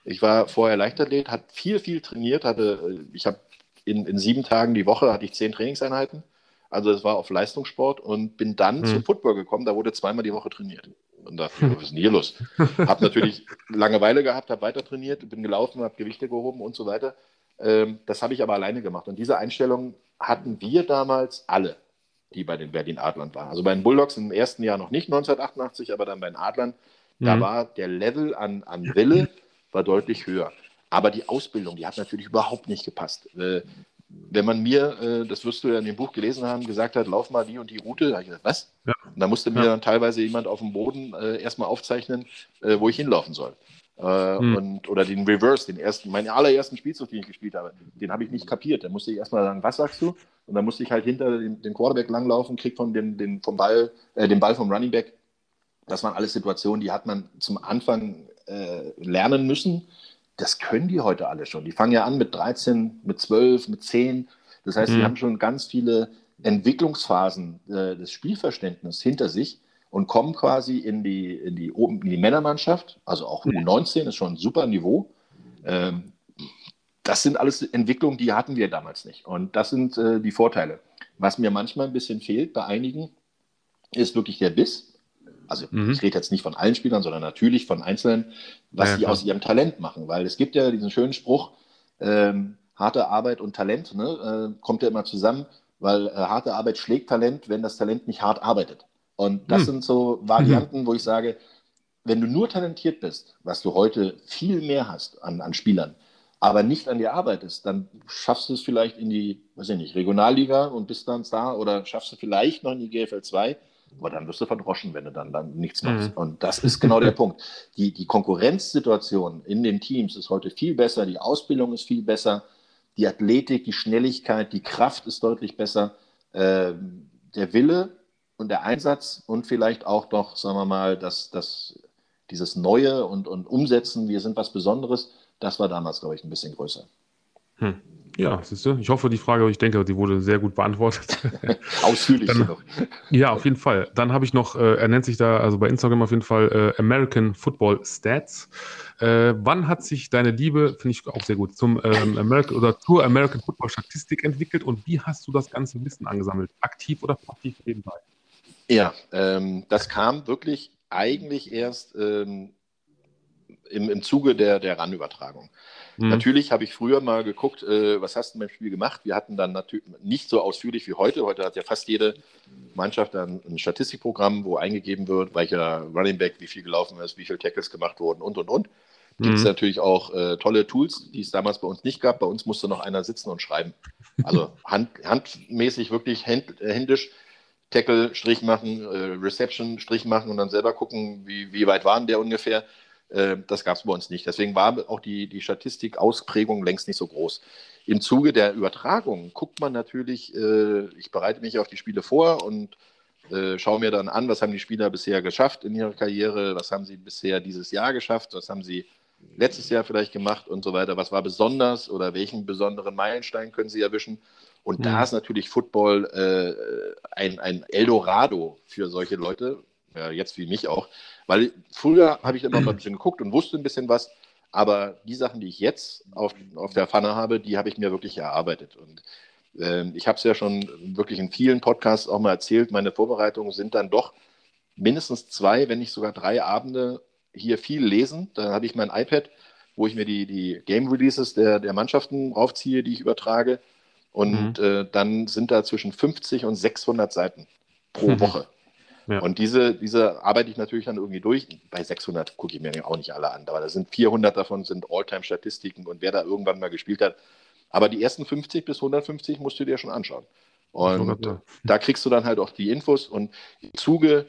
Ich war vorher Leichtathlet, hat viel, viel trainiert, hatte, ich habe in, in sieben Tagen die Woche hatte ich zehn Trainingseinheiten. Also es war auf Leistungssport und bin dann hm. zum Football gekommen. Da wurde zweimal die Woche trainiert. Und dachte, was ist denn hier los? habe natürlich Langeweile gehabt, habe weiter trainiert, bin gelaufen, habe Gewichte gehoben und so weiter. Ähm, das habe ich aber alleine gemacht. Und diese Einstellung hatten wir damals alle, die bei den Berlin Adlern waren. Also bei den Bulldogs im ersten Jahr noch nicht 1988, aber dann bei den Adlern, mhm. da war der Level an, an Wille war deutlich höher. Aber die Ausbildung, die hat natürlich überhaupt nicht gepasst. Äh, wenn man mir, äh, das wirst du ja in dem Buch gelesen haben, gesagt hat, lauf mal die und die Route, da habe ich gesagt, was? Ja. Und da musste mir ja. dann teilweise jemand auf dem Boden äh, erstmal aufzeichnen, äh, wo ich hinlaufen soll. Äh, hm. und, oder den Reverse, den ersten, meinen allerersten Spielzug, den ich gespielt habe, den habe ich nicht kapiert. Da musste ich erstmal sagen, was sagst du? Und dann musste ich halt hinter den, den Quarterback langlaufen, krieg von den, den, vom Ball, äh, den Ball vom Running Back. Das waren alles Situationen, die hat man zum Anfang lernen müssen das können die heute alle schon. Die fangen ja an mit 13, mit 12, mit 10. Das heißt, mhm. die haben schon ganz viele Entwicklungsphasen äh, des Spielverständnisses hinter sich und kommen quasi in die, in die, in die Männermannschaft. Also auch U19 ist schon ein super Niveau. Ähm, das sind alles Entwicklungen, die hatten wir damals nicht. Und das sind äh, die Vorteile. Was mir manchmal ein bisschen fehlt bei einigen, ist wirklich der Biss. Also mhm. ich rede jetzt nicht von allen Spielern, sondern natürlich von Einzelnen, was ja, sie aus ihrem Talent machen. Weil es gibt ja diesen schönen Spruch, ähm, harte Arbeit und Talent ne, äh, kommt ja immer zusammen, weil äh, harte Arbeit schlägt Talent, wenn das Talent nicht hart arbeitet. Und das mhm. sind so Varianten, mhm. wo ich sage, wenn du nur talentiert bist, was du heute viel mehr hast an, an Spielern, aber nicht an dir arbeitest, dann schaffst du es vielleicht in die, weiß ich nicht, Regionalliga und bist dann da oder schaffst du vielleicht noch in die GFL 2 aber dann wirst du verdroschen, wenn du dann, dann nichts machst. Mhm. Und das ist genau der Punkt. Die, die Konkurrenzsituation in den Teams ist heute viel besser, die Ausbildung ist viel besser, die Athletik, die Schnelligkeit, die Kraft ist deutlich besser. Äh, der Wille und der Einsatz und vielleicht auch doch, sagen wir mal, das, das, dieses Neue und, und Umsetzen, wir sind was Besonderes, das war damals, glaube ich, ein bisschen größer. Hm. Ja, siehst du, ich hoffe, die Frage, ich denke, die wurde sehr gut beantwortet. Ausführlich. Dann, ja, auf jeden Fall. Dann habe ich noch, äh, er nennt sich da, also bei Instagram auf jeden Fall äh, American Football Stats. Äh, wann hat sich deine Liebe, finde ich auch sehr gut, zum ähm, American oder zur American Football Statistik entwickelt und wie hast du das ganze Wissen angesammelt? Aktiv oder passiv nebenbei? Ja, ähm, das kam wirklich eigentlich erst ähm, im, im Zuge der, der RAN-Übertragung. Mhm. Natürlich habe ich früher mal geguckt, äh, was hast du beim Spiel gemacht? Wir hatten dann natürlich nicht so ausführlich wie heute. Heute hat ja fast jede Mannschaft dann ein Statistikprogramm, wo eingegeben wird, welcher Running Back wie viel gelaufen ist, wie viele Tackles gemacht wurden und und und. Gibt es mhm. natürlich auch äh, tolle Tools, die es damals bei uns nicht gab. Bei uns musste noch einer sitzen und schreiben. Also hand, handmäßig wirklich händ, äh, händisch Tackle, Strich machen, äh, Reception, Strich machen und dann selber gucken, wie, wie weit waren der ungefähr. Äh, das gab es bei uns nicht. Deswegen war auch die, die Statistikausprägung längst nicht so groß. Im Zuge der Übertragung guckt man natürlich, äh, ich bereite mich auf die Spiele vor und äh, schaue mir dann an, was haben die Spieler bisher geschafft in ihrer Karriere, was haben sie bisher dieses Jahr geschafft, was haben sie letztes Jahr vielleicht gemacht und so weiter, was war besonders oder welchen besonderen Meilenstein können sie erwischen. Und mhm. da ist natürlich Football äh, ein, ein Eldorado für solche Leute, ja, jetzt wie mich auch, weil früher habe ich immer mal ein bisschen geguckt und wusste ein bisschen was, aber die Sachen, die ich jetzt auf, auf der Pfanne habe, die habe ich mir wirklich erarbeitet. Und äh, ich habe es ja schon wirklich in vielen Podcasts auch mal erzählt, meine Vorbereitungen sind dann doch mindestens zwei, wenn nicht sogar drei Abende hier viel lesen. Da habe ich mein iPad, wo ich mir die, die Game Releases der, der Mannschaften raufziehe, die ich übertrage. Und mhm. äh, dann sind da zwischen 50 und 600 Seiten pro mhm. Woche. Ja. Und diese, diese arbeite ich natürlich dann irgendwie durch. Bei 600 gucke ich mir auch nicht alle an, aber da sind 400 davon sind Alltime-Statistiken und wer da irgendwann mal gespielt hat. Aber die ersten 50 bis 150 musst du dir schon anschauen. Und da kriegst du dann halt auch die Infos und im Zuge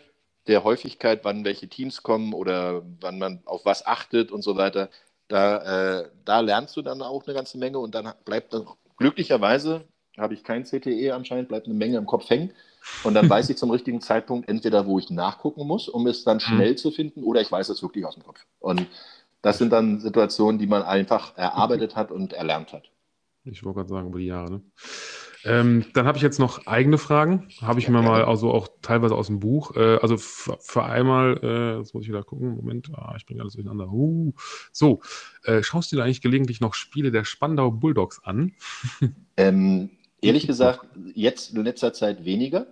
der Häufigkeit, wann welche Teams kommen oder wann man auf was achtet und so weiter, da, äh, da lernst du dann auch eine ganze Menge und dann bleibt dann glücklicherweise habe ich kein CTE anscheinend, bleibt eine Menge im Kopf hängen. Und dann weiß ich zum richtigen Zeitpunkt entweder, wo ich nachgucken muss, um es dann schnell mhm. zu finden, oder ich weiß es wirklich aus dem Kopf. Und das sind dann Situationen, die man einfach erarbeitet hat und erlernt hat. Ich wollte gerade sagen, über die Jahre. Ne? Ähm, dann habe ich jetzt noch eigene Fragen. Habe ich mir mal also auch teilweise aus dem Buch. Äh, also für einmal, äh, jetzt muss ich wieder gucken. Moment, ah, ich bringe alles durcheinander. Uh, so, äh, schaust du dir eigentlich gelegentlich noch Spiele der Spandau Bulldogs an? ähm, ehrlich gesagt, jetzt in letzter Zeit weniger.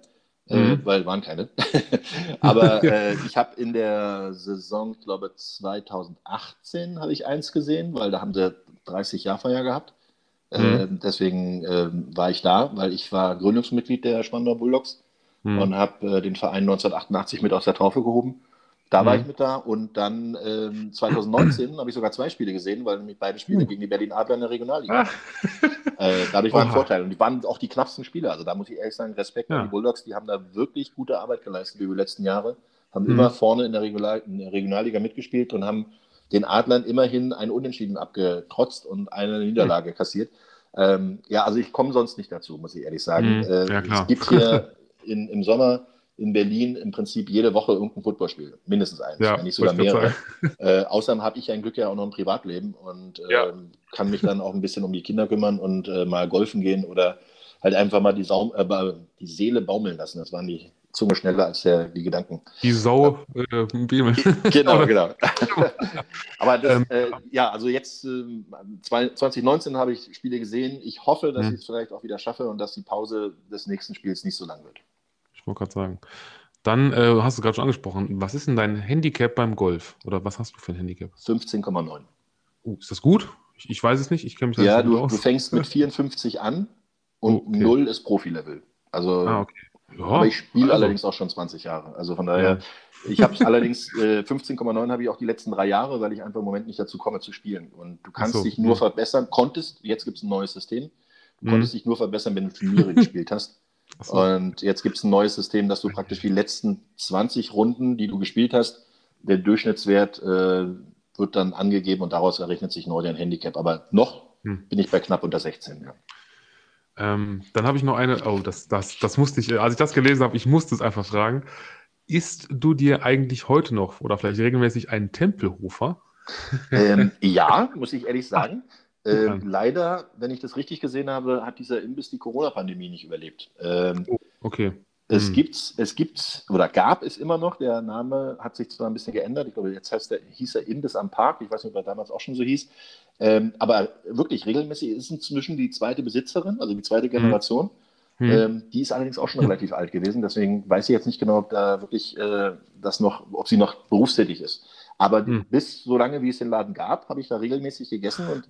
Äh, mhm. weil waren keine. Aber äh, ich habe in der Saison, ich glaube 2018, habe ich eins gesehen, weil da haben sie 30 Jahrfeier gehabt. Mhm. Äh, deswegen äh, war ich da, weil ich war Gründungsmitglied der Spandau Bulldogs mhm. und habe äh, den Verein 1988 mit aus der Taufe gehoben. Da mhm. war ich mit da und dann ähm, 2019 habe ich sogar zwei Spiele gesehen, weil nämlich beide Spiele uh. gegen die Berlin Adler in der Regionalliga. Ah. äh, dadurch war ein Vorteil und die waren auch die knappsten Spiele. Also da muss ich ehrlich sagen, Respekt ja. an die Bulldogs, die haben da wirklich gute Arbeit geleistet über die letzten Jahre, haben mhm. immer vorne in der, Regional in der Regionalliga mitgespielt und haben den Adlern immerhin ein Unentschieden abgetrotzt und eine Niederlage mhm. kassiert. Ähm, ja, also ich komme sonst nicht dazu, muss ich ehrlich sagen. Mhm. Äh, ja, es gibt hier in, im Sommer in Berlin im Prinzip jede Woche irgendein Footballspiel. Mindestens eins, ja, wenn nicht sogar mehrere. Äh, außerdem habe ich ein Glück ja auch noch ein Privatleben und äh, ja. kann mich dann auch ein bisschen um die Kinder kümmern und äh, mal golfen gehen oder halt einfach mal die, Saum, äh, die Seele baumeln lassen. Das waren die Zunge schneller als der, die Gedanken. Die Sau äh, Bemel. Genau, genau. Aber das, ähm, äh, ja, also jetzt äh, 2019 habe ich Spiele gesehen. Ich hoffe, dass hm. ich es vielleicht auch wieder schaffe und dass die Pause des nächsten Spiels nicht so lang wird. Ich wollte gerade sagen. Dann äh, hast du gerade schon angesprochen. Was ist denn dein Handicap beim Golf? Oder was hast du für ein Handicap? 15,9. Uh, ist das gut? Ich, ich, weiß es nicht. Ich kenne mich Ja, du, du, fängst mit 54 an und okay. 0 ist Profilevel. Also ah, okay. Ja, aber ich spiele also. allerdings auch schon 20 Jahre. Also von daher, ja. ich habe es allerdings, äh, 15,9 habe ich auch die letzten drei Jahre, weil ich einfach im Moment nicht dazu komme zu spielen. Und du kannst so, dich nur ja. verbessern, konntest, jetzt gibt es ein neues System, du mhm. konntest dich nur verbessern, wenn du Turniere gespielt hast. So. Und jetzt gibt es ein neues System, dass du praktisch die letzten 20 Runden, die du gespielt hast, der Durchschnittswert äh, wird dann angegeben und daraus errechnet sich neu dein Handicap. Aber noch hm. bin ich bei knapp unter 16. Ja. Ähm, dann habe ich noch eine, oh, das, das, das musste ich, als ich das gelesen habe, ich musste es einfach fragen. Isst du dir eigentlich heute noch oder vielleicht regelmäßig einen Tempelhofer? Ähm, ja, muss ich ehrlich sagen. Ähm, leider, wenn ich das richtig gesehen habe, hat dieser Imbiss die Corona-Pandemie nicht überlebt. Ähm, oh, okay. Es hm. gibt, es gibt oder gab es immer noch, der Name hat sich zwar ein bisschen geändert, ich glaube, jetzt heißt der, hieß er Imbiss am Park, ich weiß nicht, ob er damals auch schon so hieß, ähm, aber wirklich regelmäßig ist inzwischen die zweite Besitzerin, also die zweite hm. Generation. Hm. Ähm, die ist allerdings auch schon relativ alt gewesen, deswegen weiß ich jetzt nicht genau, ob da wirklich äh, das noch, ob sie noch berufstätig ist. Aber hm. bis so lange, wie es den Laden gab, habe ich da regelmäßig gegessen und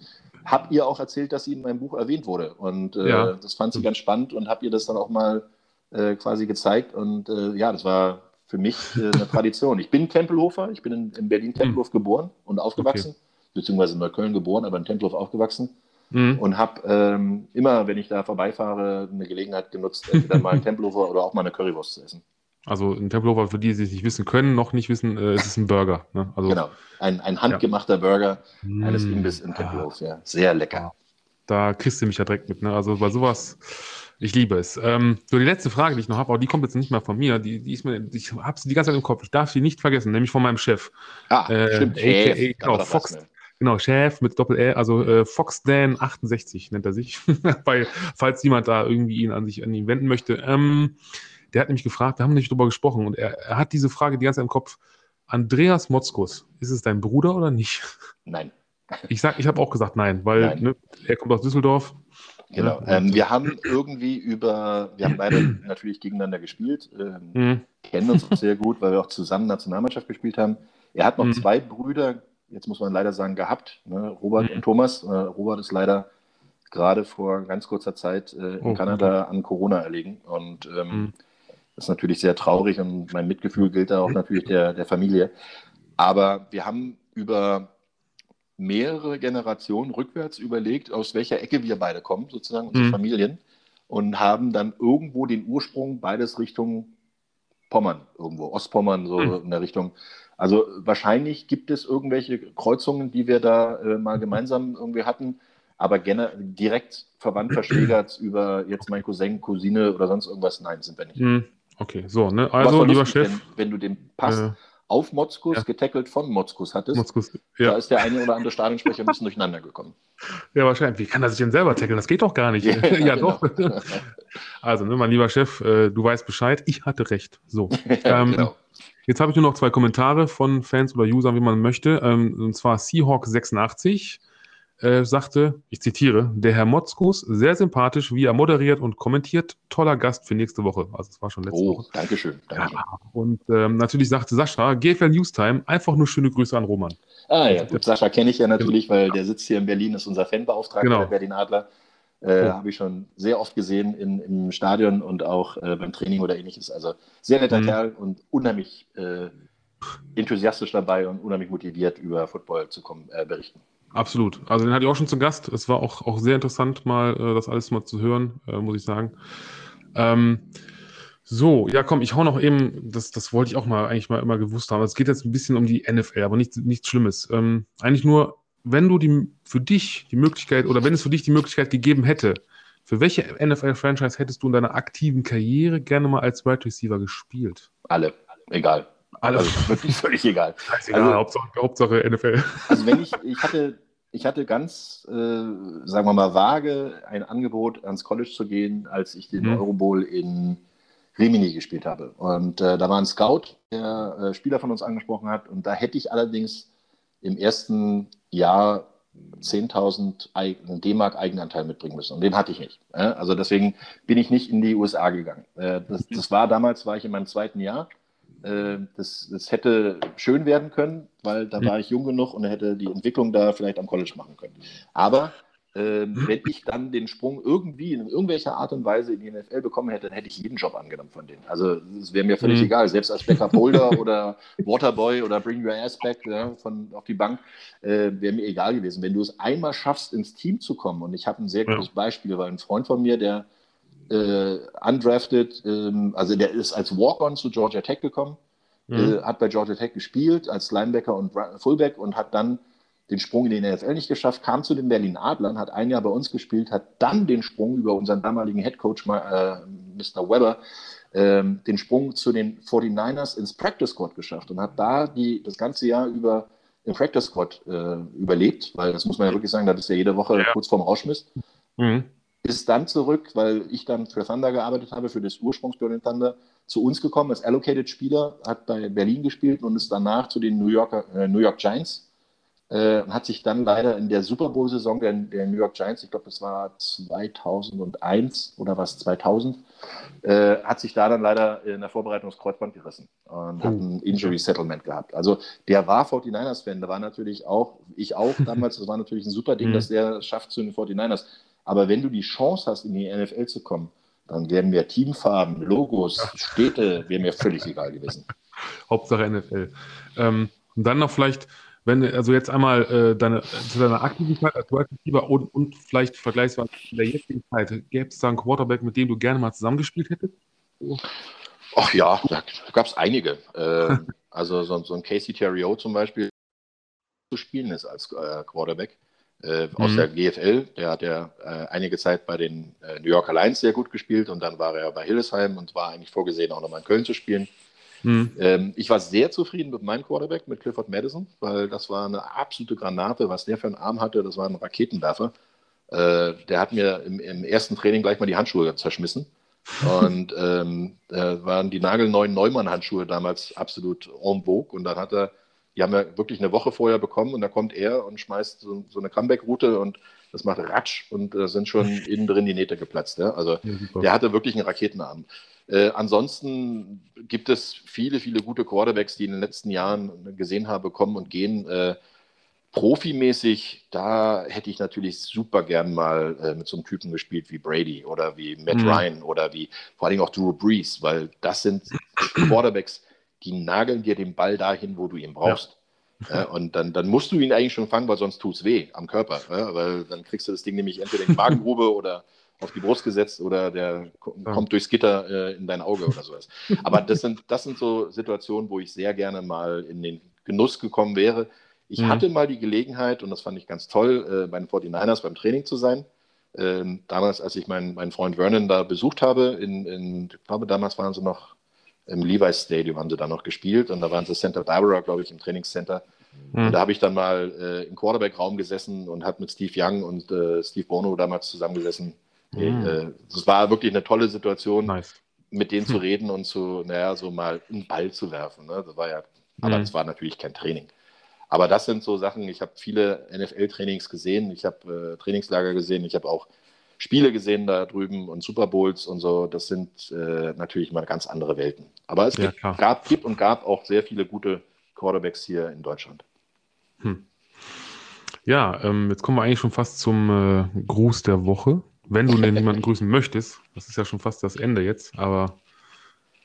habe ihr auch erzählt, dass sie in meinem Buch erwähnt wurde. Und äh, ja. das fand sie ganz spannend und habe ihr das dann auch mal äh, quasi gezeigt. Und äh, ja, das war für mich äh, eine Tradition. Ich bin Tempelhofer, ich bin in, in Berlin-Tempelhof hm. geboren und aufgewachsen, okay. beziehungsweise in Neukölln geboren, aber in Tempelhof aufgewachsen. mhm. und habe ähm, immer, wenn ich da vorbeifahre, eine Gelegenheit genutzt, entweder mal ein Tempelhofer oder auch mal eine Currywurst zu essen. Also ein Tempelhofer, für die, die es nicht wissen können, noch nicht wissen, äh, ist es ein Burger. Ne? Also, genau, ein, ein handgemachter ja. Burger eines mmh, Imbiss in Tempelhof. Ja. Sehr lecker. Da kriegst du mich ja direkt mit. Ne? Also bei sowas, ich liebe es. Ähm, so, die letzte Frage, die ich noch habe, aber die kommt jetzt nicht mal von mir. Die, die ist mir, ich habe sie die ganze Zeit im Kopf. Ich darf sie nicht vergessen, nämlich von meinem Chef. Ah, äh, stimmt. AKA, genau, Fox, Genau, Chef mit Doppel-L, also äh, FoxDan68 nennt er sich, Weil, falls jemand da irgendwie ihn an sich an ihn wenden möchte. Ähm, der hat nämlich gefragt, wir haben nicht drüber gesprochen und er, er hat diese Frage die ganze Zeit im Kopf. Andreas Motzkus, ist es dein Bruder oder nicht? Nein. Ich sag, ich habe auch gesagt nein, weil nein. Ne, er kommt aus Düsseldorf. Genau. Ja, ähm, wir haben irgendwie über, wir haben beide natürlich gegeneinander gespielt, ähm, mhm. kennen uns auch sehr gut, weil wir auch zusammen Nationalmannschaft gespielt haben. Er hat noch mhm. zwei Brüder, jetzt muss man leider sagen, gehabt, ne? Robert mhm. und Thomas. Äh, Robert ist leider gerade vor ganz kurzer Zeit äh, in oh, Kanada an Corona erlegen und ähm, mhm. Das ist natürlich sehr traurig und mein Mitgefühl gilt da auch natürlich der, der Familie. Aber wir haben über mehrere Generationen rückwärts überlegt, aus welcher Ecke wir beide kommen, sozusagen unsere mhm. Familien, und haben dann irgendwo den Ursprung beides Richtung Pommern, irgendwo, Ostpommern, so mhm. in der Richtung. Also wahrscheinlich gibt es irgendwelche Kreuzungen, die wir da äh, mal gemeinsam irgendwie hatten, aber direkt verwandt, verschwägert über jetzt mein Cousin, Cousine oder sonst irgendwas, nein, sind wir nicht. Mhm. Okay, so, ne? Also, lieber Chef. Wenn, wenn, du den Pass äh, auf Motzkus, ja. getackelt von Motzkus hattest. Motzkus, ja. Da ist der eine oder andere Stadionsprecher ein bisschen durcheinander gekommen. Ja, wahrscheinlich. Wie kann er sich denn selber tackeln? Das geht doch gar nicht. Ja, ja genau. doch. also, ne, mein lieber Chef, äh, du weißt Bescheid. Ich hatte recht. So. ähm, genau. Jetzt habe ich nur noch zwei Kommentare von Fans oder Usern, wie man möchte. Ähm, und zwar Seahawk86 äh, sagte, ich zitiere, der Herr Motzkus, sehr sympathisch, wie er moderiert und kommentiert, toller Gast für nächste Woche. Also es war schon letzte oh, Woche. Dankeschön. Danke. Ja, und ähm, natürlich sagte Sascha, GFL Newstime, einfach nur schöne Grüße an Roman. Ah ja, gut, Sascha kenne ich ja natürlich, weil der sitzt hier in Berlin, ist unser Fanbeauftragter genau. der Berlin Adler. Äh, oh. Habe ich schon sehr oft gesehen in, im Stadion und auch äh, beim Training oder ähnliches. Also sehr netter mhm. Kerl und unheimlich äh, enthusiastisch dabei und unheimlich motiviert über Football zu kommen, äh, berichten. Absolut. Also den hatte ich auch schon zu Gast. Es war auch, auch sehr interessant, mal äh, das alles mal zu hören, äh, muss ich sagen. Ähm, so, ja, komm, ich hau noch eben, das, das wollte ich auch mal eigentlich mal immer gewusst haben. Es geht jetzt ein bisschen um die NFL, aber nichts, nichts Schlimmes. Ähm, eigentlich nur, wenn du die für dich die Möglichkeit oder wenn es für dich die Möglichkeit gegeben hätte, für welche NFL-Franchise hättest du in deiner aktiven Karriere gerne mal als Wide Receiver gespielt? Alle, egal. Alle. Also wirklich völlig egal. Egal, also, Hauptsache, Hauptsache, NFL. Also wenn ich, ich hatte, ich hatte ganz, äh, sagen wir mal, vage ein Angebot, ans College zu gehen, als ich den mhm. Eurobowl in Rimini gespielt habe. Und äh, da war ein Scout, der äh, Spieler von uns angesprochen hat. Und da hätte ich allerdings im ersten Jahr 10.000 D-Mark Eigenanteil mitbringen müssen. Und den hatte ich nicht. Also deswegen bin ich nicht in die USA gegangen. Äh, das, das war damals, war ich in meinem zweiten Jahr. Äh, das, das hätte schön werden können, weil da war ich jung genug und hätte die Entwicklung da vielleicht am College machen können. Aber äh, wenn ich dann den Sprung irgendwie in irgendwelcher Art und Weise in die NFL bekommen hätte, dann hätte ich jeden Job angenommen von denen. Also es wäre mir völlig mhm. egal, selbst als Backup Holder oder Waterboy oder Bring Your Ass Back ja, von, auf die Bank, äh, wäre mir egal gewesen. Wenn du es einmal schaffst, ins Team zu kommen, und ich habe ein sehr gutes. Beispiel, weil ein Freund von mir, der äh, undrafted, ähm, also der ist als Walk-on zu Georgia Tech gekommen, mhm. äh, hat bei Georgia Tech gespielt als Linebacker und Fullback und hat dann den Sprung in den NFL nicht geschafft, kam zu den Berlin Adlern, hat ein Jahr bei uns gespielt, hat dann den Sprung über unseren damaligen Headcoach äh, Mr. Weber, äh, den Sprung zu den 49ers ins Practice Squad geschafft und hat da die, das ganze Jahr über im Practice Squad äh, überlebt, weil das muss man ja wirklich sagen, das ist ja jede Woche ja. kurz vorm Rauschmiss. Mhm ist dann zurück, weil ich dann für Thunder gearbeitet habe, für das Ursprungs Berlin Thunder, zu uns gekommen als Allocated Spieler, hat bei Berlin gespielt und ist danach zu den New, Yorker, äh, New York Giants äh, hat sich dann leider in der Super Bowl-Saison der, der, New York Giants, ich glaube, das war 2001 oder was, 2000, äh, hat sich da dann leider in der Vorbereitung das Kreuzband gerissen und hat ein Injury Settlement gehabt. Also der war 49ers-Fan, da war natürlich auch, ich auch damals, das war natürlich ein super Ding, mhm. dass der es schafft zu den 49ers. Aber wenn du die Chance hast, in die NFL zu kommen, dann wären mir Teamfarben, Logos, Städte, wäre mir völlig egal gewesen. Hauptsache NFL. Ähm, und dann noch vielleicht, wenn also jetzt einmal äh, deine, zu deiner Aktivität als Receiver und, und vielleicht vergleichsweise in der jetzigen Zeit, gäbe es da einen Quarterback, mit dem du gerne mal zusammengespielt hättest? Ach ja, da gab es einige. Äh, also so, so, ein Casey Terrio zum Beispiel zu spielen ist als äh, Quarterback äh, aus mhm. der GFL. Der hat ja äh, einige Zeit bei den äh, New Yorker Lions sehr gut gespielt und dann war er bei Hillesheim und war eigentlich vorgesehen, auch nochmal in Köln zu spielen. Mhm. Ähm, ich war sehr zufrieden mit meinem Quarterback, mit Clifford Madison, weil das war eine absolute Granate. Was der für einen Arm hatte, das war ein Raketenwerfer. Äh, der hat mir im, im, ersten Training gleich mal die Handschuhe zerschmissen. Und ähm, da waren die nagelneuen Neumann-Handschuhe damals absolut en vogue. Und dann hat er die haben wir wirklich eine Woche vorher bekommen und da kommt er und schmeißt so, so eine Comeback-Route und das macht Ratsch und da sind schon innen drin die Nähte geplatzt. Ja? Also ja, der hatte wirklich einen Raketenarm. Äh, ansonsten gibt es viele, viele gute Quarterbacks, die in den letzten Jahren gesehen habe, kommen und gehen. Äh, profimäßig, da hätte ich natürlich super gern mal äh, mit so einem Typen gespielt wie Brady oder wie Matt mhm. Ryan oder wie vor allen Dingen auch Drew Brees, weil das sind Quarterbacks, die nageln dir den Ball dahin, wo du ihn brauchst. Ja. Ja, und dann, dann musst du ihn eigentlich schon fangen, weil sonst tut es weh am Körper. Ja, weil dann kriegst du das Ding nämlich entweder in die Magengrube oder auf die Brust gesetzt oder der kommt durchs Gitter äh, in dein Auge oder sowas. Aber das sind, das sind so Situationen, wo ich sehr gerne mal in den Genuss gekommen wäre. Ich mhm. hatte mal die Gelegenheit, und das fand ich ganz toll, äh, bei den 49ers beim Training zu sein. Ähm, damals, als ich meinen, meinen Freund Vernon da besucht habe, in, in, ich glaube, damals waren sie noch im Levi's Stadium haben sie dann noch gespielt und da waren sie Center Barbara, glaube ich, im Trainingscenter. Mhm. Und da habe ich dann mal äh, im Quarterback-Raum gesessen und habe mit Steve Young und äh, Steve Bono damals zusammengesessen. Mhm. Äh, es war wirklich eine tolle Situation, nice. mit denen zu hm. reden und zu, naja, so mal einen Ball zu werfen. Ne? Das war ja, mhm. aber das war natürlich kein Training. Aber das sind so Sachen, ich habe viele NFL-Trainings gesehen, ich habe äh, Trainingslager gesehen, ich habe auch Spiele gesehen da drüben und Super Bowls und so. Das sind äh, natürlich mal ganz andere Welten. Aber es ja, gibt, gab, gibt und gab auch sehr viele gute Quarterbacks hier in Deutschland. Hm. Ja, ähm, jetzt kommen wir eigentlich schon fast zum äh, Gruß der Woche. Wenn du denn jemanden grüßen möchtest, das ist ja schon fast das Ende jetzt, aber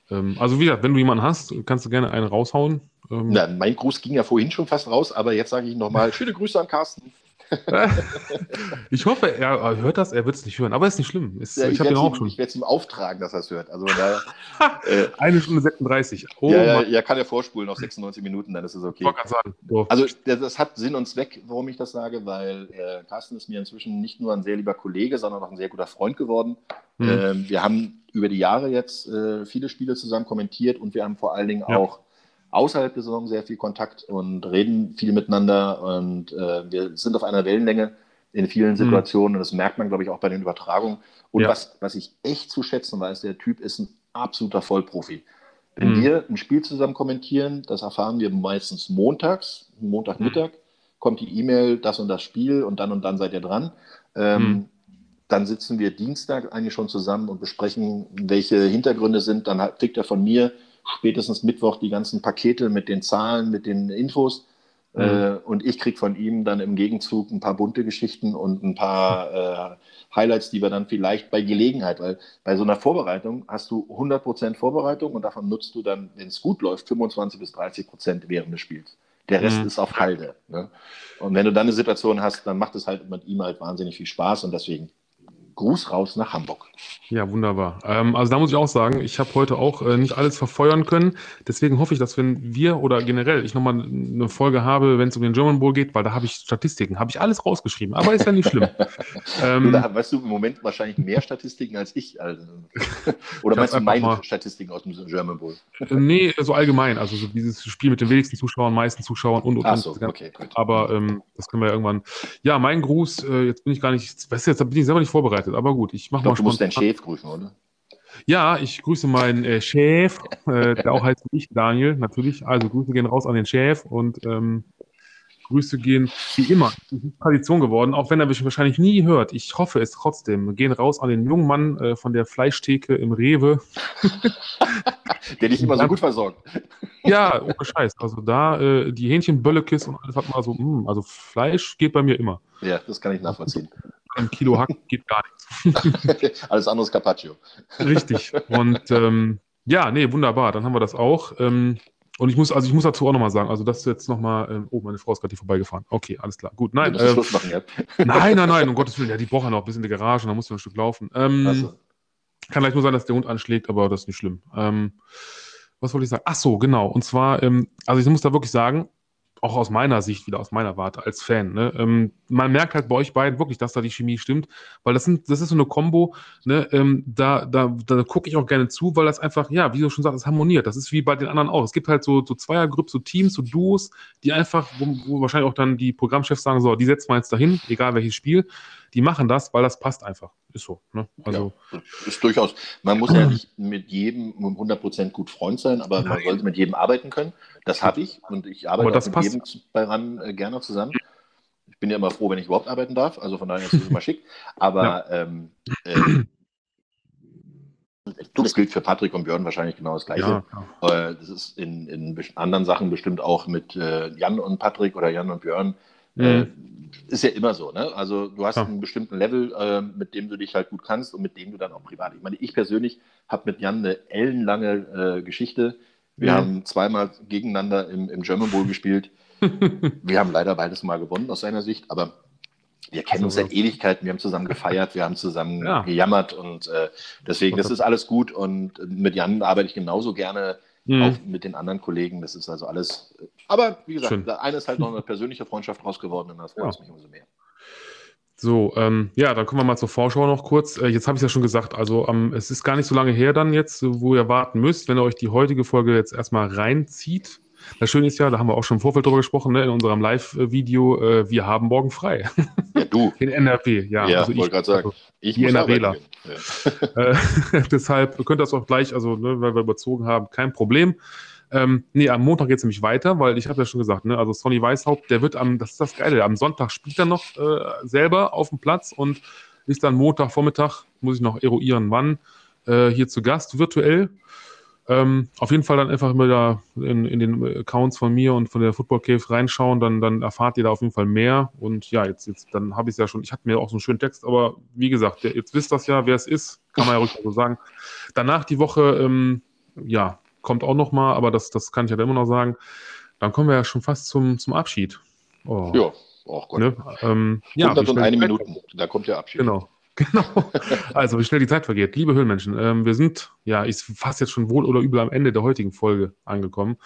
ähm, also wie gesagt, wenn du jemanden hast, kannst du gerne einen raushauen. Ähm, Na, mein Gruß ging ja vorhin schon fast raus, aber jetzt sage ich nochmal, schöne Grüße an Carsten. ich hoffe, er hört das, er wird es nicht hören, aber ist nicht schlimm. Ist, ja, ich, ich, ich werde es ihm auftragen, dass er es hört. Also, da, äh, Eine Stunde 36. Oh, ja, ja, ja, kann er vorspulen auf 96 Minuten, dann ist es okay. Sagen, also das hat Sinn und Zweck, warum ich das sage, weil äh, Carsten ist mir inzwischen nicht nur ein sehr lieber Kollege, sondern auch ein sehr guter Freund geworden. Mhm. Äh, wir haben über die Jahre jetzt äh, viele Spiele zusammen kommentiert und wir haben vor allen Dingen auch außerhalb der Saison sehr viel Kontakt und reden viel miteinander und äh, wir sind auf einer Wellenlänge in vielen mhm. Situationen und das merkt man, glaube ich, auch bei den Übertragungen. Und ja. was, was ich echt zu schätzen weiß, der Typ ist ein absoluter Vollprofi. Wenn mhm. wir ein Spiel zusammen kommentieren, das erfahren wir meistens montags, Montagmittag, mhm. kommt die E-Mail, das und das Spiel und dann und dann seid ihr dran. Ähm, mhm. Dann sitzen wir Dienstag eigentlich schon zusammen und besprechen, welche Hintergründe sind. Dann kriegt er von mir spätestens Mittwoch die ganzen Pakete mit den Zahlen, mit den Infos. Mhm. Äh, und ich kriege von ihm dann im Gegenzug ein paar bunte Geschichten und ein paar äh, Highlights, die wir dann vielleicht bei Gelegenheit, weil bei so einer Vorbereitung hast du 100% Vorbereitung und davon nutzt du dann, wenn es gut läuft, 25 bis 30 Prozent während des Spiels. Der Rest mhm. ist auf Halde. Ne? Und wenn du dann eine Situation hast, dann macht es halt mit ihm halt wahnsinnig viel Spaß und deswegen Gruß raus nach Hamburg. Ja, wunderbar. Ähm, also da muss ich auch sagen, ich habe heute auch äh, nicht alles verfeuern können. Deswegen hoffe ich, dass wenn wir oder generell ich nochmal eine Folge habe, wenn es um den German Bowl geht, weil da habe ich Statistiken, habe ich alles rausgeschrieben. Aber ist ja nicht schlimm. ähm, da weißt du im Moment wahrscheinlich mehr Statistiken als ich. Also, oder meinst du meine mal, Statistiken aus dem German Bowl? Äh, nee, so allgemein. Also so dieses Spiel mit den wenigsten Zuschauern, meisten Zuschauern und und. Ach so, okay, gut. Aber ähm, das können wir ja irgendwann. Ja, mein Gruß, äh, jetzt bin ich gar nicht, weißt du, jetzt bin ich selber nicht vorbereitet vorbereitet, aber gut, ich mache mal Du musst deinen Chef grüßen, oder? Ja, ich grüße meinen äh, Chef, äh, der auch heißt ich, Daniel, natürlich. Also Grüße gehen raus an den Chef und ähm, Grüße gehen wie immer. Das ist Tradition geworden, auch wenn er mich wahrscheinlich nie hört. Ich hoffe es trotzdem. Gehen raus an den jungen Mann äh, von der Fleischtheke im Rewe. der dich immer so gut versorgt. Ja, ohne Scheiß. Also da äh, die Hähnchenböllekis und alles hat mal so, mh, hm, also Fleisch geht bei mir immer. Ja, das kann ich nachvollziehen ein Kilo Hack geht gar nichts. Alles andere ist Carpaccio. Richtig. Und ähm, ja, nee, wunderbar. Dann haben wir das auch. Ähm, Und ich muss, also ich muss dazu auch nochmal sagen, also das jetzt nochmal, ähm, oh, meine Frau ist gerade hier vorbeigefahren. Okay, alles klar. Gut, nein. Ja, äh, machen, ja. nein, nein, nein, um Gottes Willen, ja, die braucht ja noch ein bisschen in die Garage, da muss man ein Stück laufen. Ähm, so. Kann vielleicht nur sein, dass der Hund anschlägt, aber das ist nicht schlimm. Ähm, was wollte ich sagen? Ach so, genau. Und zwar, ähm, also ich muss da wirklich sagen, auch aus meiner Sicht, wieder aus meiner Warte als Fan, ne, ähm, man merkt halt bei euch beiden wirklich, dass da die Chemie stimmt, weil das, sind, das ist so eine Kombo, ne, ähm, da, da, da gucke ich auch gerne zu, weil das einfach, ja, wie du schon sagst, es harmoniert. Das ist wie bei den anderen auch. Es gibt halt so, so Zweiergruppen, so Teams, so Duos, die einfach, wo, wo wahrscheinlich auch dann die Programmchefs sagen, so, die setzen wir jetzt dahin, egal welches Spiel die machen das, weil das passt einfach. Ist so. Ne? Also, ja, ist durchaus. Man muss ja nicht mit jedem 100% gut Freund sein, aber man sollte mit jedem arbeiten können. Das habe ich und ich arbeite mit passt. jedem bei RAN äh, gerne zusammen. Ich bin ja immer froh, wenn ich überhaupt arbeiten darf. Also von daher ist es immer schick. Aber ja. ähm, äh, das gilt für Patrick und Björn wahrscheinlich genau das Gleiche. Ja, äh, das ist in, in, anderen Sachen bestimmt auch mit äh, Jan und Patrick oder Jan und Björn. Äh, mhm ist ja immer so, ne? Also du hast ja. einen bestimmten Level, äh, mit dem du dich halt gut kannst und mit dem du dann auch privat. Ich meine, ich persönlich habe mit Jan eine ellenlange äh, Geschichte. Wir mhm. haben zweimal gegeneinander im, im German Bowl gespielt. wir haben leider beides mal gewonnen aus seiner Sicht, aber wir kennen uns seit Ewigkeiten, wir haben zusammen gefeiert, wir haben zusammen ja. gejammert und äh, deswegen, das ist alles gut und mit Jan arbeite ich genauso gerne mhm. auch mit den anderen Kollegen. Das ist also alles. Aber wie gesagt, Schön. eine ist halt noch eine persönliche Freundschaft raus geworden und das freut ja. mich umso mehr. So, ähm, ja, dann kommen wir mal zur Vorschau noch kurz. Äh, jetzt habe ich es ja schon gesagt, also ähm, es ist gar nicht so lange her dann jetzt, wo ihr warten müsst, wenn ihr euch die heutige Folge jetzt erstmal reinzieht. Das Schöne ist ja, da haben wir auch schon im Vorfeld drüber gesprochen, ne, in unserem Live-Video, äh, wir haben morgen frei. Ja, du. In NRW, ja. Ja, also wollte gerade sagen. Also, ich die NRWler. Ja. Äh, deshalb könnt ihr das auch gleich, also ne, weil wir überzogen haben, kein Problem. Ähm, nee, am Montag geht es nämlich weiter, weil ich habe ja schon gesagt, ne, also Sonny Weishaupt, der wird am, das ist das Geile, am Sonntag spielt er noch äh, selber auf dem Platz und ist dann Montagvormittag, muss ich noch eruieren, wann, äh, hier zu Gast virtuell. Ähm, auf jeden Fall dann einfach immer da in, in, den Accounts von mir und von der Football Cave reinschauen, dann, dann erfahrt ihr da auf jeden Fall mehr. Und ja, jetzt, jetzt dann habe ich es ja schon, ich hatte mir auch so einen schönen Text, aber wie gesagt, jetzt wisst das ja, wer es ist, kann man ja ruhig so sagen. Danach die Woche, ähm, ja, kommt auch noch mal, aber das, das kann ich ja immer noch sagen. Dann kommen wir ja schon fast zum, zum Abschied. Oh. Ja, oh Gott. Ne? Ähm, 101 Minuten, da kommt der Abschied. Genau. Genau. Also, wie schnell die Zeit vergeht. Liebe Höhlenmenschen, ähm, wir sind, ja, ich fast jetzt schon wohl oder übel am Ende der heutigen Folge angekommen.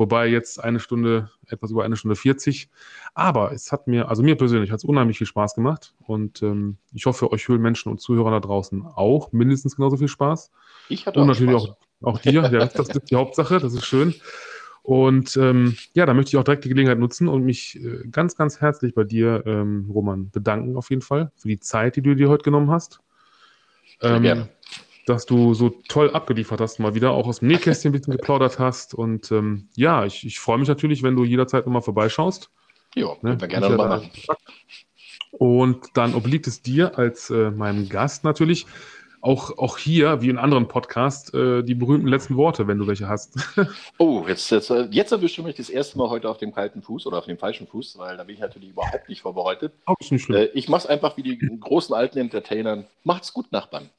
Wobei jetzt eine Stunde, etwas über eine Stunde 40. Aber es hat mir, also mir persönlich hat es unheimlich viel Spaß gemacht. Und ähm, ich hoffe, euch Höhlenmenschen und Zuhörer da draußen auch mindestens genauso viel Spaß. Ich hatte und auch natürlich Spaß. auch, auch dir. Ja, das ist die Hauptsache, das ist schön. Und ähm, ja, da möchte ich auch direkt die Gelegenheit nutzen und mich äh, ganz, ganz herzlich bei dir, ähm, Roman, bedanken auf jeden Fall für die Zeit, die du dir heute genommen hast. Ähm, gerne. Dass du so toll abgeliefert hast, mal wieder auch aus dem Nähkästchen ein bisschen geplaudert hast. Und ähm, ja, ich, ich freue mich natürlich, wenn du jederzeit nochmal vorbeischaust. Ja, ne? wir gerne nochmal machen. Und dann obliegt es dir als äh, meinem Gast natürlich, auch, auch hier, wie in anderen Podcasts, äh, die berühmten letzten Worte, wenn du welche hast. oh, jetzt, jetzt, jetzt erwischst du mich das erste Mal heute auf dem kalten Fuß oder auf dem falschen Fuß, weil da bin ich natürlich überhaupt nicht vorbereitet. Ist nicht schlimm. Äh, ich mache es einfach wie die großen alten Entertainern. Macht's gut, Nachbarn.